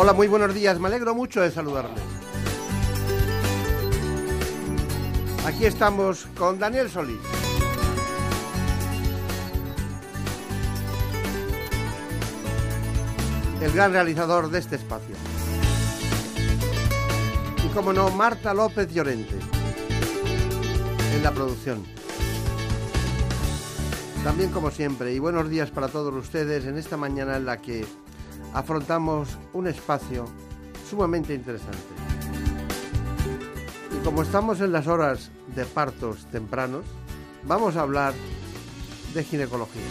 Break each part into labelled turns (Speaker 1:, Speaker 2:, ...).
Speaker 1: Hola, muy buenos días. Me alegro mucho de saludarles. Aquí estamos con Daniel Solís. El gran realizador de este espacio. Y como no, Marta López Llorente. En la producción. También como siempre, y buenos días para todos ustedes en esta mañana en la que afrontamos un espacio sumamente interesante. Y como estamos en las horas de partos tempranos, vamos a hablar de ginecología.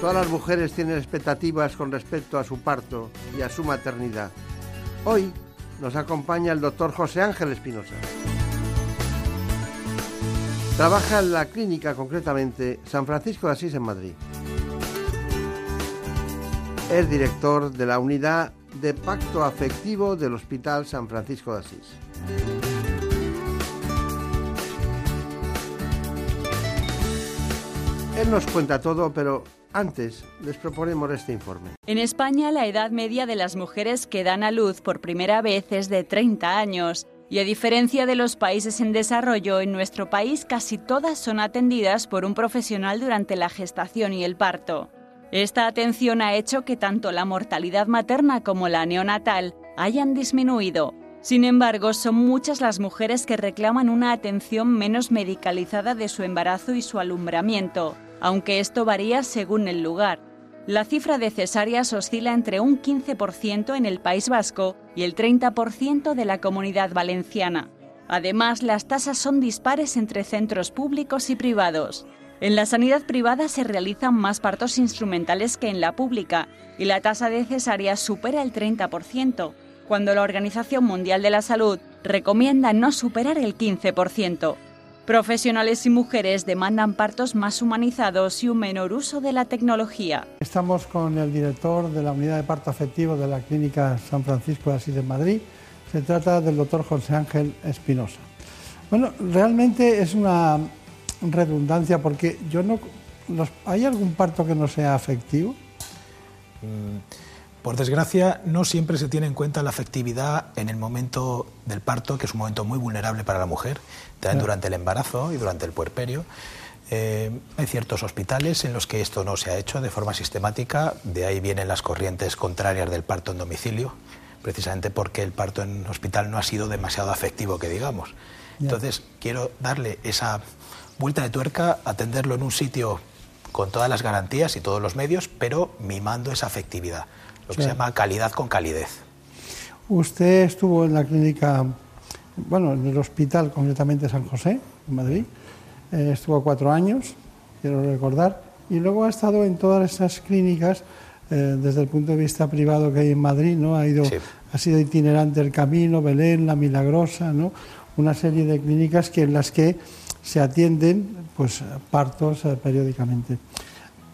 Speaker 1: Todas las mujeres tienen expectativas con respecto a su parto y a su maternidad. Hoy nos acompaña el doctor José Ángel Espinosa. Trabaja en la clínica, concretamente San Francisco de Asís en Madrid. Es director de la unidad de pacto afectivo del Hospital San Francisco de Asís. Él nos cuenta todo, pero antes les proponemos este informe.
Speaker 2: En España, la edad media de las mujeres que dan a luz por primera vez es de 30 años. Y a diferencia de los países en desarrollo, en nuestro país casi todas son atendidas por un profesional durante la gestación y el parto. Esta atención ha hecho que tanto la mortalidad materna como la neonatal hayan disminuido. Sin embargo, son muchas las mujeres que reclaman una atención menos medicalizada de su embarazo y su alumbramiento, aunque esto varía según el lugar. La cifra de cesáreas oscila entre un 15% en el País Vasco y el 30% de la comunidad valenciana. Además, las tasas son dispares entre centros públicos y privados. En la sanidad privada se realizan más partos instrumentales que en la pública y la tasa de cesáreas supera el 30%, cuando la Organización Mundial de la Salud recomienda no superar el 15%. Profesionales y mujeres demandan partos más humanizados y un menor uso de la tecnología.
Speaker 3: Estamos con el director de la unidad de parto afectivo de la Clínica San Francisco de Asís de Madrid. Se trata del doctor José Ángel Espinosa. Bueno, realmente es una redundancia porque yo no. ¿Hay algún parto que no sea afectivo?
Speaker 4: Por desgracia, no siempre se tiene en cuenta la afectividad en el momento del parto, que es un momento muy vulnerable para la mujer, también durante el embarazo y durante el puerperio. Eh, hay ciertos hospitales en los que esto no se ha hecho de forma sistemática, de ahí vienen las corrientes contrarias del parto en domicilio, precisamente porque el parto en hospital no ha sido demasiado afectivo, que digamos. Entonces, quiero darle esa vuelta de tuerca, atenderlo en un sitio con todas las garantías y todos los medios, pero mimando esa afectividad lo que se llama calidad con calidez.
Speaker 3: Usted estuvo en la clínica, bueno, en el hospital concretamente San José, en Madrid, eh, estuvo cuatro años, quiero recordar, y luego ha estado en todas esas clínicas eh, desde el punto de vista privado que hay en Madrid, ¿no? Ha, ido,
Speaker 4: Sí.
Speaker 3: ha sido itinerante el Camino, Belén, La Milagrosa, ¿no? Una serie de clínicas que, en las que se atienden pues, partos eh, periódicamente.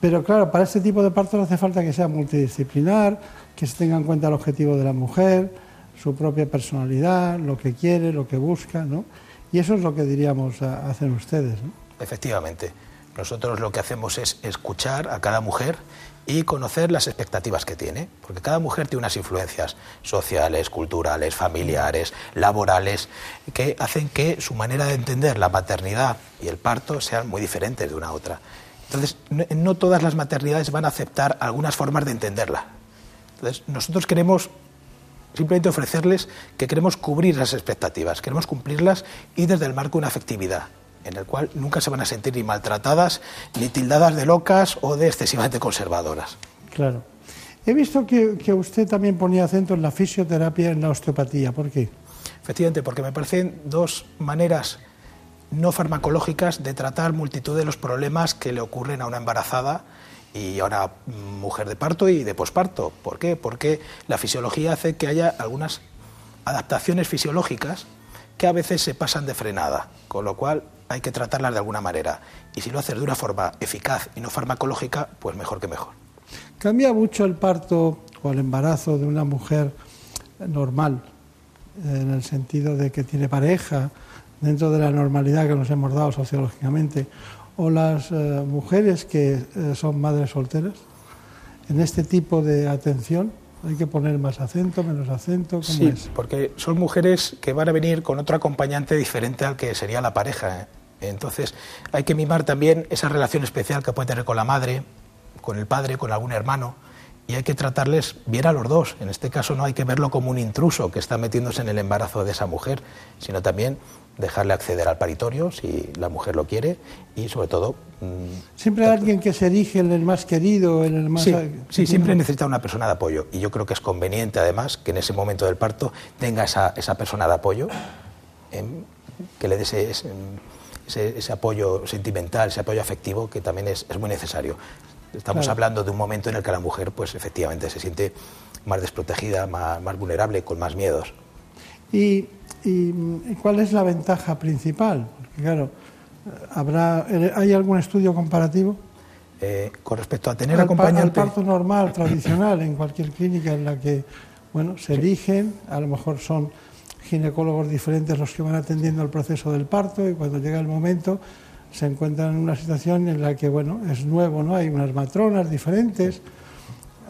Speaker 3: Pero claro, para este tipo de partos hace falta que sea multidisciplinar, que se tenga en cuenta el objetivo de la mujer, su propia personalidad, lo que quiere, lo que busca, ¿no? Y eso es lo que diríamos a- hacen ustedes, ¿no?
Speaker 4: Efectivamente, nosotros lo que hacemos es escuchar a cada mujer y conocer las expectativas que tiene, porque cada mujer tiene unas influencias sociales, culturales, familiares, laborales, que hacen que su manera de entender la maternidad y el parto sean muy diferentes de una a otra. Entonces, no, no todas las maternidades van a aceptar algunas formas de entenderla. Entonces, nosotros queremos simplemente ofrecerles que queremos cubrir las expectativas, queremos cumplirlas y desde el marco de una afectividad, en el cual nunca se van a sentir ni maltratadas, ni tildadas de locas o de excesivamente conservadoras.
Speaker 3: Claro. He visto que, que usted también ponía acento en la fisioterapia y en la osteopatía. ¿Por qué?
Speaker 4: Efectivamente, porque me parecen dos maneras no farmacológicas de tratar multitud de los problemas que le ocurren a una embarazada y ahora mm, mujer de parto y de posparto. ¿Por qué? Porque la fisiología hace que haya algunas adaptaciones fisiológicas que a veces se pasan de frenada, con lo cual hay que tratarlas de alguna manera. Y si lo haces de una forma eficaz y no farmacológica, pues mejor que mejor.
Speaker 3: ¿Cambia mucho el parto o el embarazo de una mujer normal, en el sentido de que tiene pareja, dentro de la normalidad que nos hemos dado sociológicamente, o las eh, mujeres que eh, son madres solteras? En este tipo de atención, ¿Hay que poner más acento, menos acento? ¿Cómo
Speaker 4: sí, porque son mujeres que van a venir con otro acompañante diferente al que sería la pareja. ¿eh? Entonces, hay que mimar también esa relación especial que puede tener con la madre, con el padre, con algún hermano, y hay que tratarles bien a los dos. En este caso no hay que verlo como un intruso que está metiéndose en el embarazo de esa mujer, sino también dejarle acceder al paritorio si la mujer lo quiere y sobre todo...
Speaker 3: Mm, siempre hay alguien que se erige en el más querido, en el más...
Speaker 4: Sí, sí, siempre necesita una persona de apoyo y yo creo que es conveniente además que en ese momento del parto tenga esa, esa persona de apoyo, em, que le dé ese, ese, apoyo sentimental, ese apoyo afectivo que también es, es muy necesario. Estamos hablando de un momento en el que la mujer pues efectivamente se siente más desprotegida, más, más vulnerable, con más miedos.
Speaker 3: Y ¿Y cuál es la ventaja principal? Porque claro, habrá, ¿hay algún estudio comparativo?
Speaker 4: Eh, con respecto a tener acompañante...
Speaker 3: Al parto normal, tradicional, en cualquier clínica en la que bueno, se eligen, a lo mejor son ginecólogos diferentes los que van atendiendo el proceso del parto y cuando llega el momento se encuentran en una situación en la que bueno, es nuevo, ¿no? Hay unas matronas diferentes.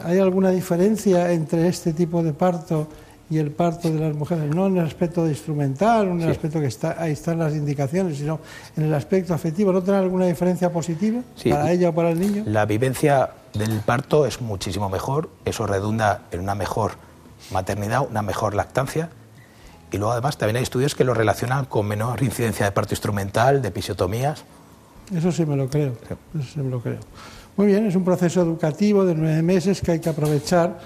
Speaker 3: ¿Hay alguna diferencia entre este tipo de parto y el parto de las mujeres, no en el aspecto instrumental, en el aspecto que está, ahí están las indicaciones, sino en el aspecto afectivo. ¿No tiene alguna diferencia positiva para ella o para el niño?
Speaker 4: La vivencia del parto es muchísimo mejor, eso redunda en una mejor maternidad, una mejor lactancia. Y luego además también hay estudios que lo relacionan con menor incidencia de parto instrumental, de episiotomías.
Speaker 3: Eso sí me lo creo, eso sí me lo creo. Muy bien, es un proceso educativo de nueve meses que hay que aprovechar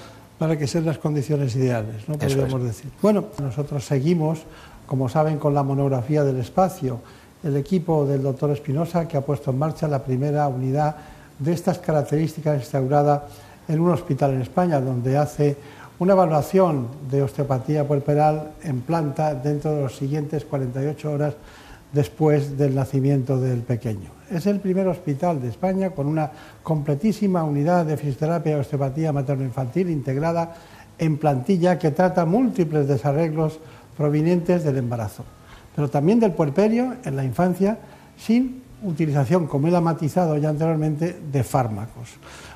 Speaker 3: para que sean las condiciones ideales, ¿no? podríamos decir. Bueno, nosotros seguimos, como saben, con la monografía del espacio, el equipo del doctor Espinosa que ha puesto en marcha la primera unidad de estas características instaurada en un hospital en España, donde hace una evaluación de osteopatía puerperal en planta dentro de los siguientes 48 horas después del nacimiento del pequeño. Es el primer hospital de España con una completísima unidad de fisioterapia y osteopatía materno-infantil integrada en plantilla que trata múltiples desarreglos provenientes del embarazo, pero también del puerperio en la infancia sin utilización, como ha matizado ya anteriormente, de fármacos.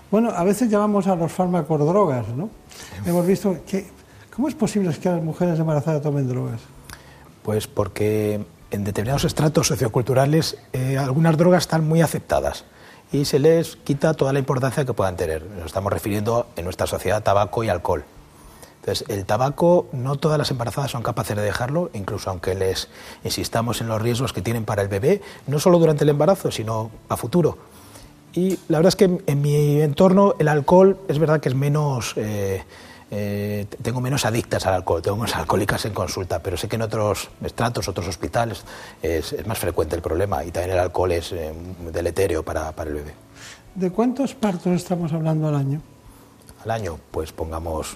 Speaker 3: Bueno, a veces llamamos a los fármacos drogas, ¿no? Hemos visto que... ¿Cómo es posible que las mujeres embarazadas tomen drogas?
Speaker 4: Pues porque en determinados estratos socioculturales eh, algunas drogas están muy aceptadas y se les quita toda la importancia que puedan tener. Nos estamos refiriendo en nuestra sociedad a tabaco y alcohol. Entonces, el tabaco, no todas las embarazadas son capaces de dejarlo, incluso aunque les insistamos en los riesgos que tienen para el bebé, no solo durante el embarazo, sino a futuro. Y la verdad es que en mi entorno el alcohol es verdad que es menos... Eh, eh, tengo menos adictas al alcohol, tengo menos alcohólicas en consulta, pero sé que en otros estratos, otros hospitales, es, más frecuente el problema y también el alcohol es eh, deleterio para, para, el bebé.
Speaker 3: ¿De cuántos partos estamos hablando al año?
Speaker 4: Al año, pues pongamos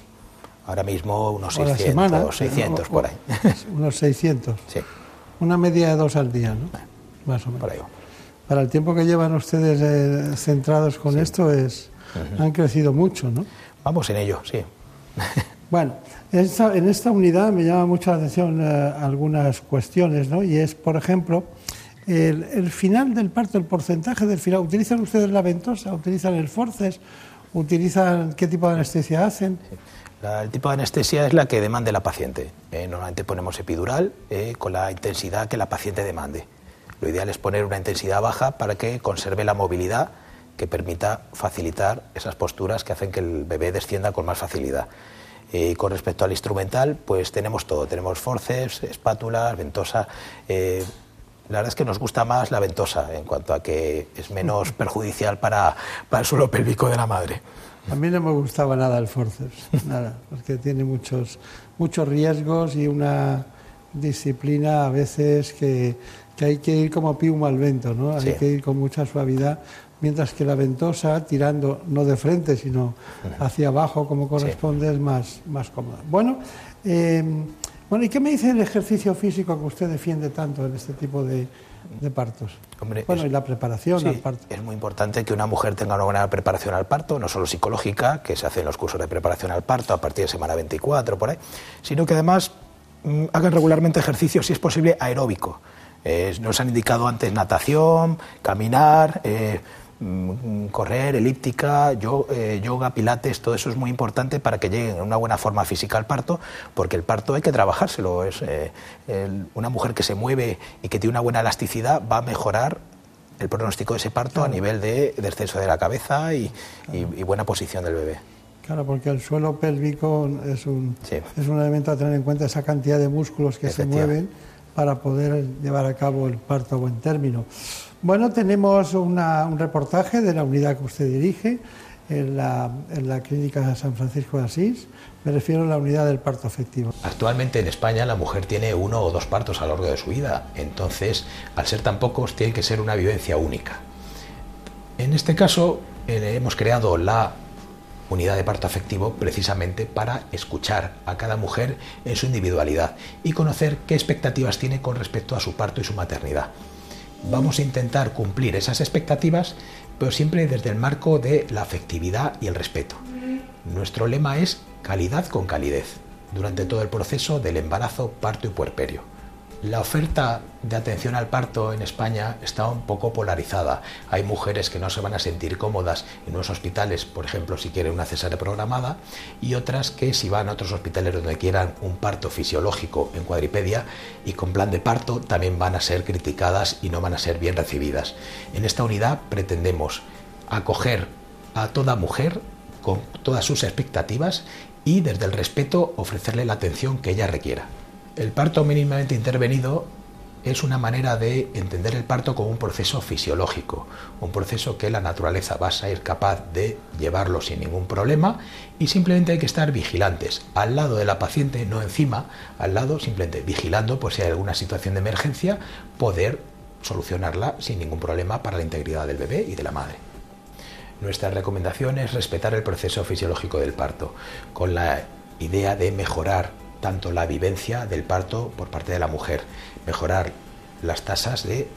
Speaker 4: ahora mismo unos 600, 600 por ahí.
Speaker 3: Unos 600.
Speaker 4: Sí.
Speaker 3: Una media de dos al día, ¿no? Más o menos.
Speaker 4: Por ahí.
Speaker 3: Para el tiempo que llevan ustedes eh, centrados con esto, es, han crecido mucho, ¿no?
Speaker 4: Vamos en ello, sí.
Speaker 3: Bueno, en esta, unidad me llama mucho la atención eh, algunas cuestiones, ¿no? Y es, por ejemplo, el, final del parto, el porcentaje del final. ¿Utilizan ustedes la ventosa? ¿Utilizan el forces? ¿Utilizan qué tipo de anestesia hacen?
Speaker 4: el tipo de anestesia es la que demande la paciente. Eh, normalmente ponemos epidural eh, con la intensidad que la paciente demande. Lo ideal es poner una intensidad baja para que conserve la movilidad que permita facilitar esas posturas que hacen que el bebé descienda con más facilidad. Y con respecto al instrumental, pues tenemos todo. Tenemos forceps, espátulas, ventosa. Eh, la verdad es que nos gusta más la ventosa en cuanto a que es menos perjudicial para, para el suelo pélvico de la madre.
Speaker 3: A mí no me gustaba nada el forceps, nada, porque tiene muchos, muchos riesgos y una disciplina a veces que, que hay que ir como piuma al vento, ¿no? Hay que ir con mucha suavidad mientras que la ventosa, tirando no de frente, sino hacia abajo como corresponde, es más, más cómoda. Bueno, eh, bueno, ¿y qué me dice el ejercicio físico que usted defiende tanto en este tipo de, partos? bueno, y la preparación al parto.
Speaker 4: Es muy importante que una mujer tenga una buena preparación al parto, no solo psicológica, que se hace en los cursos de preparación al parto a partir de semana 24, por ahí, sino que además mm, hagan regularmente ejercicio, si es posible, aeróbico. nos han indicado antes natación, caminar, eh, correr, elíptica, eh, yoga, pilates, todo eso es muy importante para que lleguen en una buena forma física al parto, porque el parto hay que trabajárselo. Es, eh, una mujer que se mueve y que tiene una buena elasticidad va a mejorar el pronóstico de ese parto a nivel de descenso de la cabeza y, buena posición del bebé.
Speaker 3: Claro, porque el suelo pélvico es un, es un elemento a tener en cuenta, esa cantidad de músculos que se mueven para poder llevar a cabo el parto a buen término. Bueno, tenemos un reportaje de la unidad que usted dirige en la, Clínica San Francisco de Asís. Me refiero a la unidad del parto afectivo.
Speaker 4: Actualmente en España la mujer tiene uno o dos partos a lo largo de su vida, entonces al ser tan pocos tiene que ser una vivencia única. En este caso eh, hemos creado la unidad de parto afectivo precisamente para escuchar a cada mujer en su individualidad y conocer qué expectativas tiene con respecto a su parto y su maternidad vamos a intentar cumplir esas expectativas, pero siempre desde el marco de la afectividad y el respeto. Nuestro lema es calidad con calidez durante todo el proceso del embarazo, parto y puerperio. La oferta de atención al parto en España está un poco polarizada. Hay mujeres que no se van a sentir cómodas en unos hospitales, por ejemplo, si quieren una cesárea programada, y otras que si van a otros hospitales donde quieran un parto fisiológico en cuadripedia y con plan de parto, también van a ser criticadas y no van a ser bien recibidas. En esta unidad pretendemos acoger a toda mujer con todas sus expectativas y desde el respeto ofrecerle la atención que ella requiera. El parto mínimamente intervenido es una manera de entender el parto como un proceso fisiológico, un proceso que la naturaleza va a ser capaz de llevarlo sin ningún problema y simplemente hay que estar vigilantes, al lado de la paciente, no encima, al lado simplemente vigilando por si hay alguna situación de emergencia, poder solucionarla sin ningún problema para la integridad del bebé y de la madre. Nuestra recomendación es respetar el proceso fisiológico del parto, con la idea de mejorar tanto la vivencia del parto por parte de la mujer, mejorar las tasas de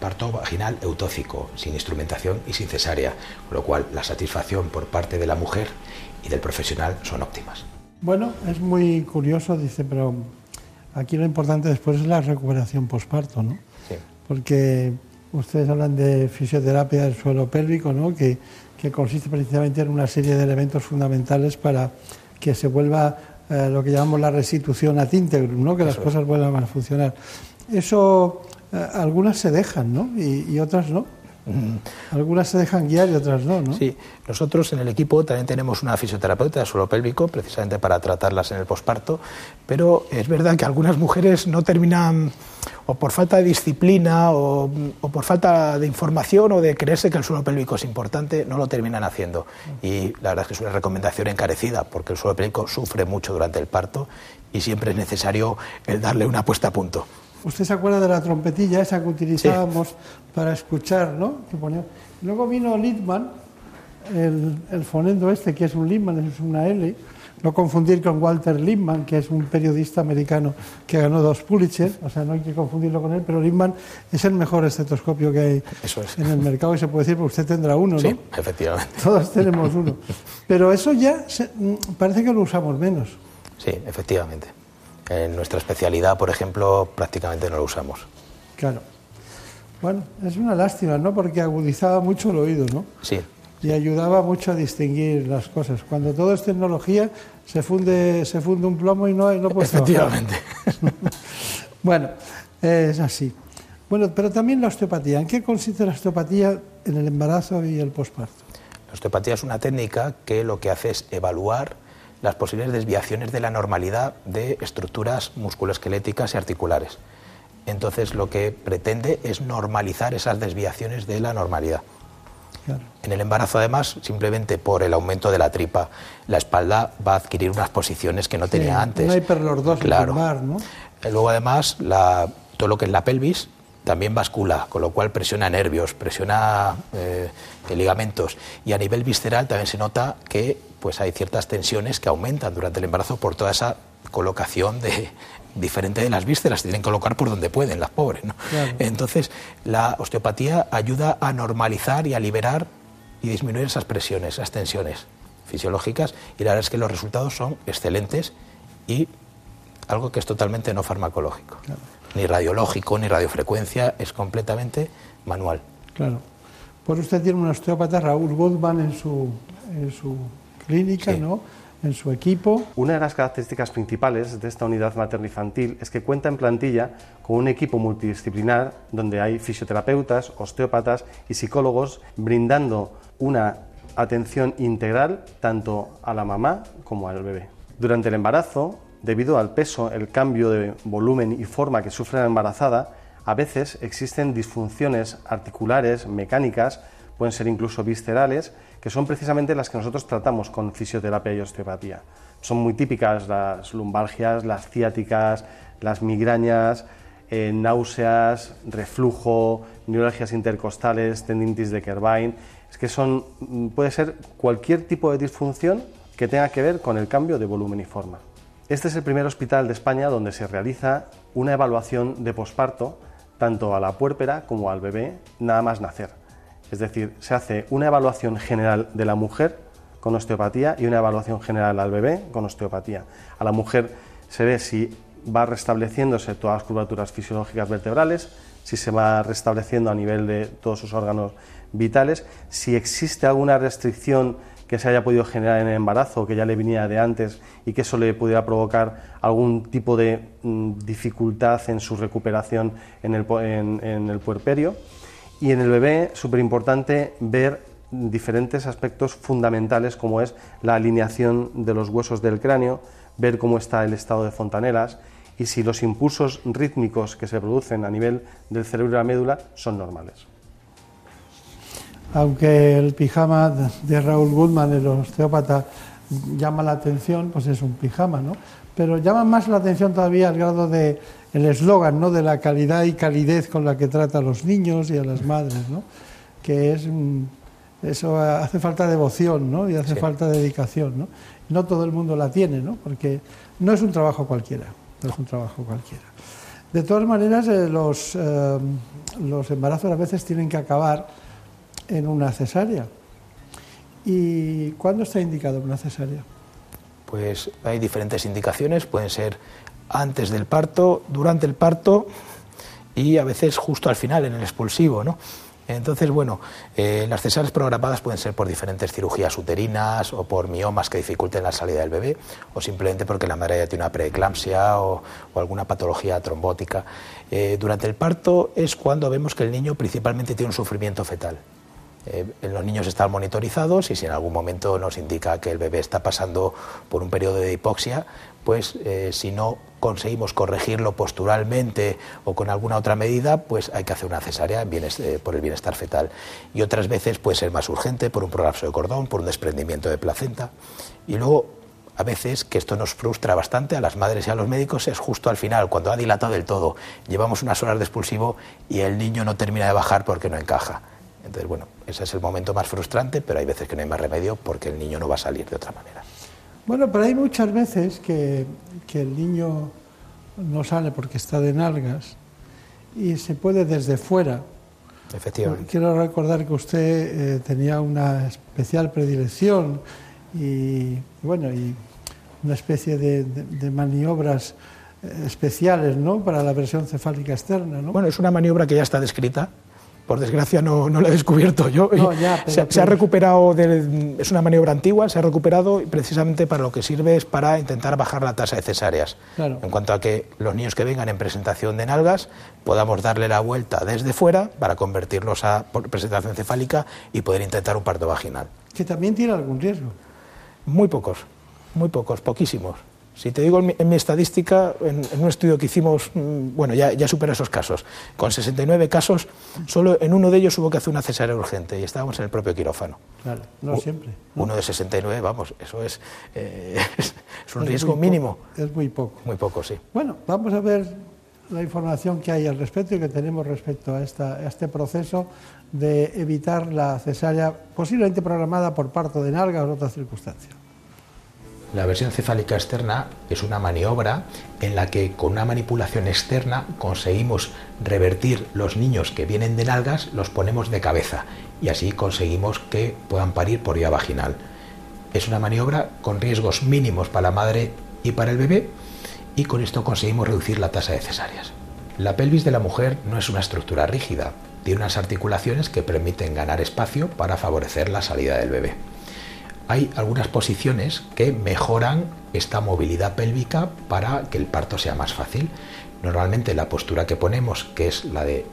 Speaker 4: parto vaginal eutóxico, sin instrumentación y sin cesárea, con lo cual la satisfacción por parte de la mujer y del profesional son óptimas.
Speaker 3: Bueno, es muy curioso, dice, pero aquí lo importante después es la recuperación posparto, ¿no? Sí. Porque ustedes hablan de fisioterapia del suelo pélvico, ¿no? Que, que consiste precisamente en una serie de elementos fundamentales para que se vuelva eh, lo que llamamos la restitución ad integrum, ¿no? que las cosas vuelvan a funcionar. Eso, eh, algunas se dejan, ¿no? y, otras no. Algunas se dejan guiar y otras no, ¿no?
Speaker 4: Sí, nosotros en el equipo también tenemos una fisioterapeuta de suelo pélvico, precisamente para tratarlas en el posparto, pero es verdad que algunas mujeres no terminan o por falta de disciplina o, por falta de información o de creerse que el suelo pélvico es importante, no lo terminan haciendo. Y la verdad es que es una recomendación encarecida, porque el suelo pélvico sufre mucho durante el parto y siempre es necesario el darle una puesta a punto.
Speaker 3: ¿Usted se acuerda de la trompetilla esa que utilizábamos para escuchar, ¿no? Luego vino Littman, el, el fonendo este, que es un Littman, es una L, no confundir con Walter Lippmann, que es un periodista americano que ganó dos Pulitzer, o sea, no hay que confundirlo con él, pero Lippmann es el mejor estetoscopio que hay en el mercado y se puede decir, porque usted tendrá uno, ¿no?
Speaker 4: Sí, efectivamente.
Speaker 3: Todos tenemos uno. Pero eso ya mm, parece que lo usamos menos.
Speaker 4: Sí, efectivamente. En nuestra especialidad, por ejemplo, prácticamente no lo usamos.
Speaker 3: Claro. Bueno, es una lástima, ¿no? Porque agudizaba mucho el oído, ¿no?
Speaker 4: Sí
Speaker 3: y ayudaba mucho a distinguir las cosas. Cuando todo es tecnología, se funde, se funde un plomo y no, no
Speaker 4: Efectivamente.
Speaker 3: bueno, es así. Bueno, pero también la osteopatía. ¿En qué consiste la osteopatía en el embarazo y el posparto?
Speaker 4: La osteopatía es una técnica que lo que hace es evaluar las posibles desviaciones de la normalidad de estructuras musculoesqueléticas y articulares. Entonces lo que pretende es normalizar esas desviaciones de la normalidad. En el embarazo, además, simplemente por el aumento de la tripa, la espalda va a adquirir unas posiciones que no tenía antes.
Speaker 3: No hay hiperlordosis
Speaker 4: claro. ¿no? Luego, además, todo lo que es la pelvis también bascula, con lo cual presiona nervios, presiona eh, ligamentos y a nivel visceral también se nota que pues hay ciertas tensiones que aumentan durante el embarazo por toda esa colocación de, diferente de las vísceras, tienen que colocar por donde pueden las pobres. ¿no? Entonces, la osteopatía ayuda a normalizar y a liberar y disminuir esas presiones, esas tensiones fisiológicas y la verdad es que los resultados son excelentes y algo que es totalmente no farmacológico. Ni radiológico, ni radiofrecuencia, es completamente manual.
Speaker 3: Claro. Pues usted tiene un osteópata, Raúl Goldman, en su, en su clínica, ¿no? en su equipo.
Speaker 5: Una de las características principales de esta unidad materno-infantil es que cuenta en plantilla con un equipo multidisciplinar donde hay fisioterapeutas, osteópatas y psicólogos brindando una atención integral tanto a la mamá como al bebé. Durante el embarazo, debido al peso, el cambio de volumen y forma que sufre la embarazada, a veces existen disfunciones articulares, mecánicas, pueden ser incluso viscerales, que son precisamente las que nosotros tratamos con fisioterapia y osteopatía. Son muy típicas las lumbalgias, las ciáticas, las migrañas, eh, náuseas, reflujo, neuralgias intercostales, tendinitis de Kerbein. Es que son, mm, puede ser cualquier tipo de disfunción que tenga que ver con el cambio de volumen y forma. Este es el primer hospital de España donde se realiza una evaluación de posparto tanto a la puérpera como al bebé nada más nacer. Es decir, se hace una evaluación general de la mujer con osteopatía y una evaluación general al bebé con osteopatía. A la mujer se ve si va restableciéndose todas las curvaturas fisiológicas vertebrales, si se va restableciendo a nivel de todos sus órganos vitales, si existe alguna restricción que se haya podido generar en el embarazo, que ya le venía de antes y que eso le pudiera provocar algún tipo de mm, dificultad en su recuperación en el, en el puerperio. Y en el bebé, súper importante ver diferentes aspectos fundamentales como es la alineación de los huesos del cráneo, ver cómo está el estado de fontanelas y si los impulsos rítmicos que se producen a nivel del cerebro y la médula son normales.
Speaker 3: Aunque el pijama de Raúl Goodman, el osteópata, llama la atención, pues es un pijama, ¿no? Pero llama más la atención todavía al grado de el eslogan ¿no? de la calidad y calidez con la que trata a los niños y a las madres, ¿no? que es eso hace falta devoción ¿no? y hace falta dedicación. ¿no? no todo el mundo la tiene, ¿no? porque no es un trabajo cualquiera, no es un trabajo cualquiera. De todas maneras, eh, los, eh, los embarazos a veces tienen que acabar en una cesárea. ¿Y cuándo está indicado una cesárea?
Speaker 4: Pues hay diferentes indicaciones, pueden ser antes del parto, durante el parto y a veces justo al final, en el expulsivo, ¿no? Entonces, bueno, eh, las cesáreas programadas pueden ser por diferentes cirugías uterinas o por miomas que dificulten la salida del bebé o simplemente porque la madre ya tiene una preeclampsia o, alguna patología trombótica. Eh, durante el parto es cuando vemos que el niño principalmente tiene un sufrimiento fetal. Eh, los niños están monitorizados y si en algún momento nos indica que el bebé está pasando por un periodo de hipoxia, pues eh, si no conseguimos corregirlo posturalmente o con alguna otra medida, pues hay que hacer una cesárea eh, por el bienestar fetal. Y otras veces puede ser más urgente por un prolapso de cordón, por un desprendimiento de placenta. Y luego, a veces, que esto nos frustra bastante a las madres y a los médicos, es justo al final, cuando ha dilatado del todo, llevamos unas horas de expulsivo y el niño no termina de bajar porque no encaja. Entonces, bueno, ese es el momento más frustrante, pero hay veces que no hay más remedio porque el niño no va a salir de otra manera.
Speaker 3: Bueno, pero hay muchas veces que, el niño no sale porque está de nalgas y se puede desde fuera.
Speaker 4: Efectivamente.
Speaker 3: Quiero recordar que usted eh, tenía una especial predilección y, bueno, y una especie de, maniobras eh, especiales ¿no? para la versión cefálica externa. ¿no?
Speaker 4: Bueno, es una maniobra que ya está descrita por desgracia no, no la he descubierto yo. se, ha recuperado, es una maniobra antigua, se ha recuperado y precisamente para lo que sirve es para intentar bajar la tasa de cesáreas. En cuanto a que los niños que vengan en presentación de nalgas podamos darle la vuelta desde fuera para convertirlos a presentación cefálica y poder intentar un parto vaginal.
Speaker 3: Que también tiene algún riesgo.
Speaker 4: Muy pocos, muy pocos, poquísimos. Si te digo en mi, estadística, en, un estudio que hicimos, mm, bueno, ya, ya supera esos casos. Con 69 casos, solo en uno de ellos hubo que hacer una cesárea urgente y estábamos en el propio quirófano.
Speaker 3: Claro, no siempre.
Speaker 4: Uno de 69, vamos, eso es, eh, es, un riesgo mínimo.
Speaker 3: Es muy poco.
Speaker 4: Muy poco, sí.
Speaker 3: Bueno, vamos a ver la información que hay al respecto y que tenemos respecto a, esta, a este proceso de evitar la cesárea posiblemente programada por parto de nalga o otras circunstancias.
Speaker 4: La versión cefálica externa es una maniobra en la que con una manipulación externa conseguimos revertir los niños que vienen de nalgas, los ponemos de cabeza y así conseguimos que puedan parir por vía vaginal. Es una maniobra con riesgos mínimos para la madre y para el bebé y con esto conseguimos reducir la tasa de cesáreas. La pelvis de la mujer no es una estructura rígida, tiene unas articulaciones que permiten ganar espacio para favorecer la salida del bebé. Hay algunas posiciones que mejoran esta movilidad pélvica para que el parto sea más fácil. Normalmente la postura que ponemos, que es la de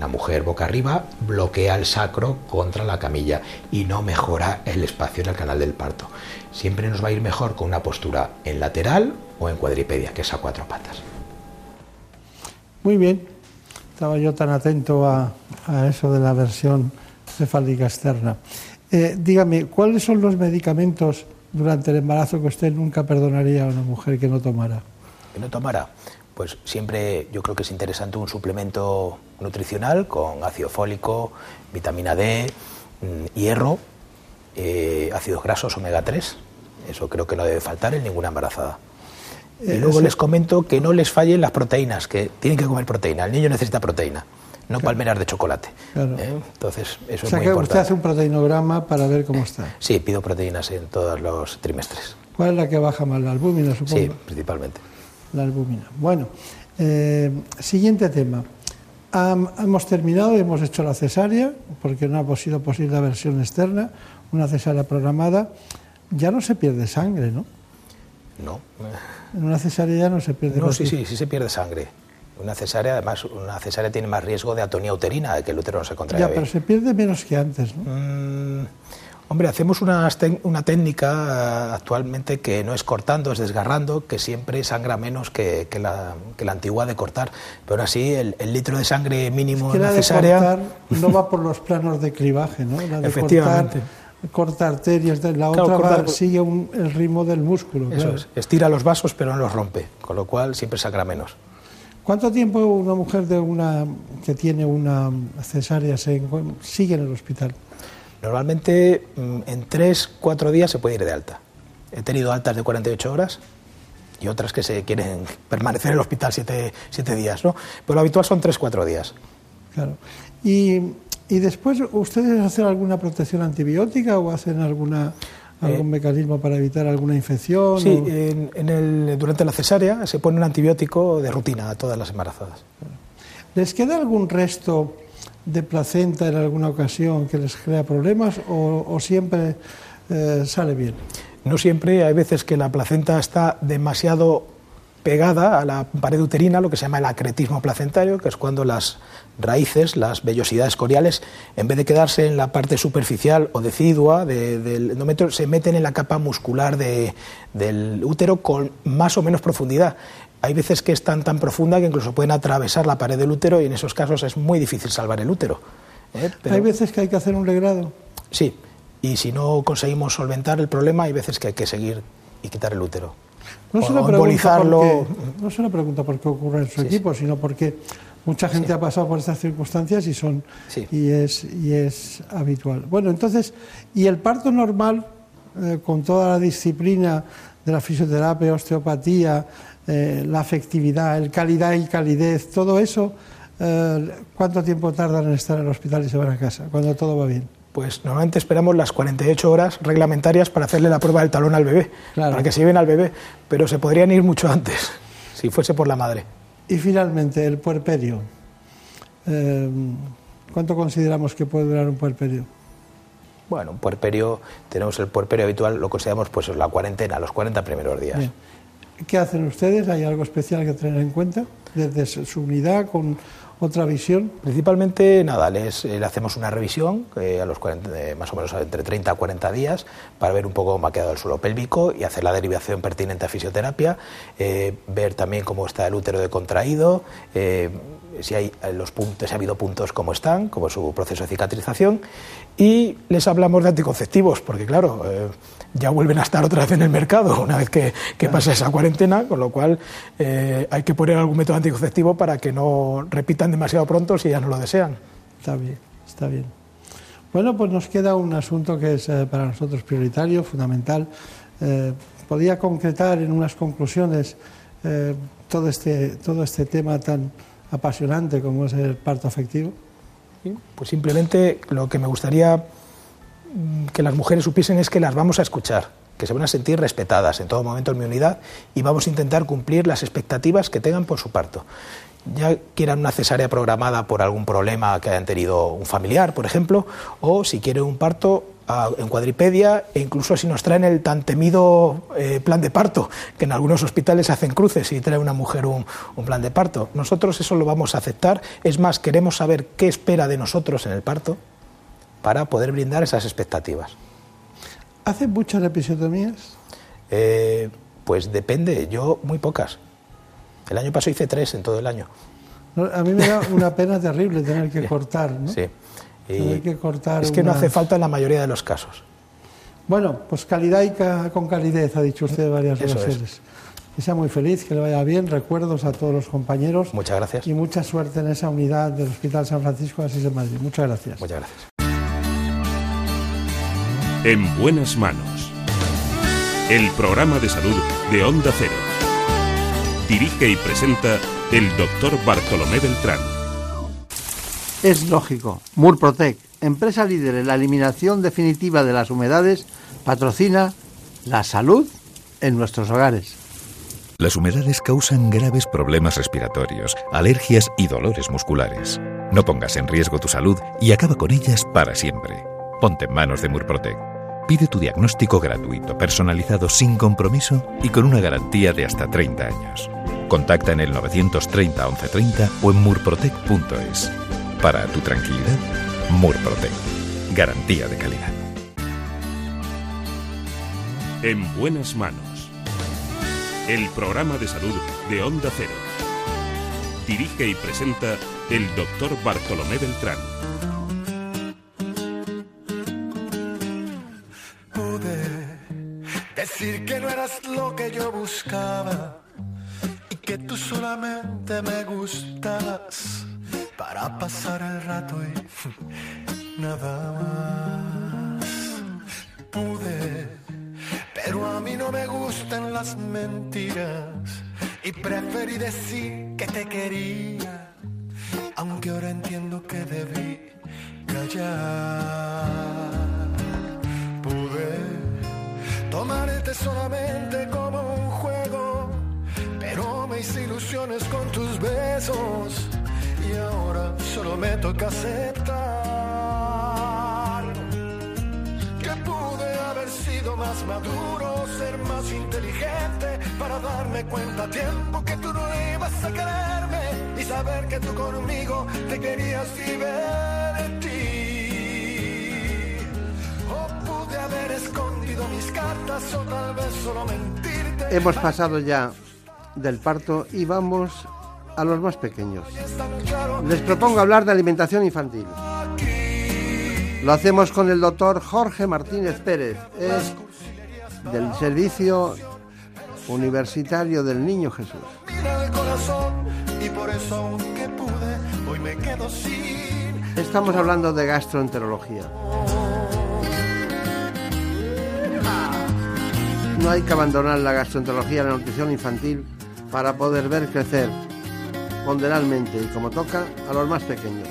Speaker 4: la mujer boca arriba, bloquea el sacro contra la camilla y no mejora el espacio en el canal del parto. Siempre nos va a ir mejor con una postura en lateral o en cuadripedia, que es a cuatro patas.
Speaker 3: Muy bien, estaba yo tan atento a, eso de la versión cefálica externa. Eh, dígame, ¿cuáles son los medicamentos durante el embarazo que usted nunca perdonaría a una mujer que no tomara?
Speaker 4: Que no tomara. Pues siempre yo creo que es interesante un suplemento nutricional con ácido fólico, vitamina D, mm, hierro, eh, ácidos grasos omega 3. Eso creo que no debe faltar en ninguna embarazada. Y luego les comento que no les fallen las proteínas, que tienen que comer proteína. El niño necesita proteína, no palmeras de chocolate. ¿eh? Entonces, eso
Speaker 3: o sea
Speaker 4: es muy
Speaker 3: que
Speaker 4: importante.
Speaker 3: usted hace un proteinograma para ver cómo está.
Speaker 4: Sí, pido proteínas en todos los trimestres.
Speaker 3: ¿Cuál es la que baja más? La albúmina, supongo.
Speaker 4: Sí, principalmente.
Speaker 3: La albúmina. Bueno, eh, siguiente tema. Am- hemos terminado y hemos hecho la cesárea, porque no ha sido posible la versión externa, una cesárea programada. Ya no se pierde sangre, ¿no?
Speaker 4: No.
Speaker 3: En una cesárea ya no se pierde
Speaker 4: No, sí, sí, sí se pierde sangre. Una cesárea, además, una cesárea tiene más riesgo de atonía uterina, de que el útero no se contraiga
Speaker 3: Ya, pero se pierde menos que antes, ¿no?
Speaker 4: Mm, hombre, hacemos una, una técnica eh, actualmente que no es cortando, es desgarrando, que siempre sangra menos que, que la, que la antigua de cortar. Pero aún así, el, el litro de sangre mínimo
Speaker 3: que
Speaker 4: en
Speaker 3: la
Speaker 4: la
Speaker 3: de cortar no va por los planos de clivaje, ¿no? La de
Speaker 4: Efectivamente.
Speaker 3: cortar, corta arterias, la
Speaker 4: Claro,
Speaker 3: otra va- sigue un- el ritmo del músculo.
Speaker 4: Eso
Speaker 3: claro.
Speaker 4: es, estira los vasos pero no los rompe, con lo cual siempre sangra menos.
Speaker 3: ¿Cuánto tiempo una mujer de una que tiene una cesárea se sigue en el hospital?
Speaker 4: Normalmente mm, en 3, 4 días se puede ir de alta. He tenido altas de 48 horas y otras que se quieren permanecer en el hospital 7, días, ¿no? Pero lo habitual son 3, 4 días.
Speaker 3: Claro. Y, y después, ¿ustedes hacen alguna protección antibiótica o hacen alguna algún mecanismo para evitar alguna infección?
Speaker 4: Eh, Sí,
Speaker 3: o-
Speaker 4: en, en el, durante la cesárea se pone un antibiótico de rutina a todas las embarazadas.
Speaker 3: ¿Les queda algún resto de placenta en alguna ocasión que les crea problemas o, o siempre eh, sale bien?
Speaker 4: No siempre, hay veces que la placenta está demasiado pegada a la pared uterina, lo que se llama el acretismo placentario, que es cuando las raíces, las vellosidades coriales, en vez de quedarse en la parte superficial o decidua de- del endometrio, se meten en la capa muscular de- del útero con más o menos profundidad. Hay veces que es tan, tan profunda que incluso pueden atravesar la pared del útero y en esos casos es muy difícil salvar el útero. ¿eh? Pero-
Speaker 3: Hay veces que hay que hacer un legrado.
Speaker 4: Sí, y si no conseguimos solventar el problema, hay veces que hay que seguir y quitar el útero.
Speaker 3: No lo pregunto
Speaker 4: embolizarlo.
Speaker 3: porque, no se lo pregunto por qué ocurre en su equipo, sino porque mucha gente ha pasado por estas circunstancias y son y es y es habitual. Bueno, entonces, y el parto normal eh, con toda la disciplina de la fisioterapia, osteopatía, eh, la afectividad, el calidad y calidez, todo eso, eh, ¿cuánto tiempo tardan en estar en el hospital y se van a casa cuando todo va bien?
Speaker 4: Pues normalmente esperamos las 48 horas reglamentarias para hacerle la prueba del talón al bebé,
Speaker 3: Claro.
Speaker 4: para que se lleven al bebé, pero se podrían ir mucho antes, si fuese por la madre.
Speaker 3: Y finalmente, el puerperio. Eh, ¿Cuánto consideramos que puede durar un puerperio?
Speaker 4: Bueno, un puerperio, tenemos el puerperio habitual, lo consideramos pues la cuarentena, los 40 primeros días.
Speaker 3: Bien. ¿Qué hacen ustedes? ¿Hay algo especial que tener en cuenta? ¿Desde su unidad con otra visión?
Speaker 4: Principalmente, nada, les, le hacemos una revisión a los más o menos entre 30 a 40 días para ver un poco cómo ha quedado el suelo pélvico y hacer la derivación pertinente a fisioterapia, ver también cómo está el útero de contraído, si hay los puntos, si ha habido puntos como están, como su proceso de cicatrización, y les hablamos de anticonceptivos, porque claro, eh, ya vuelven a estar otra vez en el mercado una vez que, pasa esa cuarentena, con lo cual eh, hay que poner algún método anticonceptivo para que no repitan demasiado pronto si ya no lo desean.
Speaker 3: Está bien, está bien. Bueno, pues nos queda un asunto que es eh, para nosotros prioritario, fundamental. ¿Podría concretar en unas conclusiones todo, este, todo este tema tan apasionante como es el parto afectivo?
Speaker 4: Pues simplemente lo que me gustaría que las mujeres supiesen es que las vamos a escuchar, que se van a sentir respetadas en todo momento en mi unidad y vamos a intentar cumplir las expectativas que tengan por su parto. Ya quieran una cesárea programada por algún problema que hayan tenido un familiar, por ejemplo, o si quieren un parto en cuadripedia e incluso si nos traen el tan temido eh, plan de parto, que en algunos hospitales hacen cruces y trae una mujer un, plan de parto. Nosotros eso lo vamos a aceptar. Es más, queremos saber qué espera de nosotros en el parto para poder brindar esas expectativas.
Speaker 3: ¿Hacen muchas episiotomías?
Speaker 4: Eh, pues depende, yo muy pocas. El año pasado hice tres en todo el año.
Speaker 3: a mí me da una pena terrible tener que cortar, ¿no?
Speaker 4: Sí
Speaker 3: que cortar
Speaker 4: es que no hace falta en la mayoría de los casos.
Speaker 3: Bueno, pues calidad y con calidez, ha dicho usted varias veces. Que sea muy feliz, que le vaya bien. Recuerdos a todos los compañeros.
Speaker 4: Muchas gracias.
Speaker 3: Y mucha suerte en esa unidad del Hospital San Francisco de Asís de Madrid. Muchas gracias.
Speaker 4: Muchas gracias.
Speaker 6: En buenas manos. El programa de salud de Onda Cero. Dirige y presenta el doctor Bartolomé Beltrán.
Speaker 1: Es lógico. Murprotec, empresa líder en la eliminación definitiva de las humedades, patrocina la salud en nuestros hogares.
Speaker 7: Las humedades causan graves problemas respiratorios, alergias y dolores musculares. No pongas en riesgo tu salud y acaba con ellas para siempre. Ponte en manos de Murprotec. Pide tu diagnóstico gratuito, personalizado sin compromiso y con una garantía de hasta 30 años. Contacta en el 930 1130 o en murprotec.es. Para tu tranquilidad, Murprotec. Garantía de calidad.
Speaker 6: En buenas manos. El programa de salud de Onda Cero. Dirige y presenta el doctor Bartolomé Beltrán.
Speaker 8: Decir que no eras lo que yo buscaba y que tú solamente me gustabas para pasar el rato y nada más. Pude, pero a mí no me gustan las mentiras y preferí decir que te quería, aunque ahora entiendo que debí callar. Tomarte solamente como un juego, pero me hice ilusiones con tus besos y ahora solo me toca aceptar que pude haber sido más maduro, ser más inteligente para darme cuenta a tiempo que tú no ibas a quererme y saber que tú conmigo te querías divertir. O escondido mis cartas o tal vez solo mentirte.
Speaker 1: Hemos pasado ya del parto y vamos a los más pequeños. Les propongo hablar de alimentación infantil. Lo hacemos con el doctor Jorge Martínez Pérez, es del Servicio Universitario del Niño Jesús. Estamos hablando de gastroenterología. No hay que abandonar la gastroenterología, la nutrición infantil, para poder ver crecer ponderalmente y como toca a los más pequeños.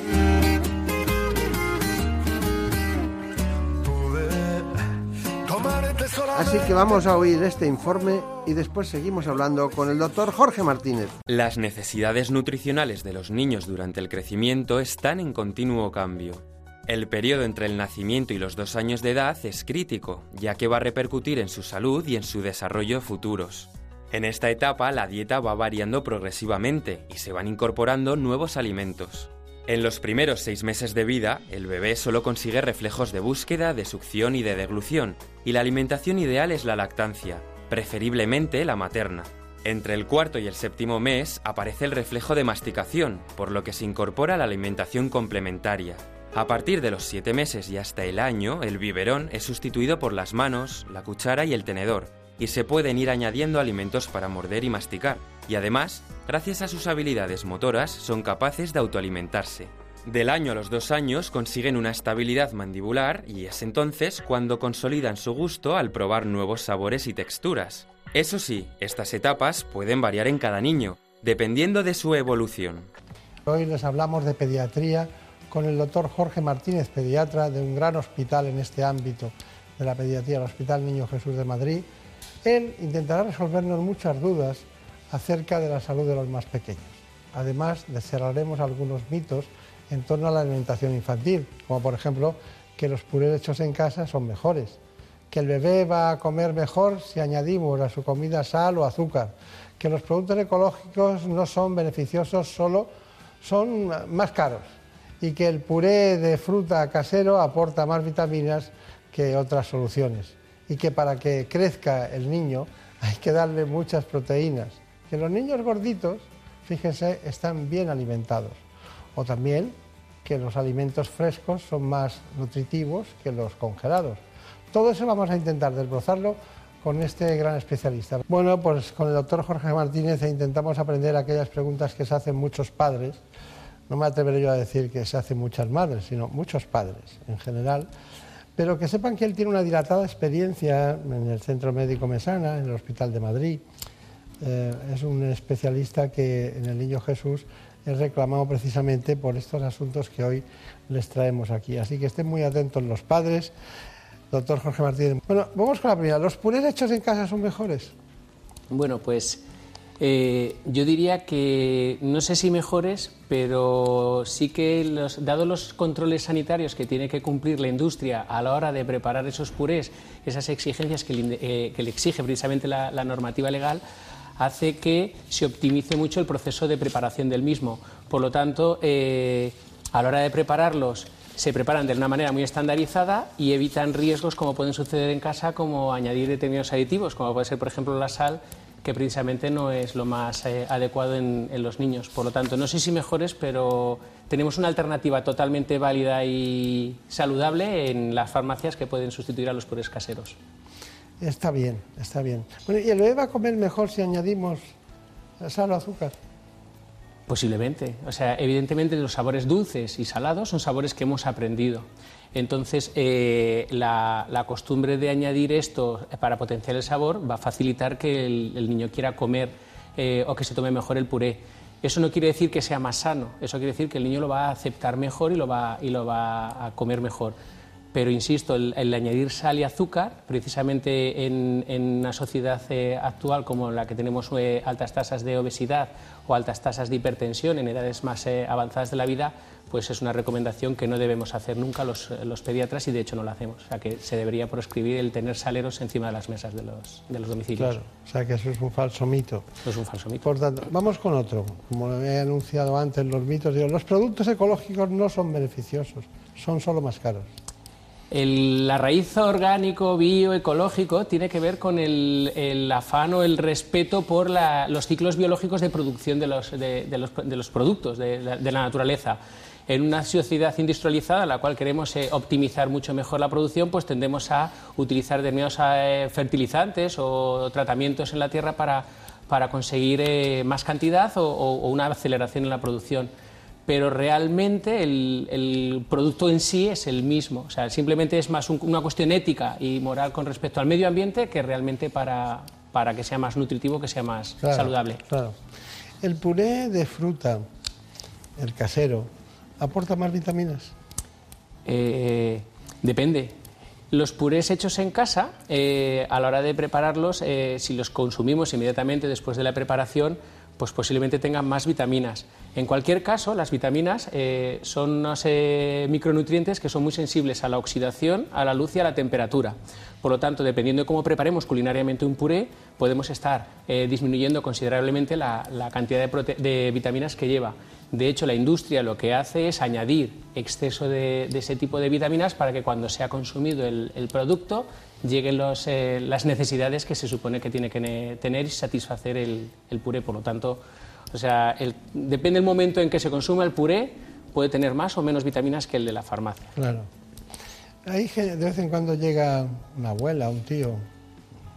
Speaker 1: Así que vamos a oír este informe y después seguimos hablando con el doctor Jorge Martínez.
Speaker 9: Las necesidades nutricionales de los niños durante el crecimiento están en continuo cambio. El periodo entre el nacimiento y los dos años de edad es crítico, ya que va a repercutir en su salud y en su desarrollo futuros. En esta etapa la dieta va variando progresivamente y se van incorporando nuevos alimentos. En los primeros seis meses de vida, el bebé solo consigue reflejos de búsqueda, de succión y de deglución, y la alimentación ideal es la lactancia, preferiblemente la materna. Entre el cuarto y el séptimo mes aparece el reflejo de masticación, por lo que se incorpora la alimentación complementaria. A partir de los siete meses y hasta el año, el biberón es sustituido por las manos, la cuchara y el tenedor, y se pueden ir añadiendo alimentos para morder y masticar, y además, gracias a sus habilidades motoras, son capaces de autoalimentarse. Del año a los dos años consiguen una estabilidad mandibular y es entonces cuando consolidan su gusto al probar nuevos sabores y texturas. Eso sí, estas etapas pueden variar en cada niño, dependiendo de su evolución.
Speaker 3: Hoy les hablamos de pediatría con el doctor Jorge Martínez, pediatra de un gran hospital en este ámbito de la pediatría, el Hospital Niño Jesús de Madrid, él intentará resolvernos muchas dudas acerca de la salud de los más pequeños. Además, cerraremos algunos mitos en torno a la alimentación infantil, como por ejemplo que los purés hechos en casa son mejores, que el bebé va a comer mejor si añadimos a su comida sal o azúcar, que los productos ecológicos no son beneficiosos, solo son más caros y que el puré de fruta casero aporta más vitaminas que otras soluciones y que para que crezca el niño hay que darle muchas proteínas. Que los niños gorditos, fíjense, están bien alimentados. O también que los alimentos frescos son más nutritivos que los congelados. Todo eso vamos a intentar desbrozarlo con este gran especialista. Bueno, pues con el doctor Jorge Martínez intentamos aprender aquellas preguntas que se hacen muchos padres. No me atreveré yo a decir que se hacen muchas madres, sino muchos padres en general pero que sepan que él tiene una dilatada experiencia en el Centro Médico Mesana, en el Hospital de Madrid. Eh, es un especialista que en el Niño Jesús es reclamado precisamente por estos asuntos que hoy les traemos aquí. Así que estén muy atentos los padres. Doctor Jorge Martínez. Bueno, vamos con la primera. ¿Los purés hechos en casa son mejores?
Speaker 10: Bueno, pues eh, yo diría que no sé si mejores, pero sí que, los, dado los controles sanitarios que tiene que cumplir la industria a la hora de preparar esos purés, esas exigencias que le, eh, exige precisamente la, normativa legal, hace que se optimice mucho el proceso de preparación del mismo. Por lo tanto, eh, a la hora de prepararlos, se preparan de una manera muy estandarizada y evitan riesgos como pueden suceder en casa, como añadir determinados aditivos, como puede ser, por ejemplo, la sal que precisamente no es lo más eh, adecuado en, los niños. Por lo tanto, no sé si mejores, pero tenemos una alternativa totalmente válida y saludable en las farmacias que pueden sustituir a los purés caseros.
Speaker 3: Está bien, está bien. Bueno, ¿y el bebé va a comer mejor si añadimos sal o azúcar?
Speaker 10: Posiblemente. O sea, evidentemente los sabores dulces y salados son sabores que hemos aprendido. Entonces, eh, la, costumbre de añadir esto para potenciar el sabor va a facilitar que el, niño quiera comer eh, o que se tome mejor el puré. Eso no quiere decir que sea más sano, eso quiere decir que el niño lo va a aceptar mejor y lo va, y lo va a comer mejor. Pero insisto, el, añadir sal y azúcar, precisamente en, una sociedad eh, actual como la que tenemos altas tasas de obesidad o altas tasas de hipertensión en edades más avanzadas de la vida, pues es una recomendación que no debemos hacer nunca los, los, pediatras y de hecho no la hacemos. O sea que se debería proscribir el tener saleros encima de las mesas de los, de los domicilios.
Speaker 3: Claro, o sea que eso es un falso mito.
Speaker 10: es un falso mito.
Speaker 3: Por tanto, vamos con otro. Como he anunciado antes, los mitos, digo, los productos ecológicos no son beneficiosos, son solo más caros.
Speaker 10: El, la raíz orgánico, bioecológico, tiene que ver con el, afán o el respeto por la, los ciclos biológicos de producción de los, productos de, la naturaleza en una sociedad industrializada en la cual queremos eh, optimizar mucho mejor la producción, pues tendemos a utilizar determinados eh, fertilizantes o tratamientos en la tierra para, conseguir eh, más cantidad o, una aceleración en la producción. Pero realmente el, producto en sí es el mismo. O sea, simplemente es más una cuestión ética y moral con respecto al medio ambiente que realmente para, para que sea más nutritivo, que sea más saludable.
Speaker 3: Claro. El puré de fruta, el casero, ¿Aporta más vitaminas?
Speaker 10: Eh, depende. Los purés hechos en casa, eh, a la hora de prepararlos, eh, si los consumimos inmediatamente después de la preparación, pues posiblemente tengan más vitaminas. En cualquier caso, las vitaminas eh, son unos eh, micronutrientes que son muy sensibles a la oxidación, a la luz y a la temperatura. Por lo tanto, dependiendo de cómo preparemos culinariamente un puré, podemos estar eh, disminuyendo considerablemente la, cantidad de, vitaminas que lleva. De hecho, la industria lo que hace es añadir exceso de, ese tipo de vitaminas para que cuando sea consumido el, producto lleguen las necesidades que se supone que tiene que tener y satisfacer el, el puré. Por lo tanto, o sea, depende del momento en que se consuma el puré, puede tener más o menos vitaminas que el de la farmacia.
Speaker 3: Claro. Ahí de vez en cuando llega una abuela, un tío,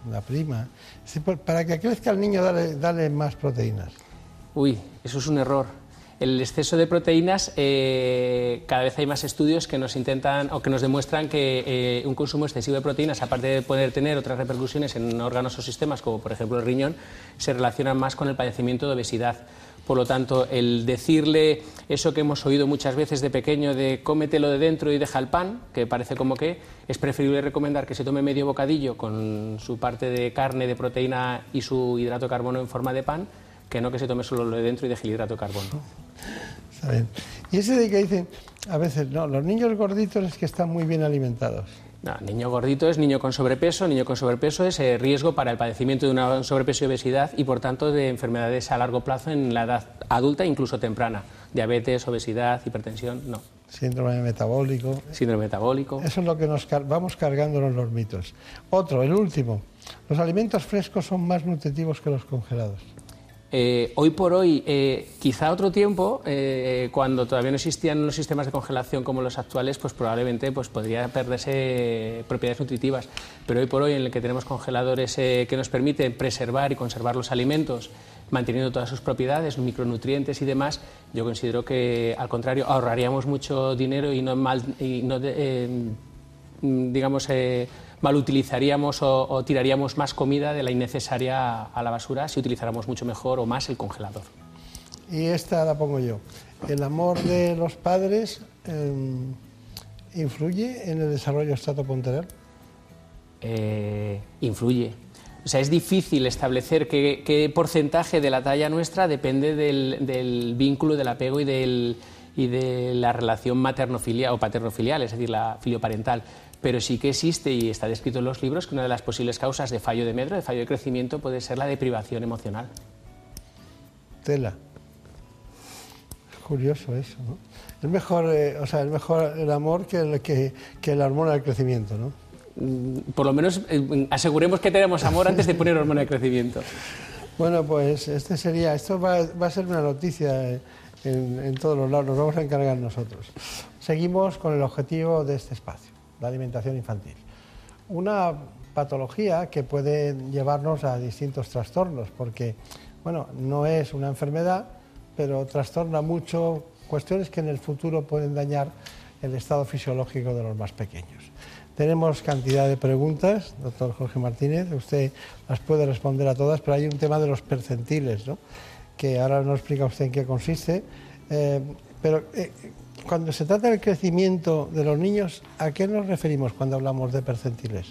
Speaker 3: una prima. Para que crezca el niño, dale, dale más proteínas.
Speaker 10: Uy, eso es un error el exceso de proteínas, eh, cada vez hay más estudios que nos intentan o que nos demuestran que eh, un consumo excesivo de proteínas, aparte de poder tener otras repercusiones en órganos o sistemas, como por ejemplo el riñón, se relacionan más con el padecimiento de obesidad. Por lo tanto, el decirle eso que hemos oído muchas veces de pequeño de cómetelo de dentro y deja el pan, que parece como que es preferible recomendar que se tome medio bocadillo con su parte de carne, de proteína y su hidrato de carbono en forma de pan, que no que se tome solo lo de dentro y deje el hidrato de carbono.
Speaker 3: Está bien. Y ese de que dicen, a veces, no, los niños gorditos es que están muy bien alimentados.
Speaker 10: No, niño gordito es niño con sobrepeso, niño con sobrepeso es eh, riesgo para el padecimiento de una sobrepeso y obesidad y por tanto de enfermedades a largo plazo en la edad adulta, incluso temprana. Diabetes, obesidad, hipertensión, no.
Speaker 3: Síndrome metabólico.
Speaker 10: Síndrome metabólico.
Speaker 3: Eso es lo que nos vamos cargándonos los mitos. Otro, el último. Los alimentos frescos son más nutritivos que los congelados.
Speaker 10: Eh, hoy por hoy, eh, quizá otro tiempo, eh, cuando todavía no existían los sistemas de congelación como los actuales, pues probablemente pues, podría perderse propiedades nutritivas. Pero hoy por hoy, en el que tenemos congeladores que nos permiten preservar y conservar los alimentos, manteniendo todas sus propiedades, micronutrientes y demás, yo considero que, al contrario, ahorraríamos mucho dinero y no, mal, y no digamos, mal utilizaríamos o, tiraríamos más comida de la innecesaria a la basura si utilizáramos mucho mejor o más el congelador.
Speaker 3: Y esta la pongo yo. ¿El amor de los padres em, influye en el desarrollo estatoponteral?
Speaker 10: Eh, influye. O sea, es difícil establecer qué, porcentaje de la talla nuestra depende del, vínculo, del apego y, del, y de la relación materno-filial o paterno-filial, es decir, la filioparental pero sí que existe y está descrito en los libros que una de las posibles causas de fallo de medro, de fallo de crecimiento, puede ser la deprivación emocional.
Speaker 3: Tela. Es curioso eso, ¿no? Es mejor, eh, o sea, es mejor el amor que, el, que, que la hormona del crecimiento, ¿no?
Speaker 10: Mm, por lo menos eh, aseguremos que tenemos amor antes de poner hormona de crecimiento.
Speaker 3: Bueno, pues este sería, esto va, a ser una noticia en, en todos los lados, nos vamos a encargar nosotros. Seguimos con el objetivo de este espacio la alimentación infantil. Una patología que puede llevarnos a distintos trastornos, porque, bueno, no es una enfermedad, pero trastorna mucho cuestiones que en el futuro pueden dañar el estado fisiológico de los más pequeños. Tenemos cantidad de preguntas, doctor Jorge Martínez, usted las puede responder a todas, pero hay un tema de los percentiles, ¿no? que ahora no explica usted en qué consiste, eh, pero eh, cuando se trata del crecimiento de los niños, ¿a qué nos referimos cuando hablamos de percentiles?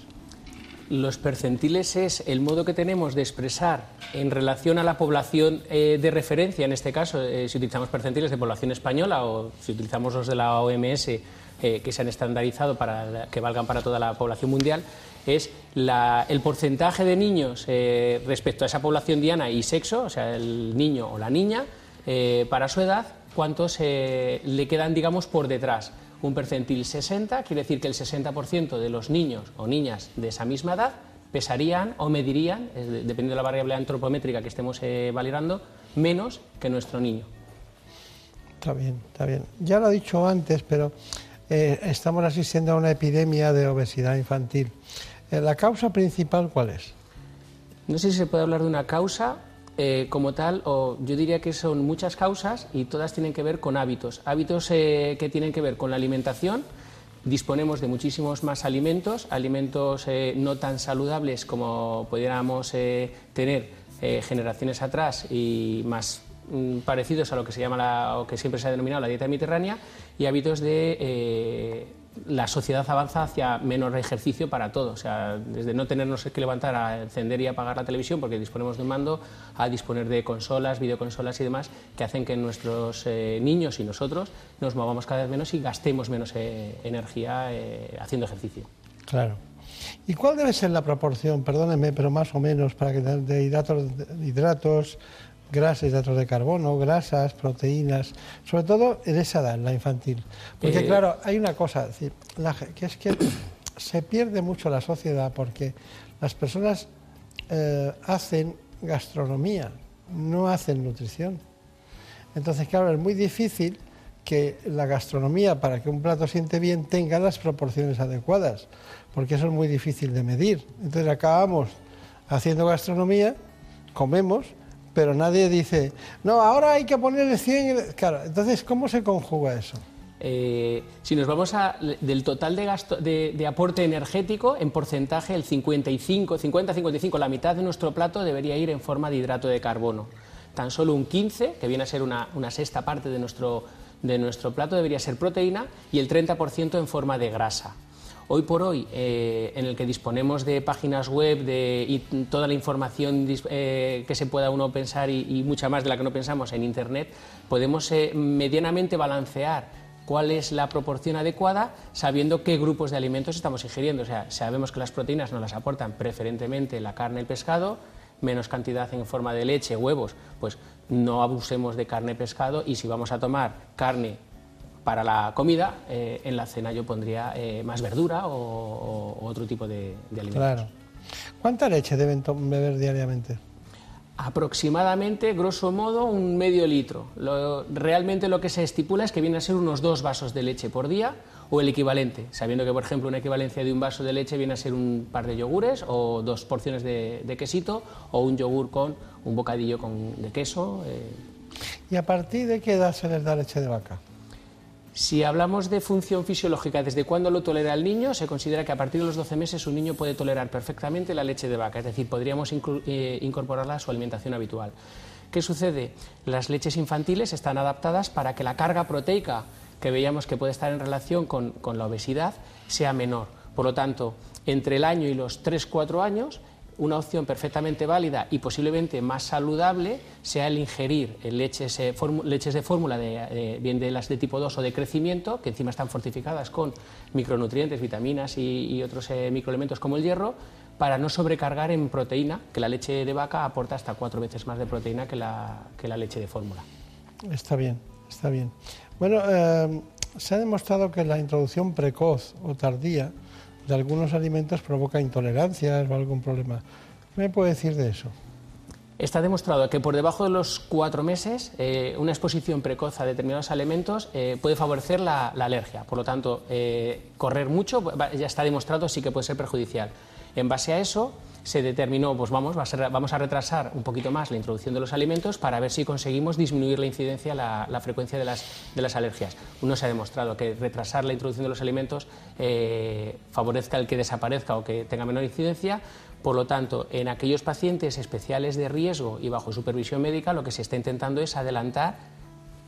Speaker 10: Los percentiles es el modo que tenemos de expresar en relación a la población eh, de referencia, en este caso, eh, si utilizamos percentiles de población española o si utilizamos los de la OMS eh, que se han estandarizado para que valgan para toda la población mundial, es el porcentaje de niños respecto a esa población diana y sexo, o sea, el niño o la niña, para su edad, cuántos le quedan, digamos, por detrás. Un percentil 60 quiere decir que el 60% de los niños o niñas de esa misma edad pesarían o medirían, dependiendo de la variable antropométrica que estemos eh, validando, menos que nuestro niño.
Speaker 3: Está bien, está bien. Ya lo he dicho antes, pero eh, estamos asistiendo a una epidemia de obesidad infantil. Eh, ¿La causa principal cuál es?
Speaker 10: No sé si se puede hablar de una causa eh, como tal, o yo diría que son muchas causas y todas tienen que ver con hábitos. Hábitos eh, que tienen que ver con la alimentación. Disponemos de muchísimos más alimentos, alimentos eh, no tan saludables como pudiéramos tener generaciones atrás y más mm, parecidos a lo que se llama la, o que siempre se ha denominado la dieta mediterránea y hábitos de la sociedad avanza hacia menor ejercicio para todos, o sea, desde no tenernos que levantar a encender y apagar la televisión porque disponemos de un mando, a disponer de consolas, videoconsolas y demás, que hacen que nuestros eh, niños y nosotros nos movamos cada vez menos y gastemos menos eh, energía eh, haciendo ejercicio.
Speaker 3: Claro. ¿Y cuál debe ser la proporción, perdónenme, pero más o menos, para que de hidratos, hidratos grasas, hidratos de carbono, grasas, proteínas, sobre todo en esa edad, en la infantil. Porque
Speaker 10: Eh,
Speaker 3: claro, hay una cosa, que es que se pierde mucho la sociedad porque las personas eh, hacen gastronomía, no hacen nutrición. Entonces, claro, es muy difícil que la gastronomía, para que un plato siente bien, tenga las proporciones adecuadas, porque eso es muy difícil de medir. Entonces acabamos haciendo gastronomía, comemos, pero nadie dice, no, ahora hay que ponerle 100... Claro, entonces, ¿cómo se conjuga eso?
Speaker 10: Eh, si nos vamos a, del total de, gasto, de, de aporte energético, en porcentaje, el 55, 50-55, la mitad de nuestro plato debería ir en forma de hidrato de carbono. Tan solo un 15, que viene a ser una, una sexta parte de nuestro, de nuestro plato, debería ser proteína y el 30% en forma de grasa. Hoy por hoy, eh, en el que disponemos de páginas web de, y toda la información eh, que se pueda uno pensar y, y mucha más de la que no pensamos en Internet, podemos eh, medianamente balancear cuál es la proporción adecuada sabiendo qué grupos de alimentos estamos ingiriendo. O sea, sabemos que las proteínas nos las aportan preferentemente la carne y el pescado, menos cantidad en forma de leche, huevos, pues no abusemos de carne y pescado y si vamos a tomar carne para la comida, eh, en la cena yo pondría eh, más verdura o, otro tipo de, de alimentos.
Speaker 3: Claro. ¿Cuánta leche deben beber diariamente?
Speaker 10: Aproximadamente, grosso modo, un medio litro. Lo- realmente lo que se estipula es que viene a ser unos dos vasos de leche por día o el equivalente, sabiendo que, por ejemplo, una equivalencia de un vaso de leche viene a ser un par de yogures o dos porciones de, de quesito o un yogur con un bocadillo con, de queso. eh.
Speaker 3: ¿Y a partir de qué edad se les da leche de vaca?
Speaker 10: Si hablamos de función fisiológica, desde cuándo lo tolera el niño, se considera que a partir de los 12 meses un niño puede tolerar perfectamente la leche de vaca, es decir, podríamos eh, incorporarla a su alimentación habitual. ¿Qué sucede? Las leches infantiles están adaptadas para que la carga proteica que veíamos que puede estar en relación con, con la obesidad sea menor. Por lo tanto, entre el año y los 3-4 años, una opción perfectamente válida y posiblemente más saludable sea el ingerir eh, leches, de fórmula, de, eh, bien de las de tipo 2 o de crecimiento, que encima están fortificadas con micronutrientes, vitaminas y, otros eh, microelementos como el hierro, para no sobrecargar en proteína, que la leche de vaca aporta hasta cuatro veces más de proteína que la, que la leche de fórmula.
Speaker 3: Está bien, está bien. Bueno, se ha demostrado que la introducción precoz o tardía de algunos alimentos provoca intolerancias o algún problema. ¿Qué me puede decir de eso?
Speaker 10: Está demostrado que por debajo de los cuatro meses eh, una exposición precoz a determinados alimentos eh, puede favorecer la, la alergia. Por lo tanto, eh, correr mucho ya está demostrado sí que puede ser perjudicial. En base a eso se determinó, pues vamos, va a ser- vamos a retrasar un poquito más la introducción de los alimentos para ver si conseguimos disminuir la incidencia, la, frecuencia de las, de las alergias. Uno se ha demostrado que retrasar la introducción de los alimentos eh, favorezca el que desaparezca o que tenga menor incidencia. Por lo tanto, en aquellos pacientes especiales de riesgo y bajo supervisión médica, lo que se está intentando es adelantar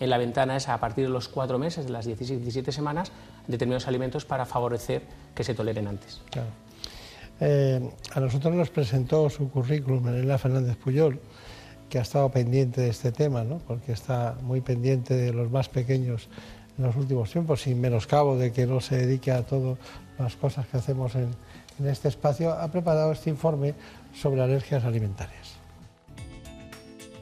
Speaker 10: en la ventana esa a partir de los cuatro meses, de las 16-17 semanas, determinados alimentos para favorecer que se toleren antes.
Speaker 3: Eh, a nosotros nos presentó su currículum Elena Fernández Puyol, que ha estado pendiente de este tema, porque está muy pendiente de los más pequeños en los últimos tiempos, sin menoscabo de que no se dedique a todas las cosas que hacemos en este espacio, ha preparado este informe sobre alergias alimentarias.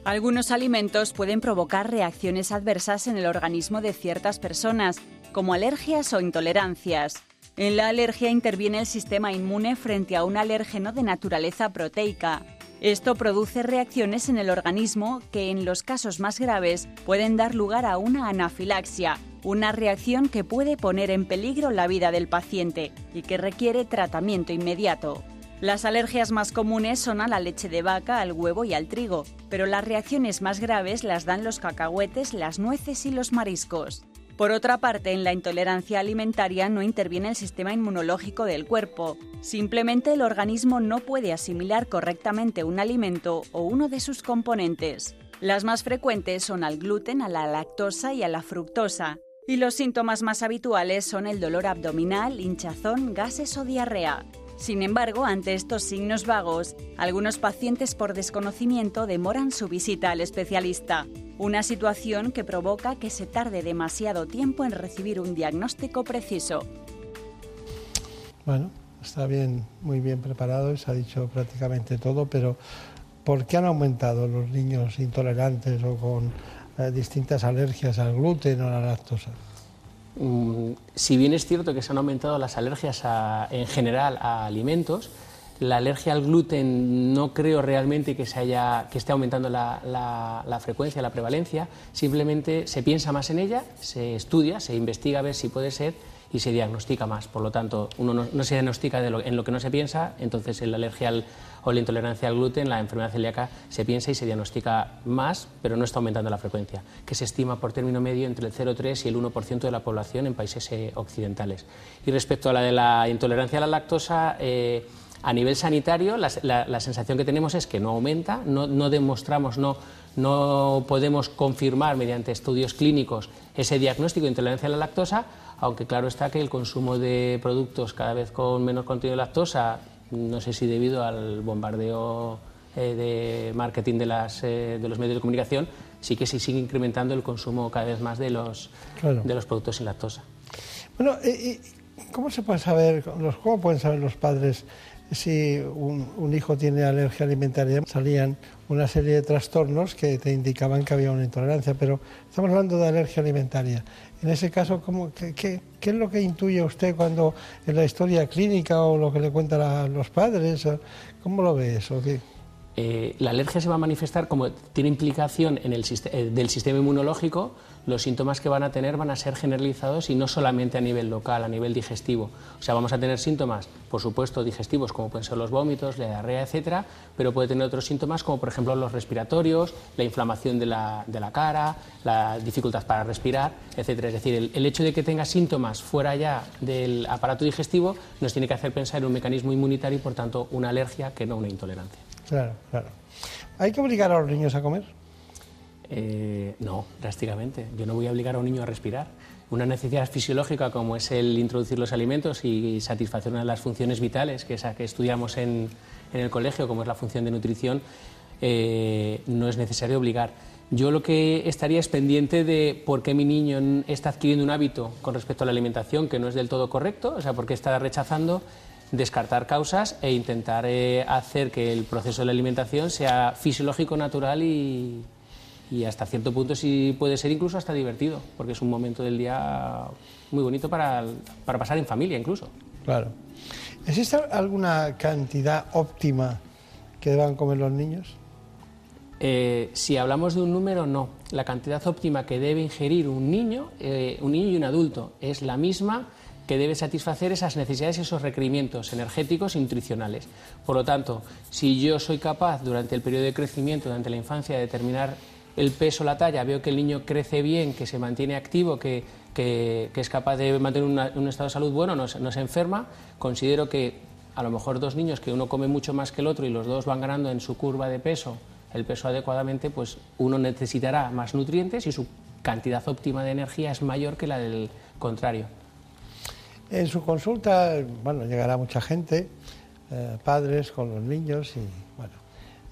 Speaker 2: Algunos alimentos pueden provocar reacciones adversas en el organismo de ciertas personas, como alergias o intolerancias. En la alergia interviene el sistema inmune frente a un alérgeno de naturaleza proteica. Esto produce reacciones en el organismo que en los casos más graves pueden dar lugar a una anafilaxia, una reacción que puede poner en peligro la vida del paciente y que requiere tratamiento inmediato. Las alergias más comunes son a la leche de vaca, al huevo y al trigo, pero las reacciones más graves las dan los cacahuetes, las nueces y los mariscos. Por otra parte, en la intolerancia alimentaria no interviene el sistema inmunológico del cuerpo. Simplemente el organismo no puede asimilar correctamente un alimento o uno de sus componentes. Las más frecuentes son al gluten, a la lactosa y a la fructosa. Y los síntomas más habituales son el dolor abdominal, hinchazón, gases o diarrea. Sin embargo, ante estos signos vagos, algunos pacientes por desconocimiento demoran su visita al especialista, una situación que provoca que se tarde demasiado tiempo en recibir un diagnóstico preciso.
Speaker 3: Bueno, está bien, muy bien preparado y se ha dicho prácticamente todo, pero ¿por qué han aumentado los niños intolerantes o con eh, distintas alergias al gluten o a la lactosa?
Speaker 10: Mm, si bien es cierto que se han aumentado las alergias en general a alimentos, la alergia al gluten no creo realmente que, se haya, que esté aumentando la, frecuencia, la prevalencia, simplemente se piensa más en ella, se estudia, se investiga a ver si puede ser y se diagnostica más. Por lo tanto, uno no, se diagnostica en lo que no se piensa, entonces la alergia al, o la intolerancia al gluten, la enfermedad celíaca, se piensa y se diagnostica más, pero no está aumentando la frecuencia, que se estima por término medio entre el 0,3 y el 1% de la población en países eh, occidentales. Y respecto a la de la intolerancia a la lactosa, eh, a nivel sanitario, la, sensación que tenemos es que no aumenta, no, no demostramos, no, no podemos confirmar mediante estudios clínicos ese diagnóstico de intolerancia a la lactosa, aunque claro está que el consumo de productos cada vez con menos contenido de lactosa, no sé si debido al bombardeo eh, de marketing de, las, eh, de los medios de comunicación, sí que se sigue incrementando el consumo cada vez más de los, de los productos sin lactosa.
Speaker 3: Bueno, ¿cómo se puede saber, cómo pueden saber los padres si un, hijo tiene alergia alimentaria, salían una serie de trastornos que te indicaban que había una intolerancia, pero estamos hablando de alergia alimentaria. En ese caso, ¿cómo, qué, es lo que intuye usted cuando en la historia clínica o lo que le cuentan los padres? ¿Cómo lo ve eso?
Speaker 10: Eh, la alergia se va a manifestar como tiene implicación en el, eh, del sistema inmunológico, los síntomas que van a tener van a ser generalizados y no solamente a nivel local, a nivel digestivo. O sea, vamos a tener síntomas, por supuesto, digestivos, como pueden ser los vómitos, la diarrea, etcétera, pero puede tener otros síntomas, como por ejemplo los respiratorios, la inflamación de la, de la cara, la dificultad para respirar, etcétera. Es decir, el, hecho de que tenga síntomas fuera ya del aparato digestivo nos tiene que hacer pensar en un mecanismo inmunitario y, por tanto, una alergia que no una intolerancia.
Speaker 3: Claro, claro. ¿Hay que obligar a los niños a comer?
Speaker 10: Eh, no, drásticamente. Yo no voy a obligar a un niño a respirar. Una necesidad fisiológica como es el introducir los alimentos y satisfacer una de las funciones vitales, que es la que estudiamos en, el colegio, como es la función de nutrición, eh, no es necesario obligar. Yo lo que estaría es pendiente de por qué mi niño está adquiriendo un hábito con respecto a la alimentación que no es del todo correcto, o sea, por qué está rechazando, descartar causas e intentar eh, hacer que el proceso de la alimentación sea fisiológico, natural y, y hasta cierto punto sí puede ser incluso hasta divertido, porque es un momento del día muy bonito para, para pasar en familia incluso.
Speaker 3: Claro. ¿Existe alguna cantidad óptima que deban comer los niños?
Speaker 10: Eh, si hablamos de un número, no. La cantidad óptima que debe ingerir un niño, eh, un niño y un adulto es la misma que debe satisfacer esas necesidades y esos requerimientos energéticos y nutricionales. Por lo tanto, si yo soy capaz durante el periodo de crecimiento, durante la infancia, de determinar el peso, la talla, veo que el niño crece bien, que se mantiene activo, que, es capaz de mantener un estado de salud bueno, no, se enferma, considero que a lo mejor dos niños que uno come mucho más que el otro y los dos van ganando en su curva de peso el peso adecuadamente, pues uno necesitará más nutrientes y su cantidad óptima de energía es mayor que la del contrario.
Speaker 3: En su consulta, bueno, llegará mucha gente, eh, padres con los niños y bueno,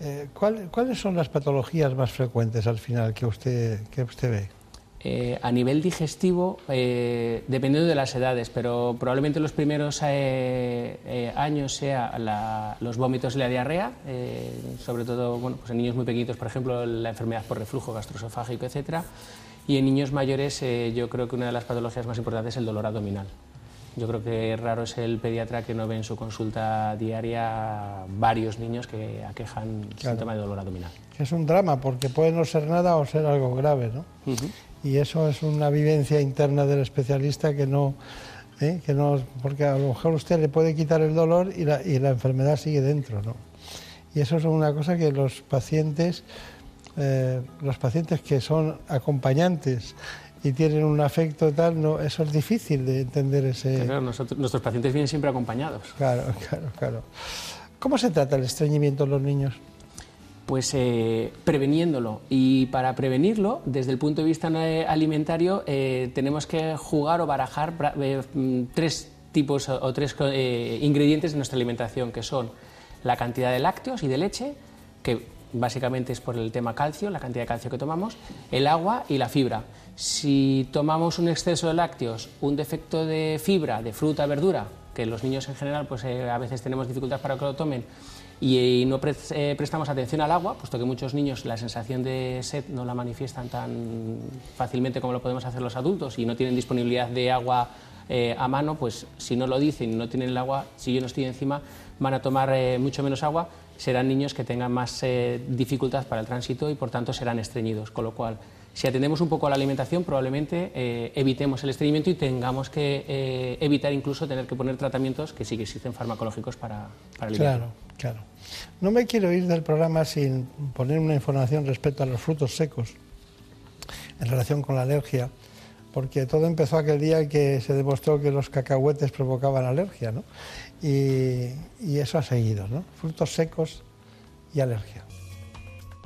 Speaker 3: eh, ¿Cuáles son las patologías más frecuentes al final que usted, que usted ve?
Speaker 10: Eh, a nivel digestivo, dependiendo de las edades, pero probablemente los primeros años sea los vómitos y la diarrea, sobre todo bueno, pues en niños muy pequeñitos, por ejemplo, la enfermedad por reflujo gastroesofágico, etc. Y en niños mayores, yo creo que una de las patologías más importantes es el dolor abdominal. Yo creo que raro es el pediatra que no ve en su consulta diaria varios niños que aquejan síntoma de dolor abdominal.
Speaker 3: Es un drama porque puede no ser nada o ser algo grave, ¿no? Y eso es una vivencia interna del especialista que no, ¿eh? que no, porque a lo mejor usted le puede quitar el dolor y la, y la enfermedad sigue dentro, ¿no? Y eso es una cosa que los pacientes, eh, los pacientes que son acompañantes y tienen un afecto tal, no, eso es difícil de entender ese...
Speaker 10: Claro, nuestros pacientes vienen siempre acompañados.
Speaker 3: Claro, claro, claro. ¿Cómo se trata el estreñimiento en los niños?
Speaker 10: Pues eh, preveniéndolo. Y para prevenirlo, desde el punto de vista eh, alimentario, eh, tenemos que jugar o barajar mm, tres tipos o tres ingredientes de nuestra alimentación, que son la cantidad de lácteos y de leche, que básicamente es por el tema calcio, la cantidad de calcio que tomamos, el agua y la fibra. Si tomamos un exceso de lácteos, un defecto de fibra, de fruta, verdura, que los niños en general pues, a veces tenemos dificultades para que lo tomen, y, no eh, prestamos atención al agua, puesto que muchos niños la sensación de sed no la manifiestan tan fácilmente como lo podemos hacer los adultos y no tienen disponibilidad de agua eh, a mano, pues si no lo dicen no tienen el agua, si yo no estoy encima, van a tomar eh, mucho menos agua, serán niños que tengan más dificultad para el tránsito y por tanto serán estreñidos, con lo cual si atendemos un poco a la alimentación, probablemente eh, evitemos el estreñimiento y tengamos que eh, evitar incluso tener que poner tratamientos que sí que existen farmacológicos para, para
Speaker 3: Claro, claro. No me quiero ir del programa sin poner una información respecto a los frutos secos en relación con la alergia, porque todo empezó aquel día que se demostró que los cacahuetes provocaban alergia, ¿no? Y, eso ha seguido, ¿no? Frutos secos y alergia.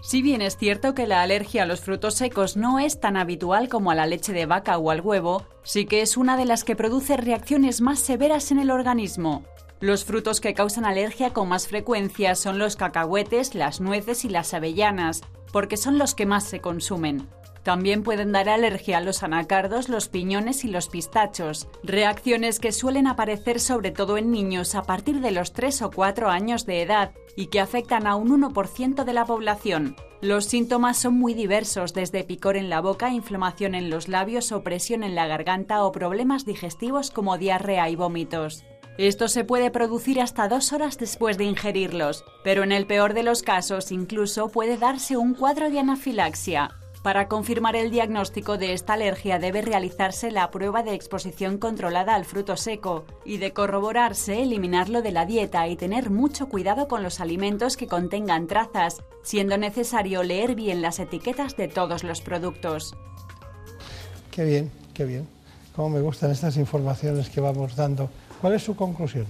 Speaker 2: Si bien es cierto que la alergia a los frutos secos no es tan habitual como a la leche de vaca o al huevo, sí que es una de las que produce reacciones más severas en el organismo. Los frutos que causan alergia con más frecuencia son los cacahuetes, las nueces y las avellanas, porque son los que más se consumen. También pueden dar alergia a los anacardos, los piñones y los pistachos, reacciones que suelen aparecer sobre todo en niños a partir de los 3 o 4 años de edad y que afectan a un 1% de la población. Los síntomas son muy diversos, desde picor en la boca, inflamación en los labios, opresión en la garganta o problemas digestivos como diarrea y vómitos. Esto se puede producir hasta dos horas después de ingerirlos, pero en el peor de los casos incluso puede darse un cuadro de anafilaxia, para confirmar el diagnóstico de esta alergia debe realizarse la prueba de exposición controlada al fruto seco y de corroborarse eliminarlo de la dieta y tener mucho cuidado con los alimentos que contengan trazas, siendo necesario leer bien las etiquetas de todos los productos.
Speaker 3: Qué bien, qué bien. Cómo me gustan estas informaciones que vamos dando. ¿Cuál es su conclusión?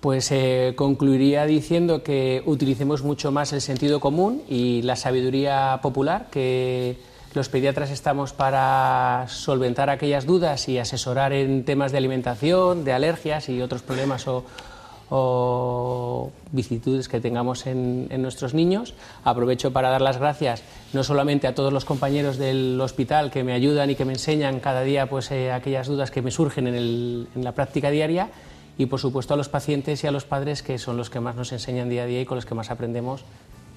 Speaker 10: Pues eh, concluiría diciendo que utilicemos mucho más el sentido común y la sabiduría popular, que los pediatras estamos para solventar aquellas dudas y asesorar en temas de alimentación, de alergias y otros problemas o, vicisitudes que tengamos en, nuestros niños. Aprovecho para dar las gracias no solamente a todos los compañeros del hospital que me ayudan y que me enseñan cada día pues, eh, aquellas dudas que me surgen en la práctica diaria, y por supuesto a los pacientes y a los padres que son los que más nos enseñan día a día y con los que más aprendemos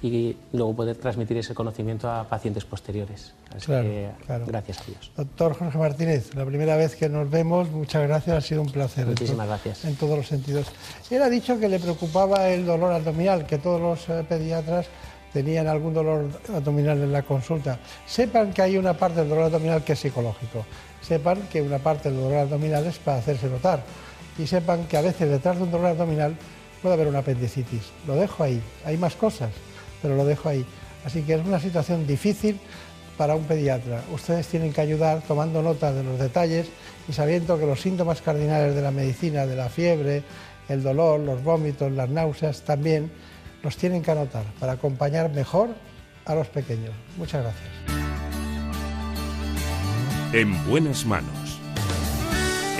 Speaker 10: y luego poder transmitir ese conocimiento a pacientes posteriores. Así que, gracias a Dios.
Speaker 3: Doctor Jorge Martínez, la primera vez que nos vemos, muchas gracias, ha sido un placer.
Speaker 10: Muchísimas gracias.
Speaker 3: En todos los sentidos. Él ha dicho que le preocupaba el dolor abdominal, que todos los eh, pediatras tenían algún dolor abdominal en la consulta. Sepan que hay una parte del dolor abdominal que es psicológico. Sepan que una parte del dolor abdominal es para hacerse notar y sepan que a veces detrás de un dolor abdominal puede haber una apendicitis. Lo dejo ahí, hay más cosas, pero lo dejo ahí. Así que es una situación difícil para un pediatra. Ustedes tienen que ayudar tomando nota de los detalles y sabiendo que los síntomas cardinales de la medicina, de la fiebre, el dolor, los vómitos, las náuseas, también los tienen que anotar para acompañar mejor a los pequeños. Muchas gracias.
Speaker 6: En buenas manos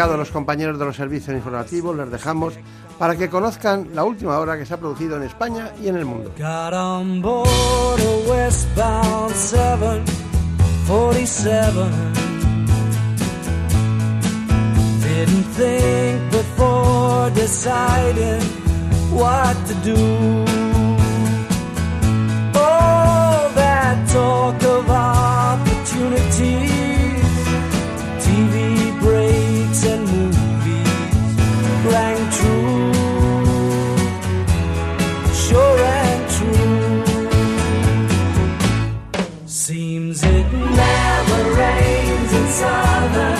Speaker 1: Llegado los compañeros de los servicios informativos, les dejamos para que conozcan la última hora que se ha producido en España y en el mundo.
Speaker 11: On board a westbound rains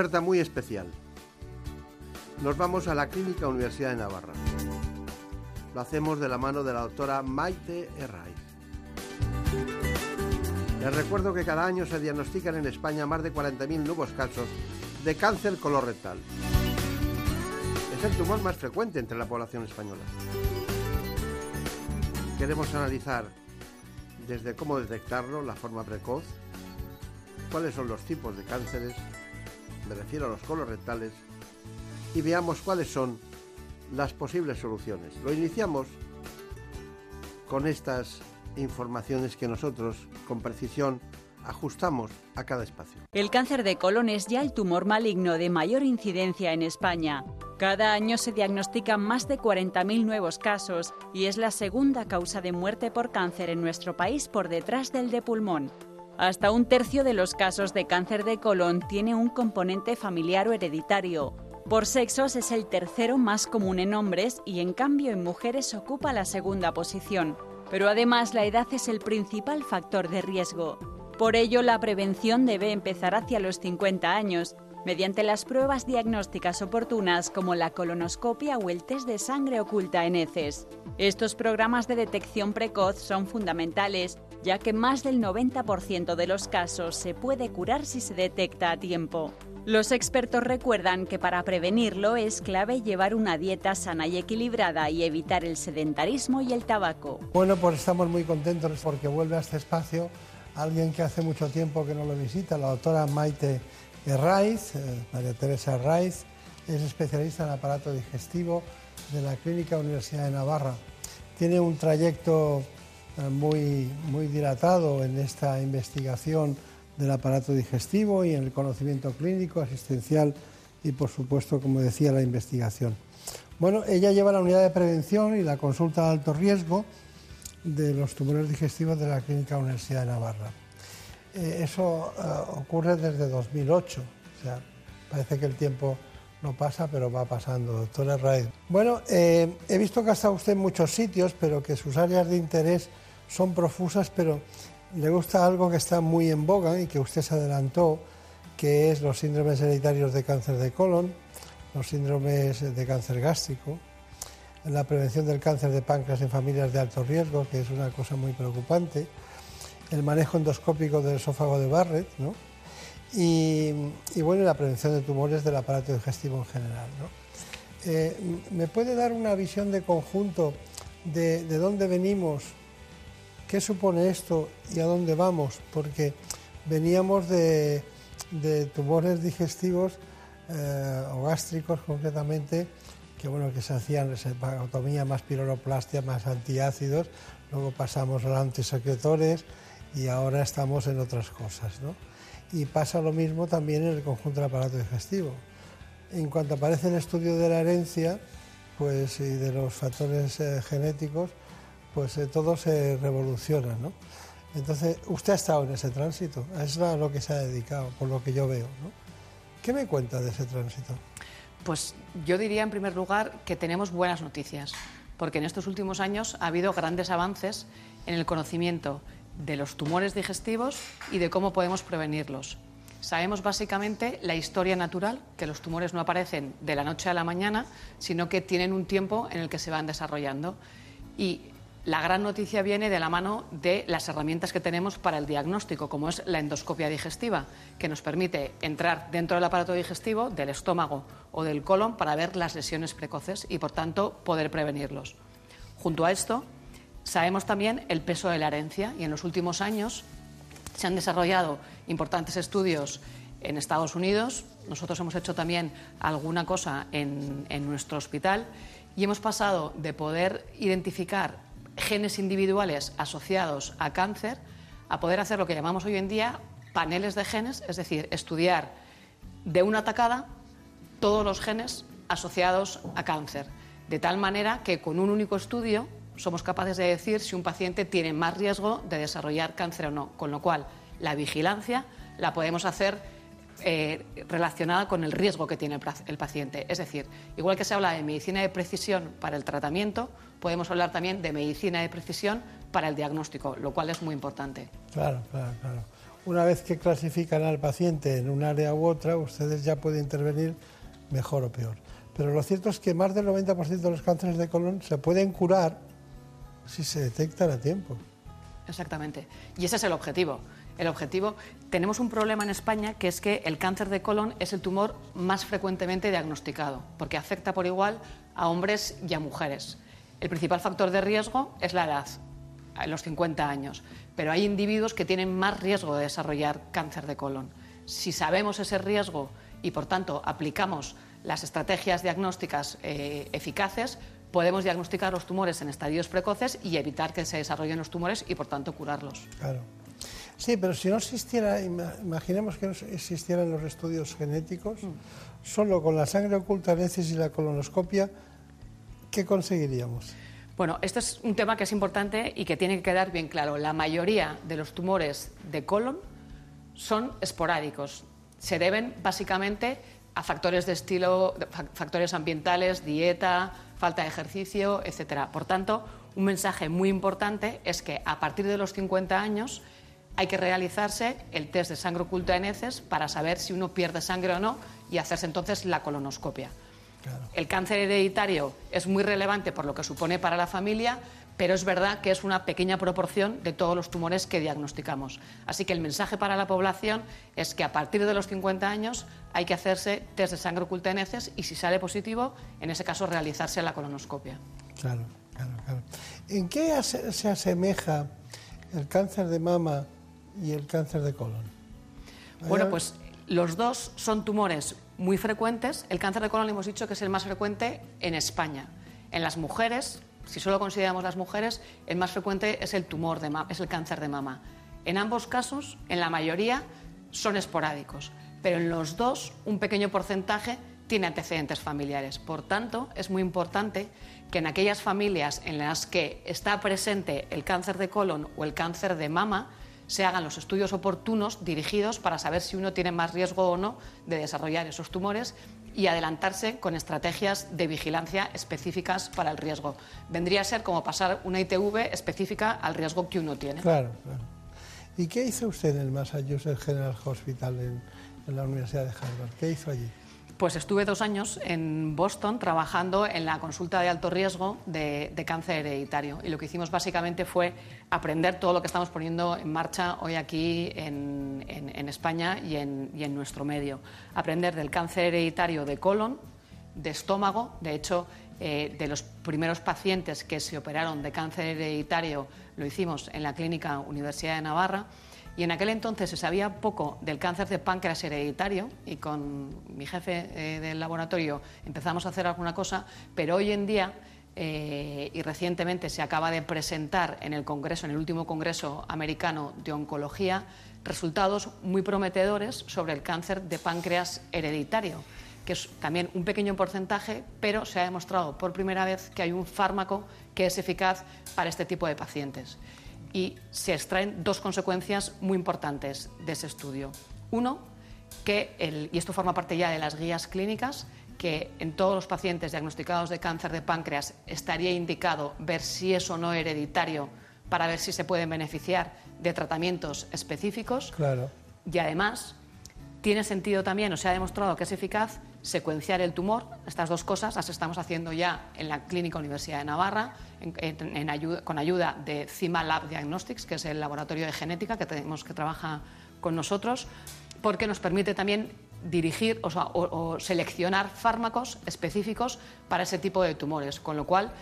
Speaker 1: Oferta muy especial. Nos vamos a la Clínica Universidad de Navarra. Lo hacemos de la mano de la doctora Maite Herraiz. Les recuerdo que cada año se diagnostican en España más de 40.000 nuevos casos de cáncer colorectal. Es el tumor más frecuente entre la población española. Queremos analizar desde cómo detectarlo, la forma precoz, cuáles son los tipos de cánceres, me refiero a los colorectales, y veamos cuáles son las posibles soluciones. Lo iniciamos con estas informaciones que nosotros, con precisión, ajustamos a cada espacio.
Speaker 2: El cáncer de colon es ya el tumor maligno de mayor incidencia en España. Cada año se diagnostican más de 40.000 nuevos casos y es la segunda causa de muerte por cáncer en nuestro país por detrás del de pulmón. Hasta un tercio de los casos de cáncer de colon tiene un componente familiar o hereditario. Por sexos es el tercero más común en hombres y en cambio en mujeres ocupa la segunda posición. Pero además la edad es el principal factor de riesgo. Por ello, la prevención debe empezar hacia los 50 años, mediante las pruebas diagnósticas oportunas como la colonoscopia o el test de sangre oculta en heces. Estos programas de detección precoz son fundamentales, ya que más del 90% de los casos se puede curar si se detecta a tiempo. Los expertos recuerdan que para prevenirlo es clave llevar una dieta sana y equilibrada y evitar el sedentarismo y el tabaco.
Speaker 3: Bueno, pues estamos muy contentos porque vuelve a este espacio alguien que hace mucho tiempo que no lo visita, la doctora Maite Herraiz, eh, María Teresa Herraiz, es especialista en aparato digestivo de la Clínica Universidad de Navarra. Tiene un trayecto muy, muy dilatado en esta investigación del aparato digestivo y en el conocimiento clínico, asistencial y, por supuesto, como decía, la investigación. Bueno, ella lleva la unidad de prevención y la consulta de alto riesgo de los tumores digestivos de la Clínica Universidad de Navarra. Eh, eso eh, ocurre desde 2008, o sea, parece que el tiempo no pasa, pero va pasando, doctora Raid. Bueno, eh, he visto que ha estado usted en muchos sitios, pero que sus áreas de interés son profusas, pero le gusta algo que está muy en boga y que usted se adelantó, que es los síndromes hereditarios de cáncer de colon, los síndromes de cáncer gástrico, la prevención del cáncer de páncreas en familias de alto riesgo, que es una cosa muy preocupante, el manejo endoscópico del esófago de Barrett, ¿no? y, bueno, la prevención de tumores del aparato digestivo en general. Eh, ¿Me puede dar una visión de conjunto de, dónde venimos, qué supone esto y a dónde vamos? Porque veníamos de, tumores digestivos eh, o gástricos concretamente, que bueno, que se hacían separotomía más piroroplastia más antiácidos, luego pasamos a los antisecretores y ahora estamos en otras cosas, ¿no? Y pasa lo mismo también en el conjunto del aparato digestivo. En cuanto aparece el estudio de la herencia, pues y de los factores eh, genéticos, pues eh, todo se revoluciona, ¿no? Entonces, usted ha estado en ese tránsito, es a lo que se ha dedicado, por lo que yo veo. ¿Qué me cuenta de ese tránsito?
Speaker 12: Pues yo diría en primer lugar que tenemos buenas noticias, porque en estos últimos años ha habido grandes avances en el conocimiento de los tumores digestivos y de cómo podemos prevenirlos. Sabemos básicamente la historia natural, que los tumores no aparecen de la noche a la mañana, sino que tienen un tiempo en el que se van desarrollando. Y la gran noticia viene de la mano de las herramientas que tenemos para el diagnóstico, como es la endoscopia digestiva, que nos permite entrar dentro del aparato digestivo, del estómago o del colon para ver las lesiones precoces y, por tanto, poder prevenirlos. Junto a esto, sabemos también el peso de la herencia y en los últimos años se han desarrollado importantes estudios en Estados Unidos. Nosotros hemos hecho también alguna cosa en, nuestro hospital y hemos pasado de poder identificar genes individuales asociados a cáncer a poder hacer lo que llamamos hoy en día paneles de genes, es decir, estudiar de una atacada todos los genes asociados a cáncer, de tal manera que con un único estudio somos capaces de decir si un paciente tiene más riesgo de desarrollar cáncer o no, con lo cual la vigilancia la podemos hacer eh, relacionada con el riesgo que tiene el, paciente. Es decir, igual que se habla de medicina de precisión para el tratamiento, podemos hablar también de medicina de precisión para el diagnóstico, lo cual es muy importante.
Speaker 3: Claro, claro, claro. Una vez que clasifican al paciente en un área u otra, ustedes ya pueden intervenir mejor o peor. Pero lo cierto es que más del 90% de los cánceres de colon se pueden curar si se detectan a tiempo.
Speaker 12: Exactamente. Y ese es el objetivo el objetivo. Tenemos un problema en España que es que el cáncer de colon es el tumor más frecuentemente diagnosticado, porque afecta por igual a hombres y a mujeres. El principal factor de riesgo es la edad.
Speaker 10: los 50 años, pero hay individuos que tienen más riesgo de desarrollar cáncer de colon. Si sabemos ese riesgo y, por tanto, aplicamos las estrategias diagnósticas eh, eficaces, podemos diagnosticar los tumores en estadios precoces y evitar que se desarrollen los tumores y, por tanto, curarlos.
Speaker 3: Claro. Sí, pero si no existiera, ima- imaginemos que no existieran los estudios genéticos, solo con la sangre oculta en heces y la colonoscopia, ¿qué conseguiríamos?
Speaker 10: Bueno, este es un tema que es importante y que tiene que quedar bien claro. La mayoría de los tumores de colon son esporádicos. Se deben básicamente a factores de estilo, factores ambientales, dieta, falta de ejercicio, etcétera. Por tanto, un mensaje muy importante es que a partir de los 50 años hay que realizarse el test de sangre oculta en heces para saber si uno pierde sangre o no y hacerse entonces la colonoscopia. El cáncer hereditario es muy relevante por lo que supone para la familia, pero es verdad que es una pequeña proporción de todos los tumores que diagnosticamos. Así que el mensaje para la población es que a partir de los 50 años hay que hacerse test de sangre oculta en heces y si sale positivo, en ese caso realizarse la colonoscopia.
Speaker 3: Claro, claro, claro. ¿En qué se asemeja el cáncer de mama y el cáncer de colon?
Speaker 10: Bueno, pues los dos son tumores muy frecuentes. El cáncer de colon hemos dicho que es el más frecuente en España. En las mujeres, si solo consideramos las mujeres, el más frecuente es el tumor de es el cáncer de mama. En ambos casos, en la mayoría, son esporádicos, pero en los dos un pequeño porcentaje tiene antecedentes familiares. Por tanto, es muy importante que en aquellas familias en las que está presente el cáncer de colon o el cáncer de mama, se hagan los estudios oportunos dirigidos para saber si uno tiene más riesgo o no de desarrollar esos tumores y adelantarse con estrategias de vigilancia específicas para el riesgo. Vendría a ser como pasar una ITV específica al riesgo que uno tiene.
Speaker 3: Claro, claro. ¿Y qué hizo usted en el Massachusetts General Hospital en, en la Universidad de Harvard? ¿Qué hizo allí?
Speaker 10: Pues estuve dos años en Boston trabajando en la consulta de alto riesgo de, cáncer hereditario. Y lo que hicimos básicamente fue aprender todo lo que estamos poniendo en marcha hoy aquí en, España y en, y en nuestro medio. Aprender del cáncer hereditario de colon, de estómago. De hecho, eh, de los primeros pacientes que se operaron de cáncer hereditario lo hicimos en la Clínica Universidad de Navarra. Y en aquel entonces se sabía poco del cáncer de páncreas hereditario y con mi jefe eh, del laboratorio empezamos a hacer alguna cosa, pero hoy en día eh, y recientemente se acaba de presentar en el Congreso, en el último Congreso americano de Oncología, resultados muy prometedores sobre el cáncer de páncreas hereditario, que es también un pequeño porcentaje, pero se ha demostrado por primera vez que hay un fármaco que es eficaz para este tipo de pacientes y se extraen dos consecuencias muy importantes de ese estudio. Uno, que el- y esto forma parte ya de las guías clínicas, que en todos los pacientes diagnosticados de cáncer de páncreas estaría indicado ver si es o no hereditario para ver si se pueden beneficiar de tratamientos específicos.
Speaker 3: Claro.
Speaker 10: Y además, tiene sentido también, o se ha demostrado que es eficaz, secuenciar el tumor. Estas dos cosas las estamos haciendo ya en la Clínica Universidad de Navarra, en- ayuda- con ayuda de CIMA Lab Diagnostics, que es el laboratorio de genética que tenemos que trabaja con nosotros, porque nos permite también dirigir o, seleccionar fármacos específicos para ese tipo de tumores. Con lo cual,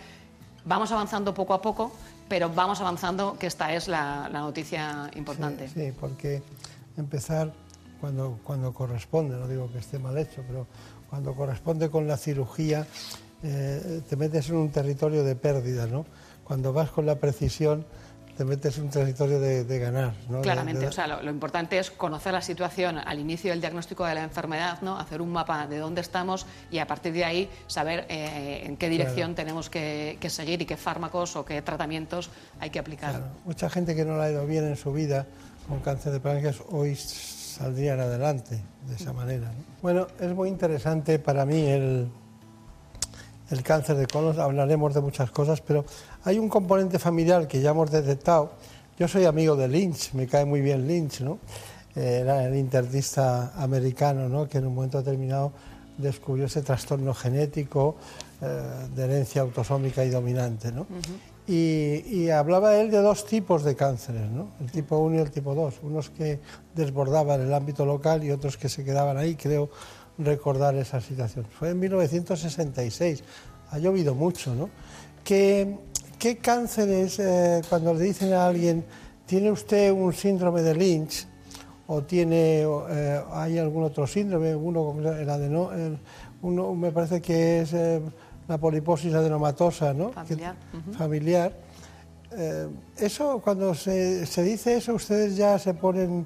Speaker 10: vamos avanzando poco a poco, pero vamos avanzando, que esta es la, la noticia importante.
Speaker 3: Sí, sí, porque empezar cuando, cuando corresponde, no digo que esté mal hecho, pero cuando corresponde con la cirugía, eh, te metes en un territorio de pérdida, ¿no? Cuando vas con la precisión, te metes en un territorio de, de ganar, ¿no? De-
Speaker 10: Claramente,
Speaker 3: de-
Speaker 10: o sea, lo, lo importante es conocer la situación al inicio del diagnóstico de la enfermedad, ¿no? hacer un mapa de dónde estamos y a partir de ahí saber eh, en qué dirección tenemos que, que seguir y qué fármacos o qué tratamientos hay que aplicar.
Speaker 3: Claro, mucha gente que no le ha ido bien en su vida con cáncer de páncreas hoy saldrían adelante de esa manera. ¿no? Bueno, es muy interesante para mí el, el cáncer de colon, hablaremos de muchas cosas, pero hay un componente familiar que ya hemos detectado. Yo soy amigo de Lynch, me cae muy bien Lynch, ¿no? Eh, Era el internista americano, ¿no? Que en un momento determinado descubrió ese trastorno genético eh, de herencia autosómica y dominante, ¿no? Y, y hablaba él de dos tipos de cánceres, ¿no? el tipo 1 y el tipo 2, unos que desbordaban el ámbito local y otros que se quedaban ahí, creo recordar esa situación. Fue en 1966, ha llovido mucho, ¿no? ¿Qué, ¿qué cáncer es eh, cuando le dicen a alguien, tiene usted un síndrome de Lynch o tiene, eh, hay algún otro síndrome, uno, el adeno, el- uno me parece que es eh, la poliposis adenomatosa, ¿no?
Speaker 10: Familiar,
Speaker 3: Que- familiar. Eso, cuando se, se dice eso, ustedes ya se ponen,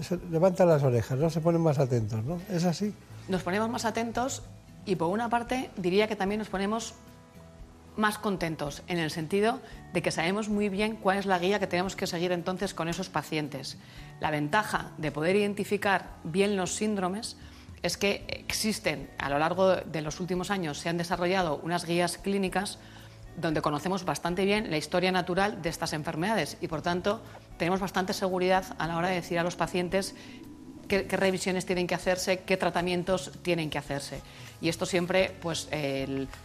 Speaker 3: se levantan las orejas, ¿no? Se ponen más atentos, ¿no? ¿Es así?
Speaker 10: Nos ponemos más atentos y por una parte diría que también nos ponemos más contentos en el sentido de que sabemos muy bien cuál es la guía que tenemos que seguir entonces con esos pacientes. La ventaja de poder identificar bien los síndromes es que existen a lo largo de los últimos años se han desarrollado unas guías clínicas donde conocemos bastante bien la historia natural de estas enfermedades y por tanto tenemos bastante seguridad a la hora de decir a los pacientes qué, revisiones tienen que hacerse, qué tratamientos tienen que hacerse. Y esto siempre pues,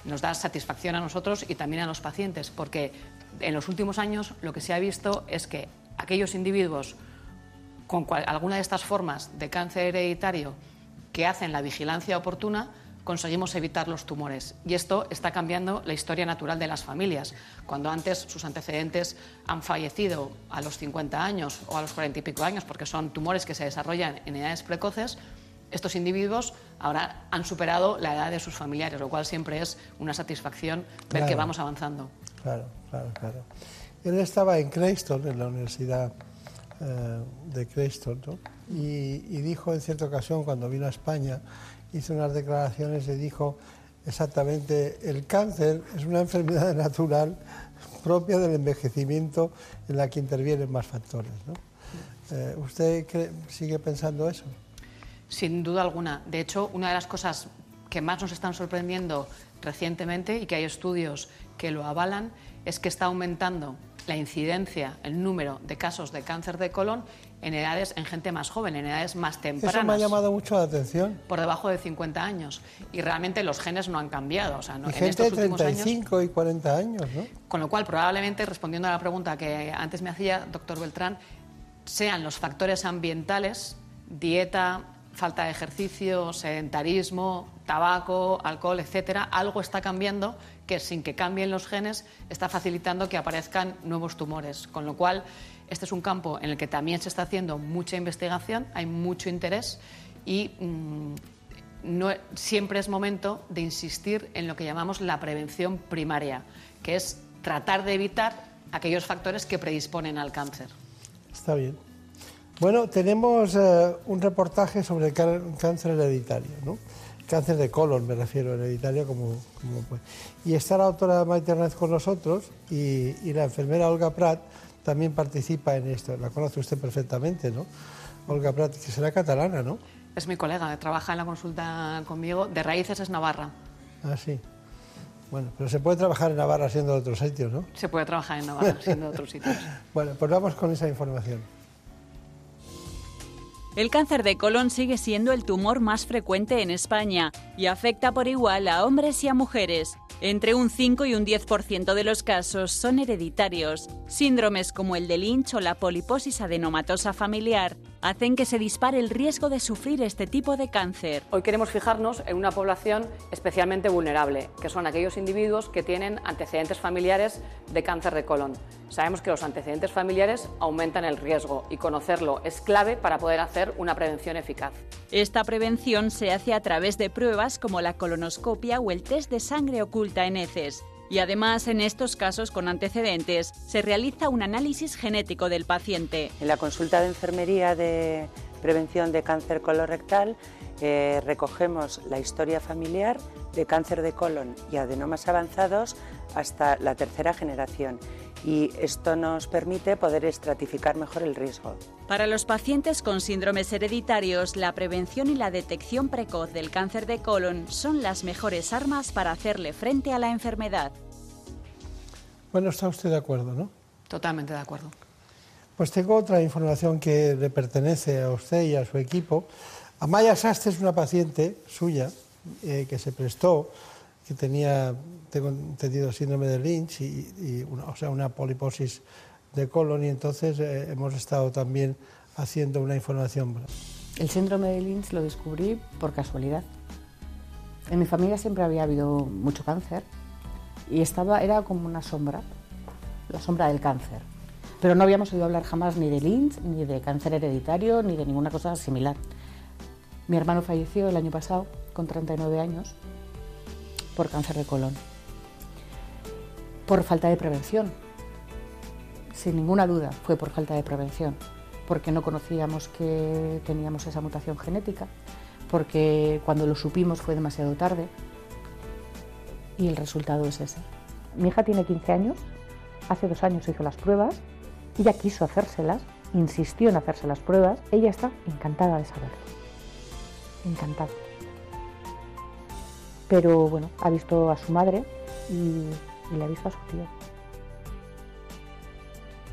Speaker 10: nos da satisfacción a nosotros y también a los pacientes, porque en los últimos años lo que se ha visto es que aquellos individuos con alguna de estas formas de cáncer hereditario que hacen la vigilancia oportuna, conseguimos evitar los tumores. Y esto está cambiando la historia natural de las familias. Cuando antes sus antecedentes han fallecido a los 50 años o a los 40 y pico años, porque son tumores que se desarrollan en edades precoces, estos individuos ahora han superado la edad de sus familiares, lo cual siempre es una satisfacción ver que
Speaker 3: Claro.
Speaker 10: vamos avanzando.
Speaker 3: Claro, claro, claro. Él estaba en Crayston, en la Universidad eh, de Crayston, ¿no? y, y dijo en cierta ocasión, cuando vino a España, hizo unas declaraciones y dijo exactamente, el cáncer es una enfermedad natural propia del envejecimiento en la que intervienen más factores. ¿no? Eh, ¿Usted cree- sigue pensando eso?
Speaker 10: Sin duda alguna. De hecho, una de las cosas que más nos están sorprendiendo recientemente y que hay estudios que lo avalan es que está aumentando la incidencia, el número de casos de cáncer de colon en edades, en gente más joven, en edades más tempranas.
Speaker 3: Eso me ha llamado mucho la atención.
Speaker 10: Por debajo de 50 años. Y realmente los genes no han cambiado. O sea, no-
Speaker 3: y
Speaker 10: en
Speaker 3: gente de
Speaker 10: estos años
Speaker 3: 35 y 40 años, ¿no?
Speaker 10: con lo cual, probablemente, respondiendo a la pregunta que antes me hacía, doctor Beltrán, sean los factores ambientales, dieta, falta de ejercicio, sedentarismo, tabaco, alcohol, etcétera, algo está cambiando que sin que cambien los genes está facilitando que aparezcan nuevos tumores. Con lo cual, este es un campo en el que también se está haciendo mucha investigación, hay mucho interés y mm, siempre es momento de insistir en lo que llamamos la prevención primaria, que es tratar de evitar aquellos factores que predisponen al cáncer.
Speaker 3: Está bien. Bueno, tenemos eh, un reportaje sobre el cá- cáncer hereditario, ¿no? Cáncer de colon, me refiero, hereditario, como, como pues. Y está la autora Maite Hernández con nosotros y, y la enfermera Olga Prat también participa en esto. La conoce usted perfectamente, ¿no? Olga Prat, que será catalana, ¿no?
Speaker 10: Es mi colega, trabaja en la consulta conmigo, de raíces es Navarra.
Speaker 3: Ah, sí. Bueno, pero se puede trabajar en Navarra siendo de otros sitios, ¿no?
Speaker 10: Se puede trabajar en Navarra, siendo de otros sitios.
Speaker 3: Bueno, pues vamos con esa información.
Speaker 2: El cáncer de colon sigue siendo el tumor más frecuente en España y afecta por igual a hombres y a mujeres. Entre un 5 y un 10% de los casos son hereditarios. Síndromes como el de Lynch o la poliposis adenomatosa familiar hacen que se dispare el riesgo de sufrir este tipo de cáncer.
Speaker 10: Hoy queremos fijarnos en una población especialmente vulnerable, que son aquellos individuos que tienen antecedentes familiares de cáncer de colon. Sabemos que los antecedentes familiares aumentan el riesgo y conocerlo es clave para poder hacer una prevención eficaz.
Speaker 2: Esta prevención se hace a través de pruebas como la colonoscopia o el test de sangre oculta en heces. Y además, en estos casos con antecedentes, se realiza un análisis genético del paciente.
Speaker 13: En la consulta de enfermería de prevención de cáncer colorectal eh, recogemos la historia familiar de cáncer de colon y adenomas avanzados hasta la tercera generación y esto nos permite poder estratificar mejor el riesgo.
Speaker 2: Para los pacientes con síndromes hereditarios, la prevención y la detección precoz del cáncer de colon son las mejores armas para hacerle frente a la enfermedad.
Speaker 3: Bueno, está usted de acuerdo, ¿no?
Speaker 10: Totalmente de acuerdo.
Speaker 3: Pues tengo otra información que le pertenece a usted y a su equipo. Amaya Sastre es una paciente suya eh, que se prestó, que tenía, tengo entendido, síndrome de Lynch y, y una, o sea, una poliposis de colon y entonces eh, hemos estado también haciendo una información.
Speaker 14: El síndrome de Lynch lo descubrí por casualidad. En mi familia siempre había habido mucho cáncer y estaba, era como una sombra. la sombra del cáncer. Pero no habíamos oído hablar jamás ni de Lynch, ni de cáncer hereditario, ni de ninguna cosa similar. Mi hermano falleció el año pasado, con 39 años, por cáncer de colon. Por falta de prevención. Sin ninguna duda fue por falta de prevención. Porque no conocíamos que teníamos esa mutación genética. Porque cuando lo supimos fue demasiado tarde. Y el resultado es ese. Mi hija tiene 15 años. Hace dos años hizo las pruebas. Ella quiso hacérselas. Insistió en hacerse las pruebas. Ella está encantada de saberlo. Encantada pero bueno, ha visto a su madre y, le ha visto a su tío.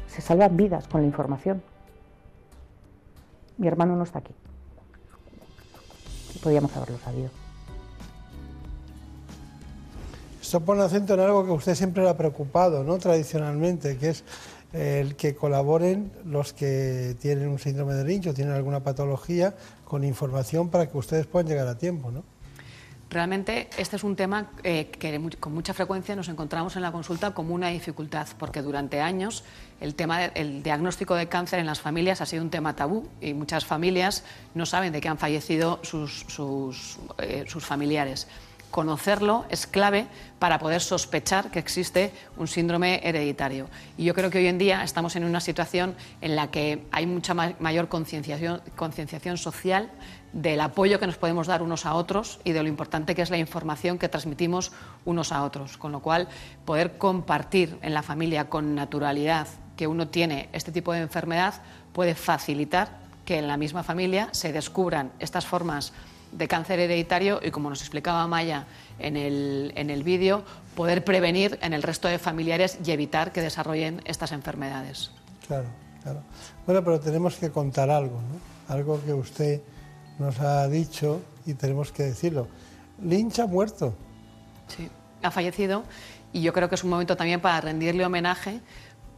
Speaker 14: Se salvan vidas con la información. Mi hermano no está aquí. Podíamos haberlo sabido.
Speaker 3: Esto pone acento en algo que usted siempre le ha preocupado, ¿no? Tradicionalmente, que es el que colaboren los que tienen un síndrome de Lynch o tienen alguna patología con información para que ustedes puedan llegar a tiempo, ¿no?
Speaker 10: Realmente este es un tema eh, que con mucha frecuencia nos encontramos en la consulta como una dificultad, porque durante años el tema del diagnóstico de cáncer en las familias ha sido un tema tabú y muchas familias no saben de qué han fallecido sus, sus, eh, sus familiares conocerlo es clave para poder sospechar que existe un síndrome hereditario. Y yo creo que hoy en día estamos en una situación en la que hay mucha mayor concienciación, concienciación social del apoyo que nos podemos dar unos a otros y de lo importante que es la información que transmitimos unos a otros. Con lo cual, poder compartir en la familia con naturalidad que uno tiene este tipo de enfermedad puede facilitar que en la misma familia se descubran estas formas de cáncer hereditario y, como nos explicaba Maya en el, en el vídeo, poder prevenir en el resto de familiares y evitar que desarrollen estas enfermedades.
Speaker 3: Claro, claro. Bueno, pero tenemos que contar algo, ¿no? Algo que usted nos ha dicho y tenemos que decirlo. Lynch ha muerto.
Speaker 10: Sí, ha fallecido y yo creo que es un momento también para rendirle homenaje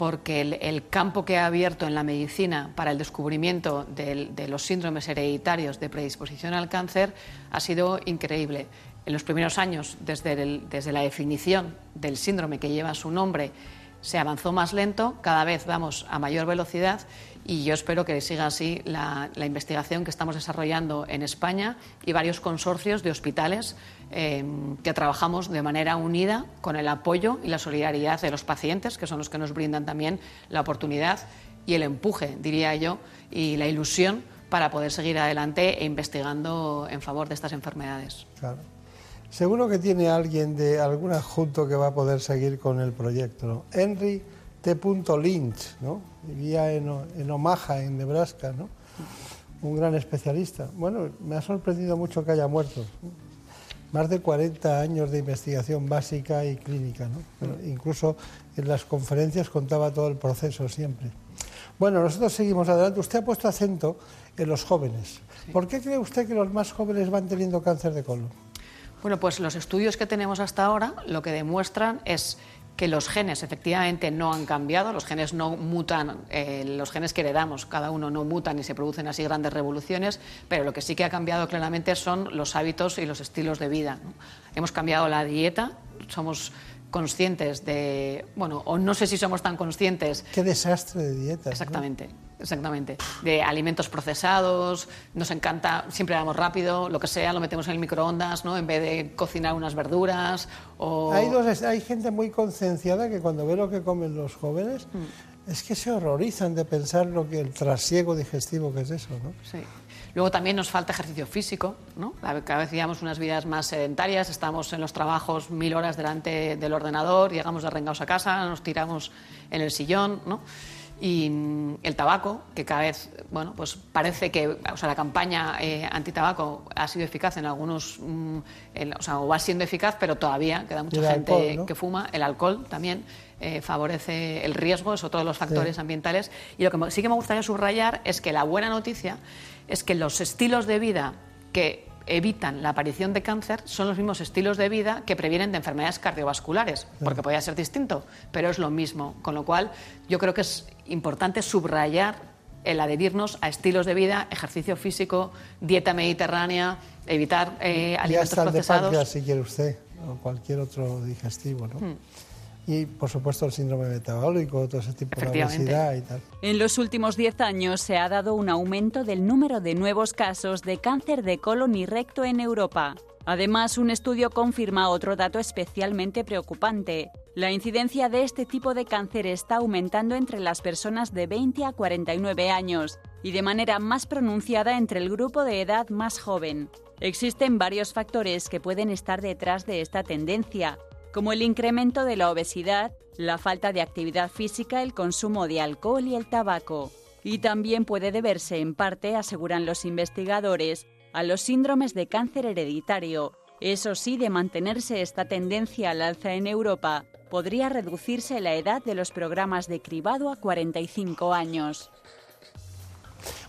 Speaker 10: porque el, campo que ha abierto en la medicina para el descubrimiento de los síndromes hereditarios de predisposición al cáncer ha sido increíble. En los primeros años, desde, desde la definición del síndrome que lleva su nombre, se avanzó más lento, cada vez vamos a mayor velocidad y yo espero que siga así la, investigación que estamos desarrollando en España y varios consorcios de hospitales eh, que trabajamos de manera unida con el apoyo y la solidaridad de los pacientes, que son los que nos brindan también la oportunidad y el empuje, diría yo, y la ilusión para poder seguir adelante e investigando en favor de estas enfermedades.
Speaker 3: Claro. Seguro que tiene alguien de algún adjunto que va a poder seguir con el proyecto. Henry T. Lynch, ¿no? vivía en, en, Omaha, en Nebraska, ¿no? un gran especialista. Bueno, me ha sorprendido mucho que haya muerto. Más de 40 años de investigación básica y clínica. ¿no? incluso en las conferencias contaba todo el proceso siempre. Bueno, nosotros seguimos adelante. Usted ha puesto acento en los jóvenes. ¿Por qué cree usted que los más jóvenes van teniendo cáncer de colon?
Speaker 10: Bueno, pues los estudios que tenemos hasta ahora lo que demuestran es que los genes efectivamente no han cambiado, los genes no mutan, eh, los genes que heredamos, cada uno no mutan y se producen así grandes revoluciones, pero lo que sí que ha cambiado claramente son los hábitos y los estilos de vida. Hemos cambiado la dieta, somos conscientes de, bueno, o no sé si somos tan conscientes.
Speaker 3: Qué desastre de dieta.
Speaker 10: Exactamente. Exactamente. De alimentos procesados, nos encanta, siempre vamos rápido, lo que sea, lo metemos en el microondas, ¿no? En vez de cocinar unas verduras o...
Speaker 3: Hay, dos, hay gente muy concienciada que cuando ve lo que comen los jóvenes, mm. es que se horrorizan de pensar lo que el trasiego digestivo que es eso, ¿no?
Speaker 10: Sí. Luego también nos falta ejercicio físico, ¿no? Cada vez llevamos unas vidas más sedentarias, estamos en los trabajos mil horas delante del ordenador, llegamos de rengados a casa, nos tiramos en el sillón, ¿no? y mm, el tabaco, que cada vez, bueno, pues parece que, o sea, la campaña eh, antitabaco ha sido eficaz en algunos, mm, o sea, o va siendo eficaz, pero todavía queda mucha gente que fuma. El alcohol también eh, favorece el riesgo, es otro de los factores ambientales. Y lo que sí que me gustaría subrayar es que la buena noticia es que los estilos de vida que evitan la aparición de cáncer son los mismos estilos de vida que previenen de enfermedades cardiovasculares, porque podría ser distinto, pero es lo mismo. Con lo cual, yo creo que es importante subrayar el adherirnos a estilos de vida, ejercicio físico, dieta mediterránea, evitar eh, alimentos procesados.
Speaker 3: El de si quiere usted, o cualquier otro digestivo, ¿no? Hmm. Y por supuesto el síndrome metabólico, todo ese tipo de obesidad y tal.
Speaker 2: En los últimos 10 años se ha dado un aumento del número de nuevos casos de cáncer de colon y recto en Europa. Además, un estudio confirma otro dato especialmente preocupante. La incidencia de este tipo de cáncer está aumentando entre las personas de 20 a 49 años y de manera más pronunciada entre el grupo de edad más joven. Existen varios factores que pueden estar detrás de esta tendencia, como el incremento de la obesidad, la falta de actividad física, el consumo de alcohol y el tabaco. Y también puede deberse en parte, aseguran los investigadores, a los síndromes de cáncer hereditario. Eso sí, de mantenerse esta tendencia al alza en Europa, podría reducirse la edad de los programas de cribado a 45 años.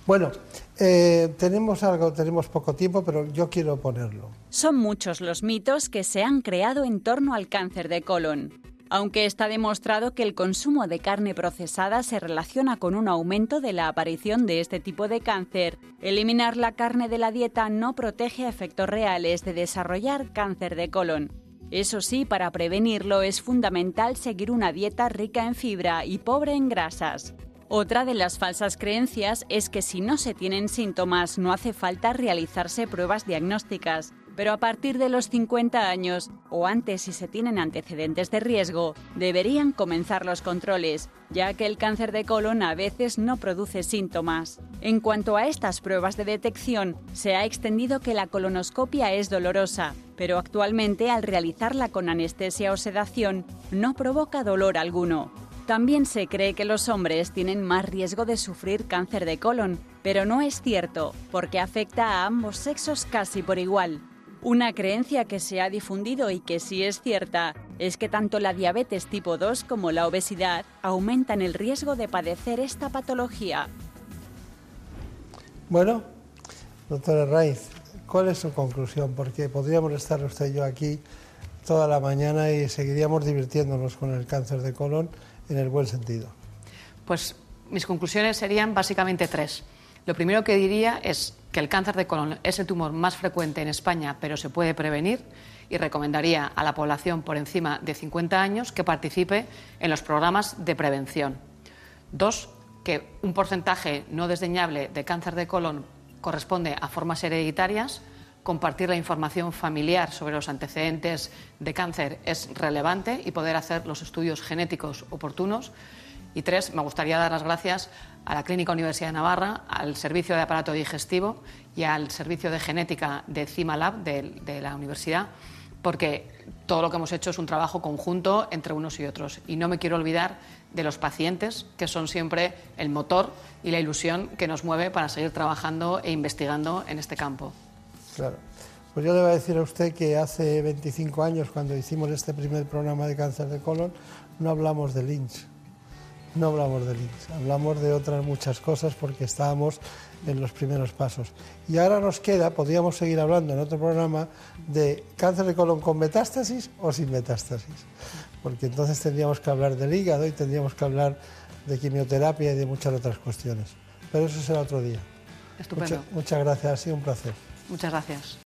Speaker 3: Bueno, eh, tenemos algo, tenemos poco tiempo, pero yo quiero ponerlo.
Speaker 2: Son muchos los mitos que se han creado en torno al cáncer de colon. Aunque está demostrado que el consumo de carne procesada se relaciona con un aumento de la aparición de este tipo de cáncer, eliminar la carne de la dieta no protege a efectos reales de desarrollar cáncer de colon. Eso sí, para prevenirlo es fundamental seguir una dieta rica en fibra y pobre en grasas. Otra de las falsas creencias es que si no se tienen síntomas no hace falta realizarse pruebas diagnósticas, pero a partir de los 50 años o antes si se tienen antecedentes de riesgo, deberían comenzar los controles, ya que el cáncer de colon a veces no produce síntomas. En cuanto a estas pruebas de detección, se ha extendido que la colonoscopia es dolorosa, pero actualmente al realizarla con anestesia o sedación no provoca dolor alguno. También se cree que los hombres tienen más riesgo de sufrir cáncer de colon, pero no es cierto, porque afecta a ambos sexos casi por igual. Una creencia que se ha difundido y que sí es cierta es que tanto la diabetes tipo 2 como la obesidad aumentan el riesgo de padecer esta patología.
Speaker 3: Bueno, doctora Raiz, ¿cuál es su conclusión? Porque podríamos estar usted y yo aquí toda la mañana y seguiríamos divirtiéndonos con el cáncer de colon en el buen sentido.
Speaker 10: Pues mis conclusiones serían básicamente tres. Lo primero que diría es que el cáncer de colon es el tumor más frecuente en España, pero se puede prevenir y recomendaría a la población por encima de 50 años que participe en los programas de prevención. Dos, que un porcentaje no desdeñable de cáncer de colon corresponde a formas hereditarias. Compartir la información familiar sobre los antecedentes de cáncer es relevante y poder hacer los estudios genéticos oportunos. Y tres, me gustaría dar las gracias a la Clínica Universidad de Navarra, al Servicio de Aparato Digestivo y al Servicio de Genética de CIMALAB de, de la Universidad, porque todo lo que hemos hecho es un trabajo conjunto entre unos y otros. Y no me quiero olvidar de los pacientes, que son siempre el motor y la ilusión que nos mueve para seguir trabajando e investigando en este campo.
Speaker 3: Claro. Pues yo le voy a decir a usted que hace 25 años, cuando hicimos este primer programa de cáncer de colon, no hablamos de Lynch. No hablamos de Lynch, hablamos de otras muchas cosas porque estábamos en los primeros pasos. Y ahora nos queda, podríamos seguir hablando en otro programa, de cáncer de colon con metástasis o sin metástasis. Porque entonces tendríamos que hablar del hígado y tendríamos que hablar de quimioterapia y de muchas otras cuestiones. Pero eso será otro día.
Speaker 10: Estupendo.
Speaker 3: Mucha- muchas gracias, ha sido un placer.
Speaker 10: Muchas gracias.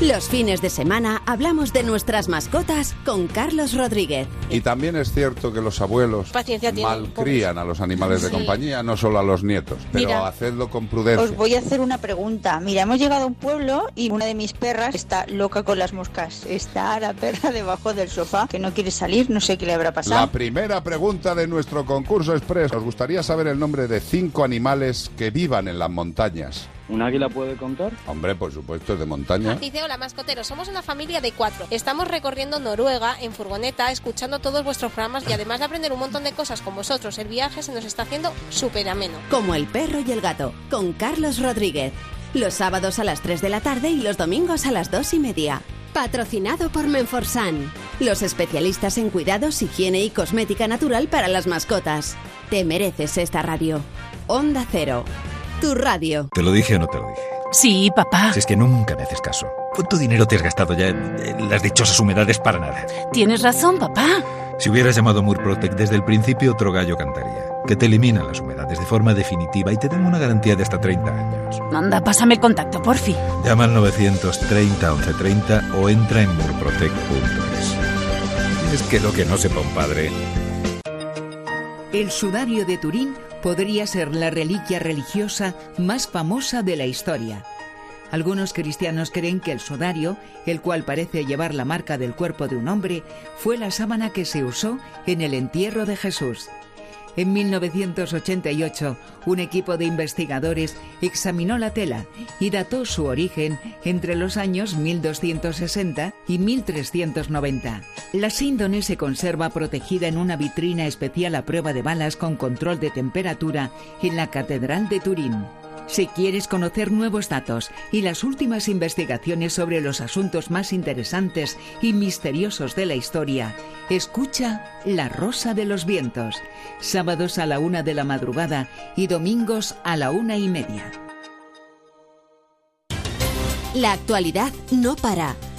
Speaker 15: Los fines de semana hablamos de nuestras mascotas con Carlos Rodríguez.
Speaker 16: Y también es cierto que los abuelos
Speaker 17: Paciencia tienen,
Speaker 16: malcrían a los animales de
Speaker 17: Sí.
Speaker 16: compañía, no solo a los nietos, pero
Speaker 17: Mira,
Speaker 16: hacedlo con prudencia.
Speaker 17: Os voy a hacer una pregunta. Mira, hemos llegado a un pueblo y una de mis perras está loca con las moscas. Está la perra debajo del sofá que no quiere salir, no sé qué le habrá pasado.
Speaker 16: La primera pregunta de nuestro concurso express. Os gustaría saber el nombre de cinco animales que vivan en las montañas.
Speaker 18: ¿Un águila puede contar?
Speaker 16: Hombre, por supuesto, es de montaña.
Speaker 19: Dice, hola mascoteros, somos una familia de cuatro. Estamos recorriendo Noruega en furgoneta, escuchando todos vuestros programas y además de aprender un montón de cosas con vosotros, el viaje se nos está haciendo súper ameno.
Speaker 15: Como el perro y el gato, con Carlos Rodríguez. Los sábados a las 3 de la tarde y los domingos a las 2 y media. Patrocinado por Menforsan, los especialistas en cuidados, higiene y cosmética natural para las mascotas. Te mereces esta radio. Onda Cero, tu radio.
Speaker 7: ¿Te lo dije o no te lo dije?
Speaker 20: Sí, papá.
Speaker 7: Si es que nunca me haces caso. ¿Cuánto dinero te has gastado ya en, en las dichosas humedades para nada?
Speaker 20: Tienes razón, papá.
Speaker 7: Si hubieras llamado Murprotec desde el principio, otro gallo cantaría. que te eliminan las humedades de forma definitiva y te dan una garantía de hasta 30 años.
Speaker 2: Manda, pásame el contacto, porfi.
Speaker 7: Llama al 930 1130 o entra en murprotec.es. Es que lo que no sepa un padre.
Speaker 21: El sudario de Turín podría ser la reliquia religiosa más famosa de la historia. Algunos cristianos creen que el sudario, el cual parece llevar la marca del cuerpo de un hombre, fue la sábana que se usó en el entierro de Jesús. En 1988, un equipo de investigadores examinó la tela y dató su origen entre los años 1260 y 1390. La síndone se conserva protegida en una vitrina especial a prueba de balas con control de temperatura en la Catedral de Turín. Si quieres conocer nuevos datos y las últimas investigaciones sobre los asuntos más interesantes y misteriosos de la historia, escucha La Rosa de los Vientos, sábados a la una de la madrugada y domingos a la una y media.
Speaker 15: La actualidad no para.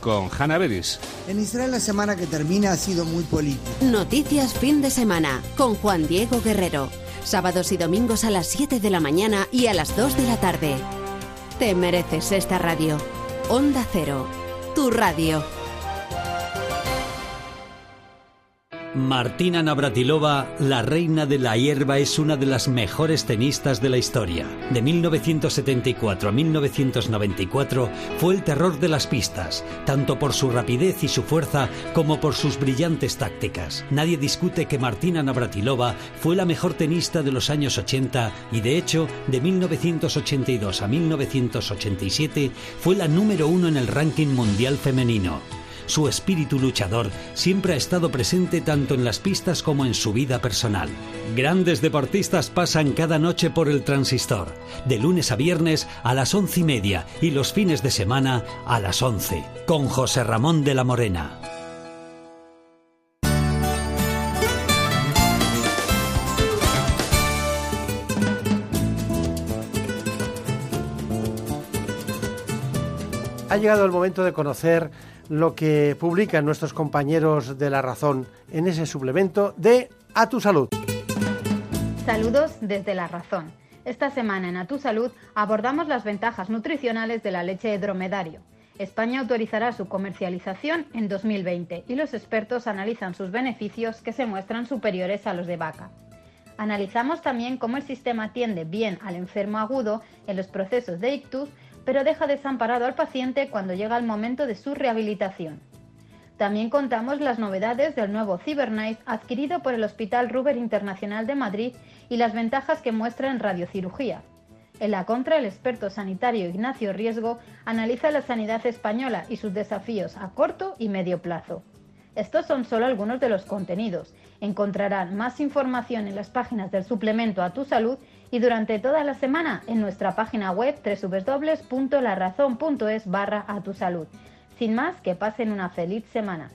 Speaker 22: con Hanna Beris.
Speaker 18: En Israel la semana que termina ha sido muy política.
Speaker 15: Noticias fin de semana con Juan Diego Guerrero. Sábados y domingos a las 7 de la mañana y a las 2 de la tarde. Te mereces esta radio. Onda Cero, tu radio.
Speaker 23: Martina Navratilova, la reina de la hierba, es una de las mejores tenistas de la historia. De 1974 a 1994 fue el terror de las pistas, tanto por su rapidez y su fuerza como por sus brillantes tácticas. Nadie discute que Martina Navratilova fue la mejor tenista de los años 80 y de hecho de 1982 a 1987 fue la número uno en el ranking mundial femenino. Su espíritu luchador siempre ha estado presente tanto en las pistas como en su vida personal. Grandes deportistas pasan cada noche por el transistor, de lunes a viernes a las once y media y los fines de semana a las once, con José Ramón de la Morena.
Speaker 1: Ha llegado el momento de conocer lo que publican nuestros compañeros de La Razón en ese suplemento de A tu Salud.
Speaker 24: Saludos desde La Razón. Esta semana en A Tu Salud abordamos las ventajas nutricionales de la leche de dromedario. España autorizará su comercialización en 2020 y los expertos analizan sus beneficios que se muestran superiores a los de vaca. Analizamos también cómo el sistema atiende bien al enfermo agudo en los procesos de ictus, pero deja desamparado al paciente cuando llega el momento de su rehabilitación. También contamos las novedades del nuevo CyberKnife adquirido por el Hospital Ruber Internacional de Madrid y las ventajas que muestra en radiocirugía. En la contra, el experto sanitario Ignacio Riesgo analiza la sanidad española y sus desafíos a corto y medio plazo. Estos son solo algunos de los contenidos. Encontrarán más información en las páginas del suplemento a tu salud y durante toda la semana en nuestra página web www.larazón.es barra a tu salud. Sin más, que pasen una feliz semana.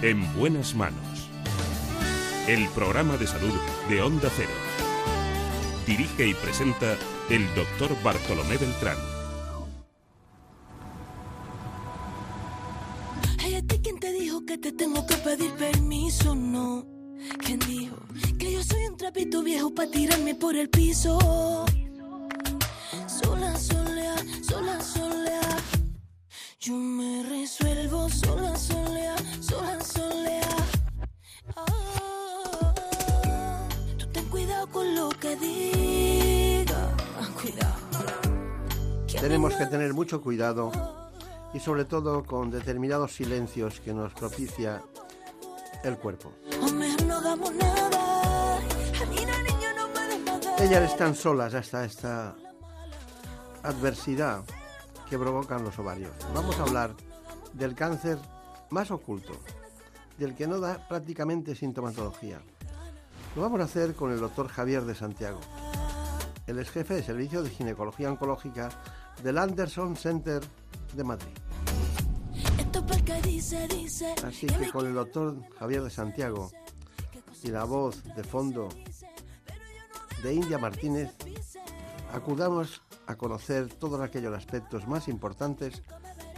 Speaker 6: En buenas manos. El programa de salud de Onda Cero. Dirige y presenta el doctor Bartolomé Beltrán.
Speaker 25: Hey, ¿a ti quién te dijo que te tengo que pedir permiso? No. ¿Quién dijo que yo soy un trapito viejo para tirarme por el piso? Sola, solea, sola, solea. Yo me resuelvo sola, solea, sola, solea. Ah, tú ten cuidado con lo que diga. Cuidado.
Speaker 1: Tenemos que tener mucho cuidado y sobre todo con determinados silencios que nos propicia el cuerpo.
Speaker 25: Hagamos nada.
Speaker 1: Ellas están solas hasta esta adversidad que provocan los ovarios. Vamos a hablar del cáncer más oculto, del que no da prácticamente sintomatología. Lo vamos a hacer con el doctor Javier de Santiago. Él es jefe de servicio de ginecología oncológica del Anderson Center de Madrid. Así que con el doctor Javier de Santiago y la voz de fondo de India Martínez, acudamos a conocer todos aquellos aspectos más importantes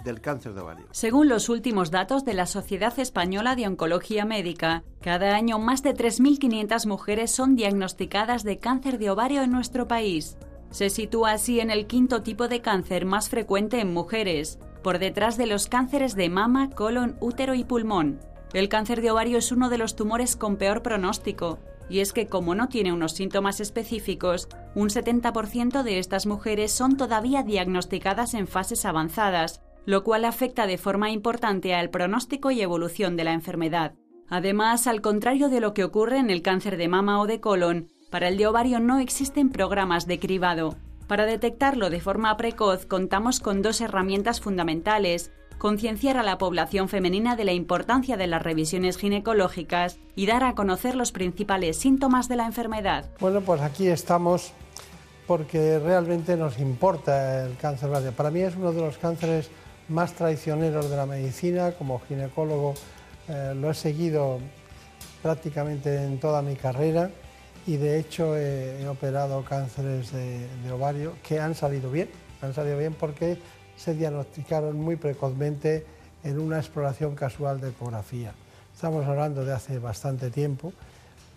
Speaker 1: del cáncer de ovario.
Speaker 2: Según los últimos datos de la Sociedad Española de Oncología Médica, cada año más de 3.500 mujeres son diagnosticadas de cáncer de ovario en nuestro país. Se sitúa así en el quinto tipo de cáncer más frecuente en mujeres, por detrás de los cánceres de mama, colon, útero y pulmón. El cáncer de ovario es uno de los tumores con peor pronóstico, y es que como no tiene unos síntomas específicos, un 70% de estas mujeres son todavía diagnosticadas en fases avanzadas, lo cual afecta de forma importante al pronóstico y evolución de la enfermedad. Además, al contrario de lo que ocurre en el cáncer de mama o de colon, para el de ovario no existen programas de cribado. Para detectarlo de forma precoz contamos con dos herramientas fundamentales, concienciar a la población femenina de la importancia de las revisiones ginecológicas y dar a conocer los principales síntomas de la enfermedad.
Speaker 3: Bueno, pues aquí estamos porque realmente nos importa el cáncer ovario. Para mí es uno de los cánceres más traicioneros de la medicina. Como ginecólogo eh, lo he seguido prácticamente en toda mi carrera y de hecho he, operado cánceres de, de, ovario que han salido bien. Han salido bien porque se diagnosticaron muy precozmente en una exploración casual de ecografía. Estamos hablando de hace bastante tiempo,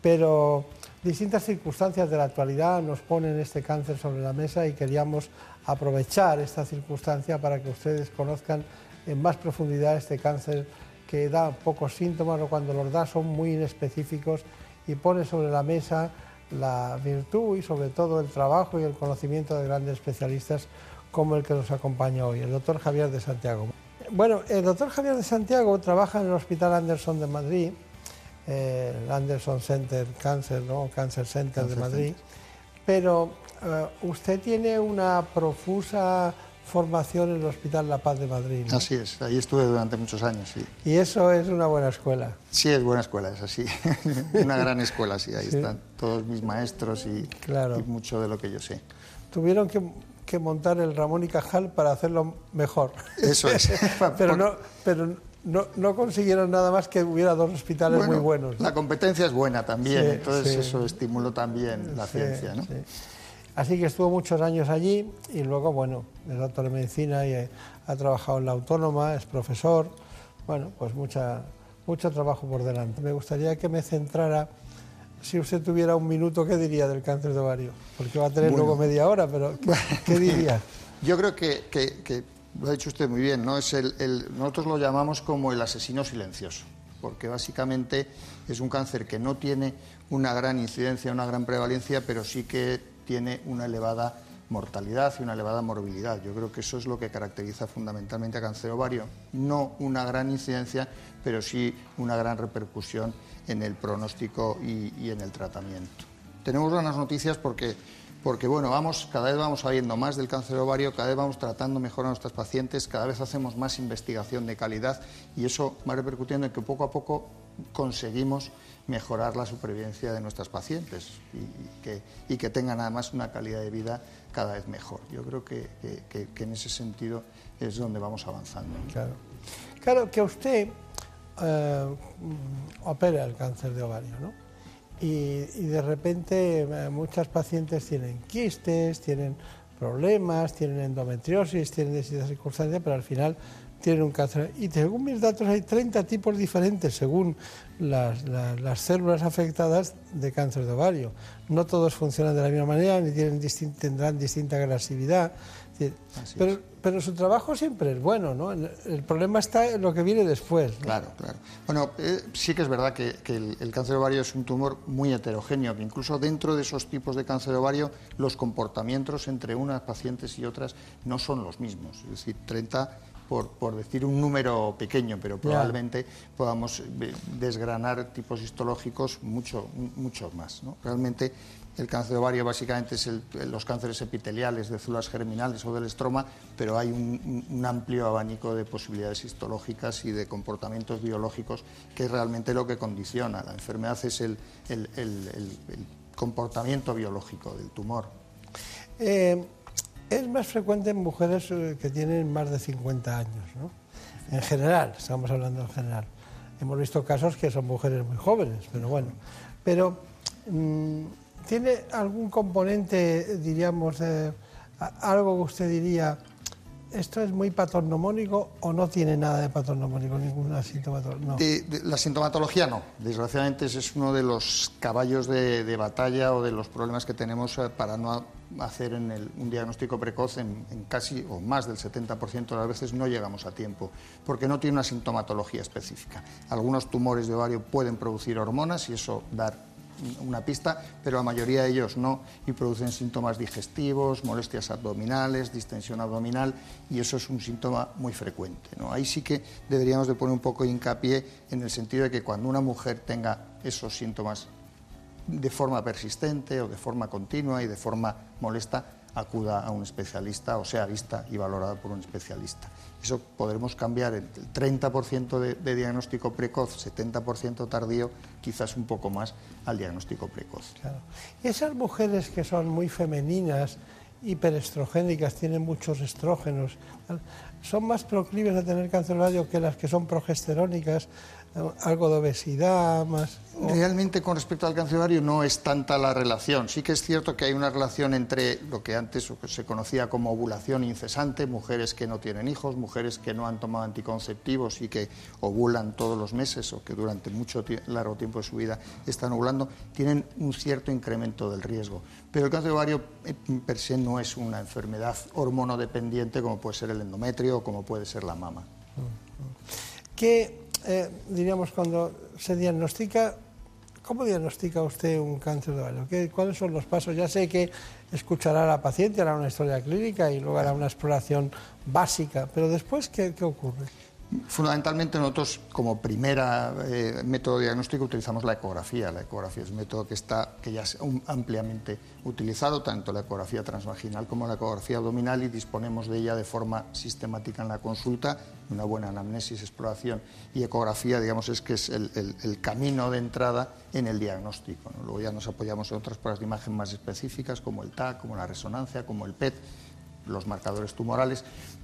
Speaker 3: pero distintas circunstancias de la actualidad nos ponen este cáncer sobre la mesa y queríamos aprovechar esta circunstancia para que ustedes conozcan en más profundidad este cáncer que da pocos síntomas o cuando los da son muy inespecíficos y pone sobre la mesa la virtud y sobre todo el trabajo y el conocimiento de grandes especialistas como el que nos acompaña hoy, el doctor Javier de Santiago. Bueno, el doctor Javier de Santiago trabaja en el Hospital Anderson de Madrid, eh, el Anderson Center Cancer, ¿no? Cancer Center de Madrid, pero eh, usted tiene una profusa formación en el Hospital La Paz de Madrid.
Speaker 26: ¿no? Así es, ahí estuve durante muchos años, sí.
Speaker 3: ¿Y eso es una buena escuela?
Speaker 26: Sí, es buena escuela, es así. una gran escuela, sí, ahí están todos mis maestros y, y mucho de lo que yo sé.
Speaker 3: Tuvieron que que montar el Ramón y Cajal para hacerlo mejor.
Speaker 26: Eso es.
Speaker 3: pero no, pero no, no, consiguieron nada más que hubiera dos hospitales muy buenos.
Speaker 26: La competencia es buena también, entonces eso estimuló también la ciencia. ¿no?
Speaker 3: Así que estuvo muchos años allí y luego, bueno, es doctor en medicina y ha trabajado en la autónoma, es profesor. Bueno, pues mucha, mucho trabajo por delante. Me gustaría que me centrara si usted tuviera un minuto, ¿qué diría del cáncer de ovario? Porque va a tener luego media hora, pero ¿qué, diría?
Speaker 26: Yo creo que, lo ha dicho usted muy bien, ¿no? Es el, nosotros lo llamamos como el asesino silencioso, porque básicamente es un cáncer que no tiene una gran incidencia, una gran prevalencia, pero sí que tiene una elevada mortalidad y una elevada morbilidad. Yo creo que eso es lo que caracteriza fundamentalmente a cáncer ovario. No una gran incidencia, pero sí una gran repercusión en el pronóstico y, en el tratamiento. Tenemos buenas noticias porque, porque bueno, vamos, cada vez vamos sabiendo más del cáncer ovario, cada vez vamos tratando mejor a nuestros pacientes, cada vez hacemos más investigación de calidad y eso va repercutiendo en que poco a poco conseguimos mejorar la supervivencia de nuestras pacientes y que, tengan además una calidad de vida cada vez mejor. Yo creo que, que, en ese sentido es donde vamos avanzando.
Speaker 3: Claro, claro que usted eh, opera el cáncer de ovario, ¿no? Y, de repente eh, muchas pacientes tienen quistes, tienen problemas, tienen endometriosis, tienen distintas circunstancias, pero al final tienen un cáncer. Y según mis datos hay 30 tipos diferentes según las, las, células afectadas de cáncer de ovario. No todos funcionan de la misma manera ni tienen tendrán distinta agresividad. Pero, pero, su trabajo siempre es bueno, ¿no? El problema está en lo que viene después.
Speaker 26: Claro, claro. Bueno, eh, sí que es verdad que, el, cáncer de ovario es un tumor muy heterogéneo, que incluso dentro de esos tipos de cáncer de ovario los comportamientos entre unas pacientes y otras no son los mismos. Es decir, 30 por, por, decir un número pequeño, pero probablemente podamos desgranar tipos histológicos mucho, mucho más. ¿no? Realmente El cáncer de ovario básicamente es los cánceres epiteliales de células germinales o del estroma, pero hay un, amplio abanico de posibilidades histológicas y de comportamientos biológicos que es realmente lo que condiciona. La enfermedad es el, comportamiento biológico del tumor.
Speaker 3: Eh, es más frecuente en mujeres eh, que tienen más de 50 años, ¿no? En general, estamos hablando en general. Hemos visto casos que son mujeres muy jóvenes, pero bueno. Pero mm, ¿Tiene algún componente, diríamos, algo que usted diría, esto es muy patognomónico o no tiene nada de patognomónico, ninguna sintomatología?
Speaker 26: La sintomatología no. Desgraciadamente ese es uno de los caballos de, batalla o de los problemas que tenemos eh, para no hacer un diagnóstico precoz en, casi o más del 70% de las veces no llegamos a tiempo, porque no tiene una sintomatología específica. Algunos tumores de ovario pueden producir hormonas y eso dar una pista, pero la mayoría de ellos no, y producen síntomas digestivos, molestias abdominales, distensión abdominal, y eso es un síntoma muy frecuente. Ahí sí que deberíamos de poner un poco de hincapié en el sentido de que cuando una mujer tenga esos síntomas de forma persistente o de forma continua y de forma molesta, acuda a un especialista o sea vista y valorada por un especialista. Eso podremos cambiar el 30% de, diagnóstico precoz, 70% tardío, quizás un poco más al diagnóstico precoz.
Speaker 3: Claro. Esas mujeres que son muy femeninas, hiperestrogénicas, tienen muchos estrógenos, son más proclives a tener cáncer ovario que las que son progesterónicas, algo de obesidad, más...
Speaker 26: Realmente con respecto al cáncer ovario no es tanta la relación. Sí que es cierto que hay una relación entre lo que antes se conocía como ovulación incesante, mujeres que no tienen hijos, mujeres que no han tomado anticonceptivos y que ovulan todos los meses o que durante mucho largo tiempo de su vida están ovulando, tienen un cierto incremento del riesgo. Pero el cáncer ovario eh, per se no es una enfermedad hormonodependiente como puede ser el endometrio o como puede ser la mama.
Speaker 3: ¿Qué eh, diríamos, cuando se diagnostica, ¿cómo diagnostica usted un cáncer de ovario? ¿Cuáles son los pasos? Ya sé que escuchará a la paciente, hará una historia clínica y luego hará una exploración básica, pero después, ¿qué, qué ocurre?
Speaker 26: Fundamentalmente nosotros como primera eh, método diagnóstico utilizamos la ecografía. La ecografía es un método que está que ya es ampliamente utilizado, tanto la ecografía transvaginal como la ecografía abdominal y disponemos de ella de forma sistemática en la consulta, una buena anamnesis, exploración y ecografía, digamos, es que es el, camino de entrada en el diagnóstico. Luego ya nos apoyamos en otras pruebas de imagen más específicas como el TAC, como la resonancia, como el PET los marcadores tumorales,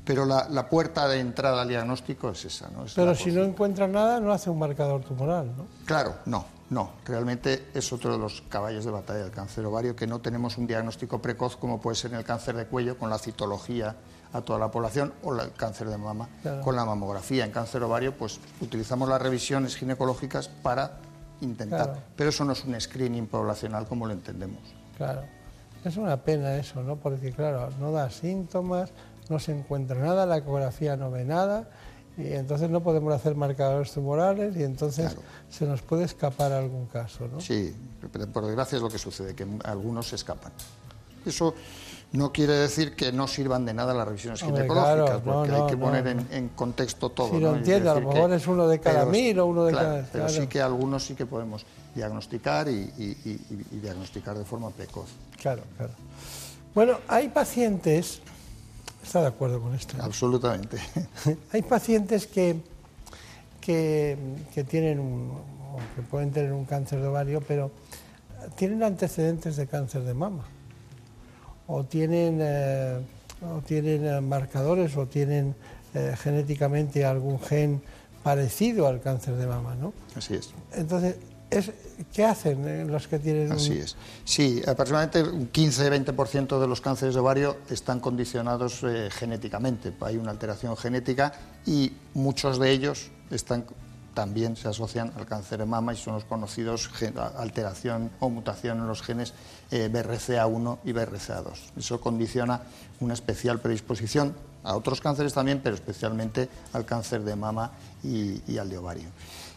Speaker 26: pero la, puerta de entrada al diagnóstico es esa. ¿no?
Speaker 3: pero si no encuentra nada, no hace un marcador tumoral, ¿no?
Speaker 26: Claro, no, no. Realmente es otro de los caballos de batalla del cáncer ovario, que no tenemos un diagnóstico precoz como puede ser en el cáncer de cuello con la citología a toda la población o el cáncer de mama con la mamografía. En cáncer ovario, pues utilizamos las revisiones ginecológicas para intentar, pero eso no es un screening poblacional como lo entendemos.
Speaker 3: Claro. Es una pena eso, ¿no? Porque, claro, no da síntomas, no se encuentra nada, la ecografía no ve nada, y entonces no podemos hacer marcadores tumorales y entonces se nos puede escapar algún caso, ¿no?
Speaker 26: Sí, por desgracia es lo que sucede, que algunos se escapan. Eso no quiere decir que no sirvan de nada las revisiones ginecológicas, porque hay que poner en, contexto todo.
Speaker 3: Sí, lo entiendo, a lo mejor es uno de cada mil o uno de cada...
Speaker 26: Pero sí que algunos sí que podemos diagnosticar y, diagnosticar de forma precoz.
Speaker 3: Claro, claro. Bueno, hay pacientes, está de acuerdo con esto.
Speaker 26: Absolutamente.
Speaker 3: hay pacientes que, que, tienen un, que pueden tener un cáncer de ovario, pero tienen antecedentes de cáncer de mama, o tienen, eh, o tienen eh, marcadores, o tienen eh, genéticamente algún gen parecido al cáncer de mama, ¿no?
Speaker 26: Así es.
Speaker 3: Entonces, ¿Qué hacen eh, los que tienen?
Speaker 26: Así es. Sí, aproximadamente un 15-20% de los cánceres de ovario están condicionados eh, genéticamente. Hay una alteración genética y muchos de ellos están también se asocian al cáncer de mama y son los conocidos alteración o mutación en los genes eh, BRCA1 y BRCA2. Eso condiciona una especial predisposición a otros cánceres también, pero especialmente al cáncer de mama y al de ovario.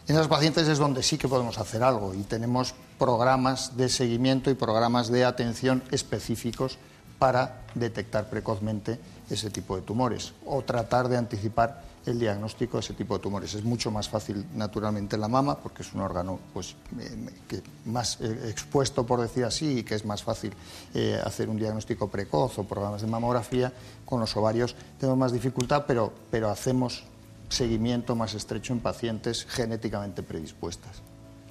Speaker 26: En esas pacientes es donde sí que podemos hacer algo y tenemos programas de seguimiento y programas de atención específicos para detectar precozmente ese tipo de tumores o tratar de anticipar el diagnóstico de ese tipo de tumores. Es mucho más fácil, naturalmente, en la mama, porque es un órgano pues, eh, más eh, expuesto, por decir así, y que es más fácil eh, hacer un diagnóstico precoz o programas de mamografía. Con los ovarios tenemos más dificultad, pero, pero hacemos seguimiento más estrecho en pacientes genéticamente predispuestas.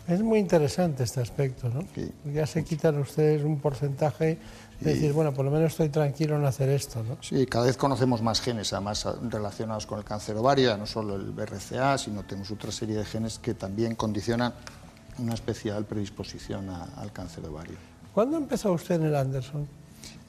Speaker 3: Es muy interesante este aspecto, ¿no? Ya se quitan ustedes un porcentaje de decir, bueno, por lo menos estoy tranquilo en hacer esto, ¿no?
Speaker 26: Sí, cada vez conocemos más genes, además relacionados con el cáncer ovario, no solo el BRCA, sino tenemos otra serie de genes que también condicionan una especial predisposición al cáncer ovario.
Speaker 3: ¿Cuándo empezó usted en el Anderson?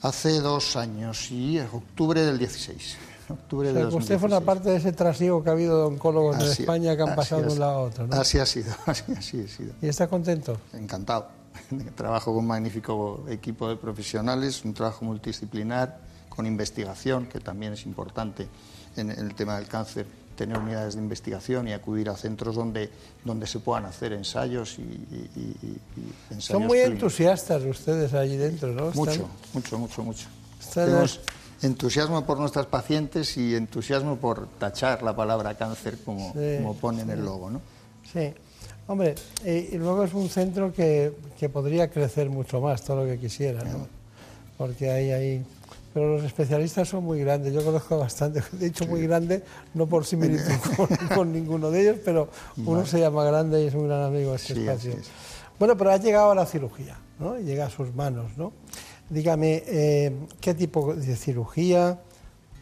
Speaker 26: Hace dos años, y en octubre del 16 octubre
Speaker 3: o sea,
Speaker 26: de
Speaker 3: Usted forma parte de ese trasiego que ha habido de oncólogos en España que han pasado de un lado a otro. ¿no?
Speaker 26: Así ha sido, así, así ha sido.
Speaker 3: ¿Y está contento?
Speaker 26: Encantado. Trabajo con un magnífico equipo de profesionales, un trabajo multidisciplinar, con investigación, que también es importante en el tema del cáncer, tener unidades de investigación y acudir a centros donde, donde se puedan hacer ensayos y, y, ensayos
Speaker 3: Son muy entusiastas ustedes allí dentro, ¿no?
Speaker 26: Mucho, mucho, mucho, mucho entusiasmo por nuestras pacientes y entusiasmo por tachar la palabra cáncer como, como pone en el logo, ¿no?
Speaker 3: Sí. Hombre, y luego es un centro que, que, podría crecer mucho más, todo lo que quisiera, ¿no? Porque hay ahí... Pero los especialistas son muy grandes, yo conozco bastante, de hecho muy grande, no por similitud con, con, ninguno de ellos, pero uno se llama grande y es un gran amigo de este espacio. Bueno, pero ha llegado a la cirugía, ¿no? Llega a sus manos, ¿no? Dígame, eh, ¿qué tipo de cirugía?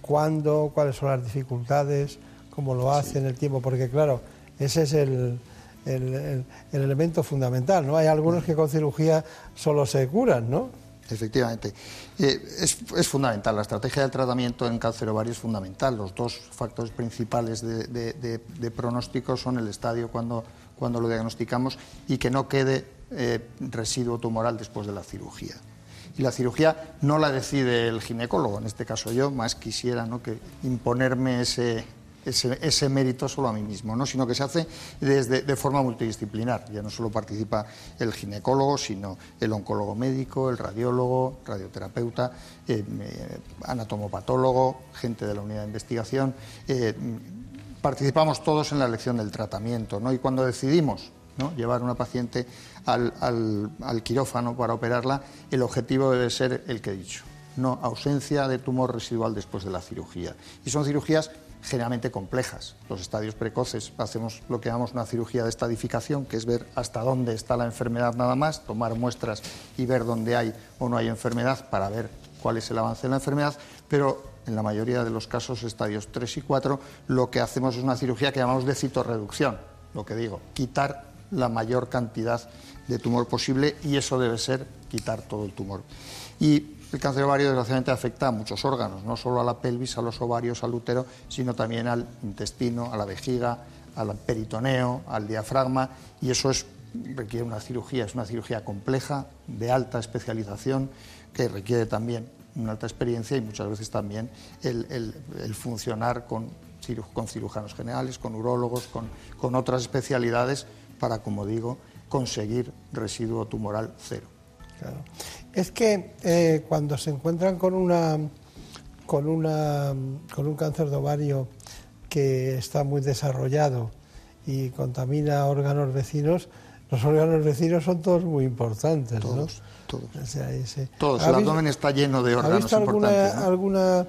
Speaker 3: ¿Cuándo? ¿Cuáles son las dificultades? ¿Cómo lo hace en el tiempo? Porque claro, ese es el, el, elemento fundamental, ¿no? Hay algunos que con cirugía solo se curan, ¿no?
Speaker 26: Efectivamente. Eh, es, es, fundamental, la estrategia del tratamiento en cáncer ovario es fundamental. Los dos factores principales de, de, pronóstico son el estadio cuando, cuando lo diagnosticamos y que no quede eh, residuo tumoral después de la cirugía y la cirugía no la decide el ginecólogo, en este caso yo, más quisiera ¿no? que imponerme ese, ese, mérito solo a mí mismo, ¿no? sino que se hace desde, de forma multidisciplinar. Ya no solo participa el ginecólogo, sino el oncólogo médico, el radiólogo, radioterapeuta, eh, anatomopatólogo, gente de la unidad de investigación. Eh, participamos todos en la elección del tratamiento ¿no? y cuando decidimos ¿no? llevar a una paciente al, quirófano para operarla, el objetivo debe ser el que he dicho, no ausencia de tumor residual después de la cirugía. Y son cirugías generalmente complejas. Los estadios precoces hacemos lo que llamamos una cirugía de estadificación, que es ver hasta dónde está la enfermedad nada más, tomar muestras y ver dónde hay o no hay enfermedad para ver cuál es el avance de la enfermedad, pero en la mayoría de los casos, estadios 3 y 4, lo que hacemos es una cirugía que llamamos de citorreducción, lo que digo, quitar la mayor cantidad de tumor posible y eso debe ser quitar todo el tumor. Y el cáncer ovario desgraciadamente afecta a muchos órganos, no solo a la pelvis, a los ovarios, al útero, sino también al intestino, a la vejiga, al peritoneo, al diafragma y eso es, requiere una cirugía, es una cirugía compleja, de alta especialización, que requiere también una alta experiencia y muchas veces también el, funcionar con, con, cirujanos generales, con urólogos, con, con otras especialidades para, como digo, conseguir residuo tumoral cero.
Speaker 3: Claro. Es que eh, cuando se encuentran con una con una con un cáncer de ovario que está muy desarrollado y contamina órganos vecinos, los órganos vecinos son todos muy importantes,
Speaker 26: todos, Todos, todos. El abdomen está lleno de órganos ¿ha visto
Speaker 3: alguna, alguna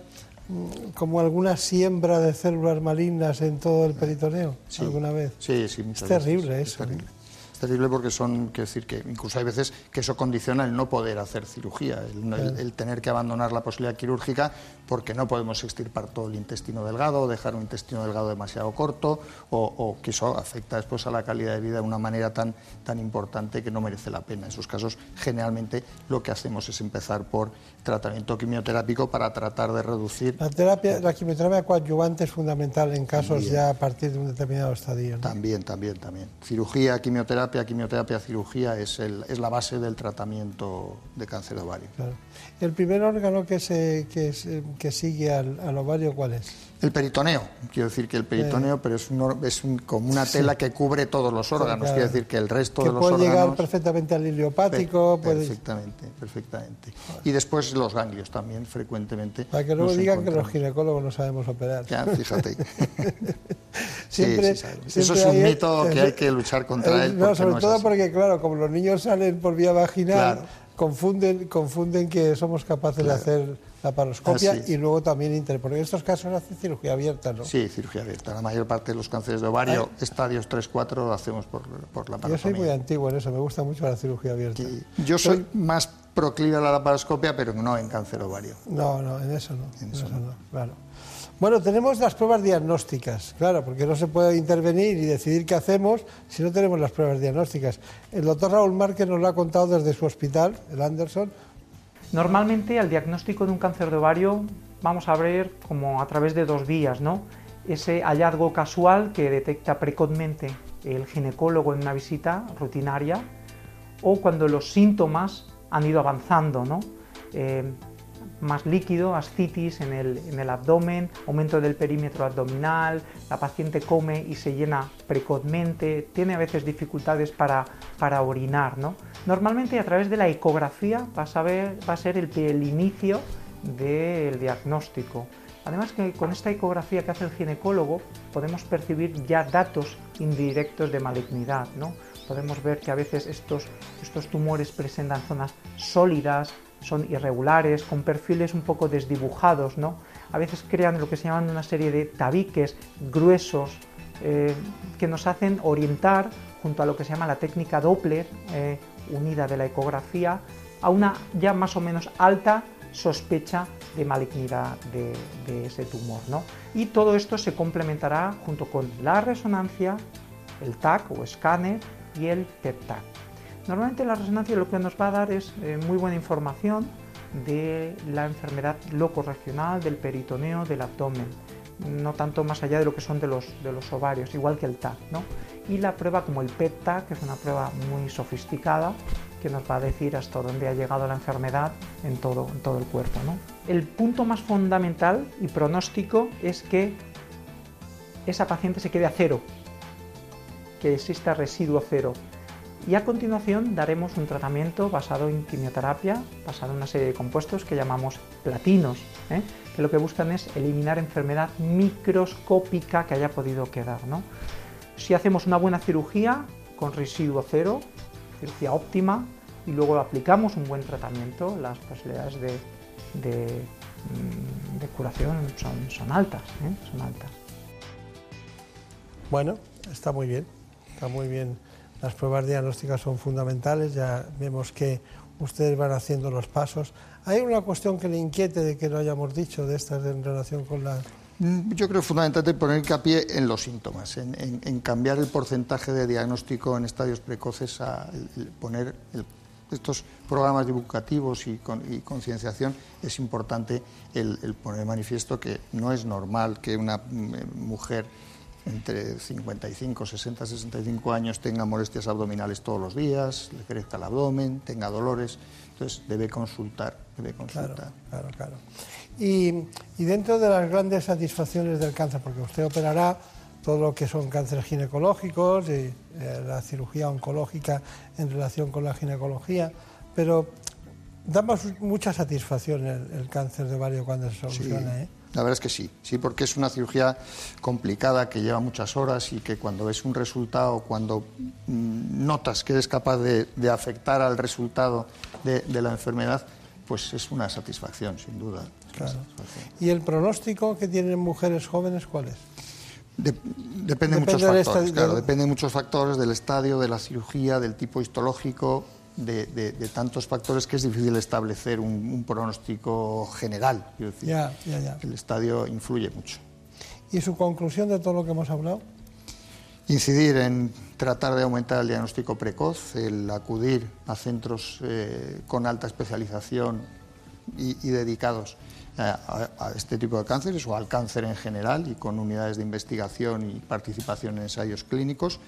Speaker 3: mm, como alguna siembra de células malignas en todo el peritoneo alguna vez?
Speaker 26: Sí, sí,
Speaker 3: muchas es terrible eso. Es terrible
Speaker 26: terrible porque son, quiero decir, que incluso hay veces que eso condiciona el no poder hacer cirugía, el, tener que abandonar la posibilidad quirúrgica porque no podemos extirpar todo el intestino delgado o dejar un intestino delgado demasiado corto o, que eso afecta después a la calidad de vida de una manera tan, tan importante que no merece la pena. En esos casos, generalmente lo que hacemos es empezar por tratamiento quimioterápico para tratar de reducir.
Speaker 3: La, terapia, la quimioterapia coadyuvante es fundamental en casos ya a partir de un determinado estadio.
Speaker 26: También, también, también. Cirugía, quimioterapia quimioterapia, cirugía es, el, es la base del tratamiento de cáncer ovario.
Speaker 3: ¿El primer órgano que, se, que, que sigue al, al ovario cuál es?
Speaker 26: El peritoneo, quiero decir que el peritoneo, pero es, es como una tela que cubre todos los órganos, quiero decir que el resto de los
Speaker 3: puede
Speaker 26: órganos...
Speaker 3: llegar perfectamente al iliopático...
Speaker 26: Perfectamente, perfectamente. Y después los ganglios también, frecuentemente.
Speaker 3: Para que luego digan que los ginecólogos no sabemos operar.
Speaker 26: Ya, fíjate.
Speaker 3: siempre,
Speaker 26: sí, Eso es un mito que hay que luchar contra él.
Speaker 3: No, sobre todo porque, claro, como los niños salen por vía vaginal, confunden, confunden que somos capaces de hacer la paroscopia y luego también interponer. En estos casos hace cirugía abierta, ¿no?
Speaker 26: Sí, cirugía abierta. La mayor parte de los cánceres de ovario, estadios 3-4, lo hacemos por, por la paroscopia.
Speaker 3: Yo soy muy antiguo en eso, me gusta mucho la cirugía abierta.
Speaker 26: Yo soy más proclive a la laparoscopia, pero no en cáncer ovario.
Speaker 3: No, no, en eso no. En, eso, no. claro. Bueno, tenemos las pruebas diagnósticas, claro, porque no se puede intervenir y decidir qué hacemos si no tenemos las pruebas diagnósticas. El doctor Raúl Márquez nos lo ha contado desde su hospital, el Anderson,
Speaker 27: Normalmente al diagnóstico de un cáncer de ovario vamos a ver como a través de dos vías, ¿no? Ese hallazgo casual que detecta precozmente el ginecólogo en una visita rutinaria o cuando los síntomas han ido avanzando, ¿no? Eh, más líquido, ascitis en el, en el, abdomen, aumento del perímetro abdominal, la paciente come y se llena precozmente, tiene a veces dificultades para, para orinar. ¿no? Normalmente a través de la ecografía va a, va a ser el, el inicio del diagnóstico. Además que con esta ecografía que hace el ginecólogo podemos percibir ya datos indirectos de malignidad. ¿no? Podemos ver que a veces estos, estos tumores presentan zonas sólidas, son irregulares, con perfiles un poco desdibujados, ¿no? A veces crean lo que se llaman una serie de tabiques gruesos eh, que nos hacen orientar, junto a lo que se llama la técnica Doppler, eh, unida de la ecografía, a una ya más o menos alta sospecha de malignidad de, ese tumor. ¿no? Y todo esto se complementará junto con la resonancia, el TAC o escáner y el PET-TAC. Normalmente la resonancia lo que nos va a dar es eh, muy buena información de la enfermedad locorregional, del peritoneo, del abdomen, no tanto más allá de lo que son de los, de los ovarios, igual que el TAC. ¿no? Y la prueba como el PET-TAC, que es una prueba muy sofisticada, que nos va a decir hasta dónde ha llegado la enfermedad en todo, en todo el cuerpo. ¿no? El punto más fundamental y pronóstico es que esa paciente se quede a cero, que exista residuo cero y a continuación daremos un tratamiento basado en quimioterapia, basado en una serie de compuestos que llamamos platinos, ¿eh? que lo que buscan es eliminar enfermedad microscópica que haya podido quedar. ¿no? Si hacemos una buena cirugía con residuo cero, cirugía óptima, y luego aplicamos un buen tratamiento, las posibilidades de, mm, curación son, son altas, ¿eh? son altas.
Speaker 3: Bueno, está muy bien, está muy bien las pruebas diagnósticas son fundamentales, ya vemos que ustedes van haciendo los pasos. ¿Hay una cuestión que le inquiete de que no hayamos dicho de estas en relación con la...
Speaker 26: Mm, yo creo fundamentalmente poner hincapié en los síntomas, en, cambiar el porcentaje de diagnóstico en estadios precoces, a poner estos programas divulgativos y, concienciación, es importante el, el poner manifiesto que no es normal que una mm, mujer entre 55, 60, 65 años tenga molestias abdominales todos los días, le crezca el abdomen, tenga dolores, entonces debe consultar, debe consultar.
Speaker 3: Claro, claro, Y, dentro de las grandes satisfacciones del cáncer, porque usted operará todo lo que son cánceres ginecológicos y eh, la cirugía oncológica en relación con la ginecología, pero da mucha satisfacción el, cáncer de ovario cuando se soluciona, ¿eh?
Speaker 26: La verdad es que sí, sí, porque es una cirugía complicada que lleva muchas horas y que cuando ves un resultado, cuando mm, notas que eres capaz de, afectar al resultado de, la enfermedad, pues es una satisfacción, sin duda.
Speaker 3: ¿Y el pronóstico que tienen mujeres jóvenes cuál es?
Speaker 26: depende de muchos factores, claro, depende de muchos factores del estadio, de la cirugía, del tipo histológico, de, tantos factores que es difícil establecer un, pronóstico general. El estadio influye mucho.
Speaker 3: ¿Y su conclusión de todo lo que hemos hablado?
Speaker 26: Incidir en tratar de aumentar el diagnóstico precoz, el acudir a centros eh, con alta especialización y, dedicados a, a, este tipo de cánceres o al cáncer en general y con unidades de investigación y participación en ensayos clínicos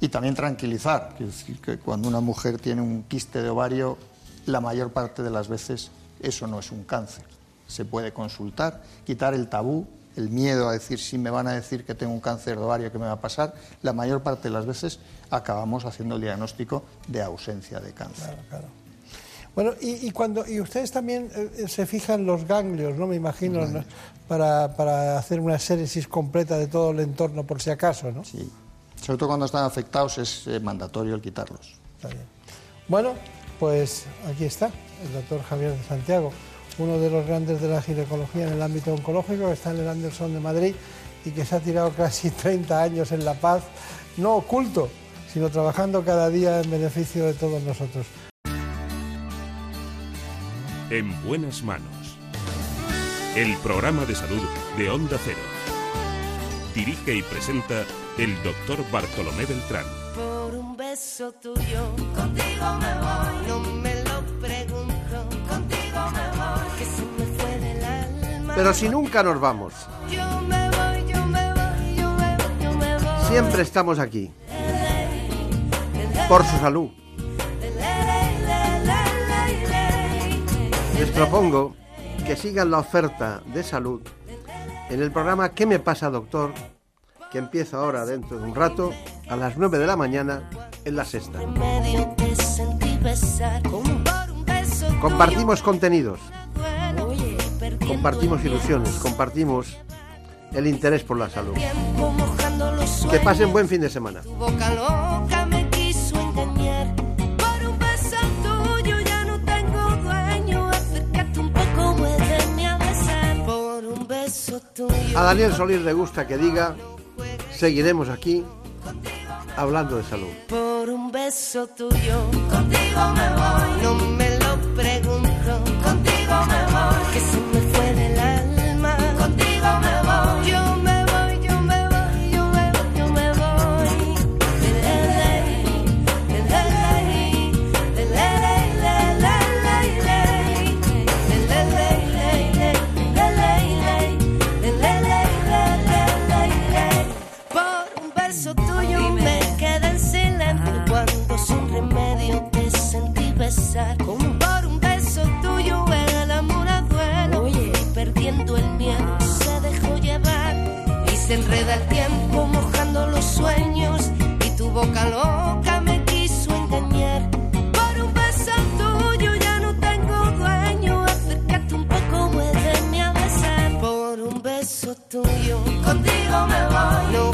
Speaker 26: Y también tranquilizar, es decir, que cuando una mujer tiene un quiste de ovario, la mayor parte de las veces eso no es un cáncer. Se puede consultar, quitar el tabú, el miedo a decir si me van a decir que tengo un cáncer de ovario, ¿qué me va a pasar? La mayor parte de las veces acabamos haciendo el diagnóstico de ausencia de cáncer.
Speaker 3: Bueno, y, cuando y ustedes también eh, se fijan los ganglios, ¿no? Me imagino, ¿no? Para, para, hacer una séresis completa de todo el entorno, por si acaso, ¿no?
Speaker 26: Sí. Sobre todo cuando están afectados es eh, mandatorio el quitarlos.
Speaker 3: Está bien. Bueno, pues aquí está el doctor Javier de Santiago, uno de los grandes de la ginecología en el ámbito oncológico, que está en el Anderson de Madrid y que se ha tirado casi 30 años en La Paz, no oculto, sino trabajando cada día en beneficio de todos nosotros.
Speaker 6: En buenas manos. El programa de salud de Onda Cero. Dirige y presenta el doctor Bartolomé Beltrán.
Speaker 25: Por un beso tuyo, contigo me voy, no me lo pregunto, contigo me voy, que se me fue del alma.
Speaker 1: Pero si nunca nos vamos.
Speaker 25: Yo me voy, yo me voy, yo me voy, yo me voy.
Speaker 1: Siempre estamos aquí. Por su salud. Les propongo que sigan la oferta de salud en el programa ¿Qué me pasa, doctor? Que empieza ahora dentro de un rato a las 9 de la mañana en la sexta. Compartimos contenidos, compartimos ilusiones, compartimos el interés por la salud. Que pasen buen fin de semana. A Daniel Solís le gusta que diga seguiremos aquí hablando de salud.
Speaker 25: Por un beso tuyo, contigo me voy, no me y tu boca loca me quiso engañar. Por un beso tuyo ya no tengo dueño, acércate un poco, muéveme a besar. Por un beso tuyo, contigo me voy,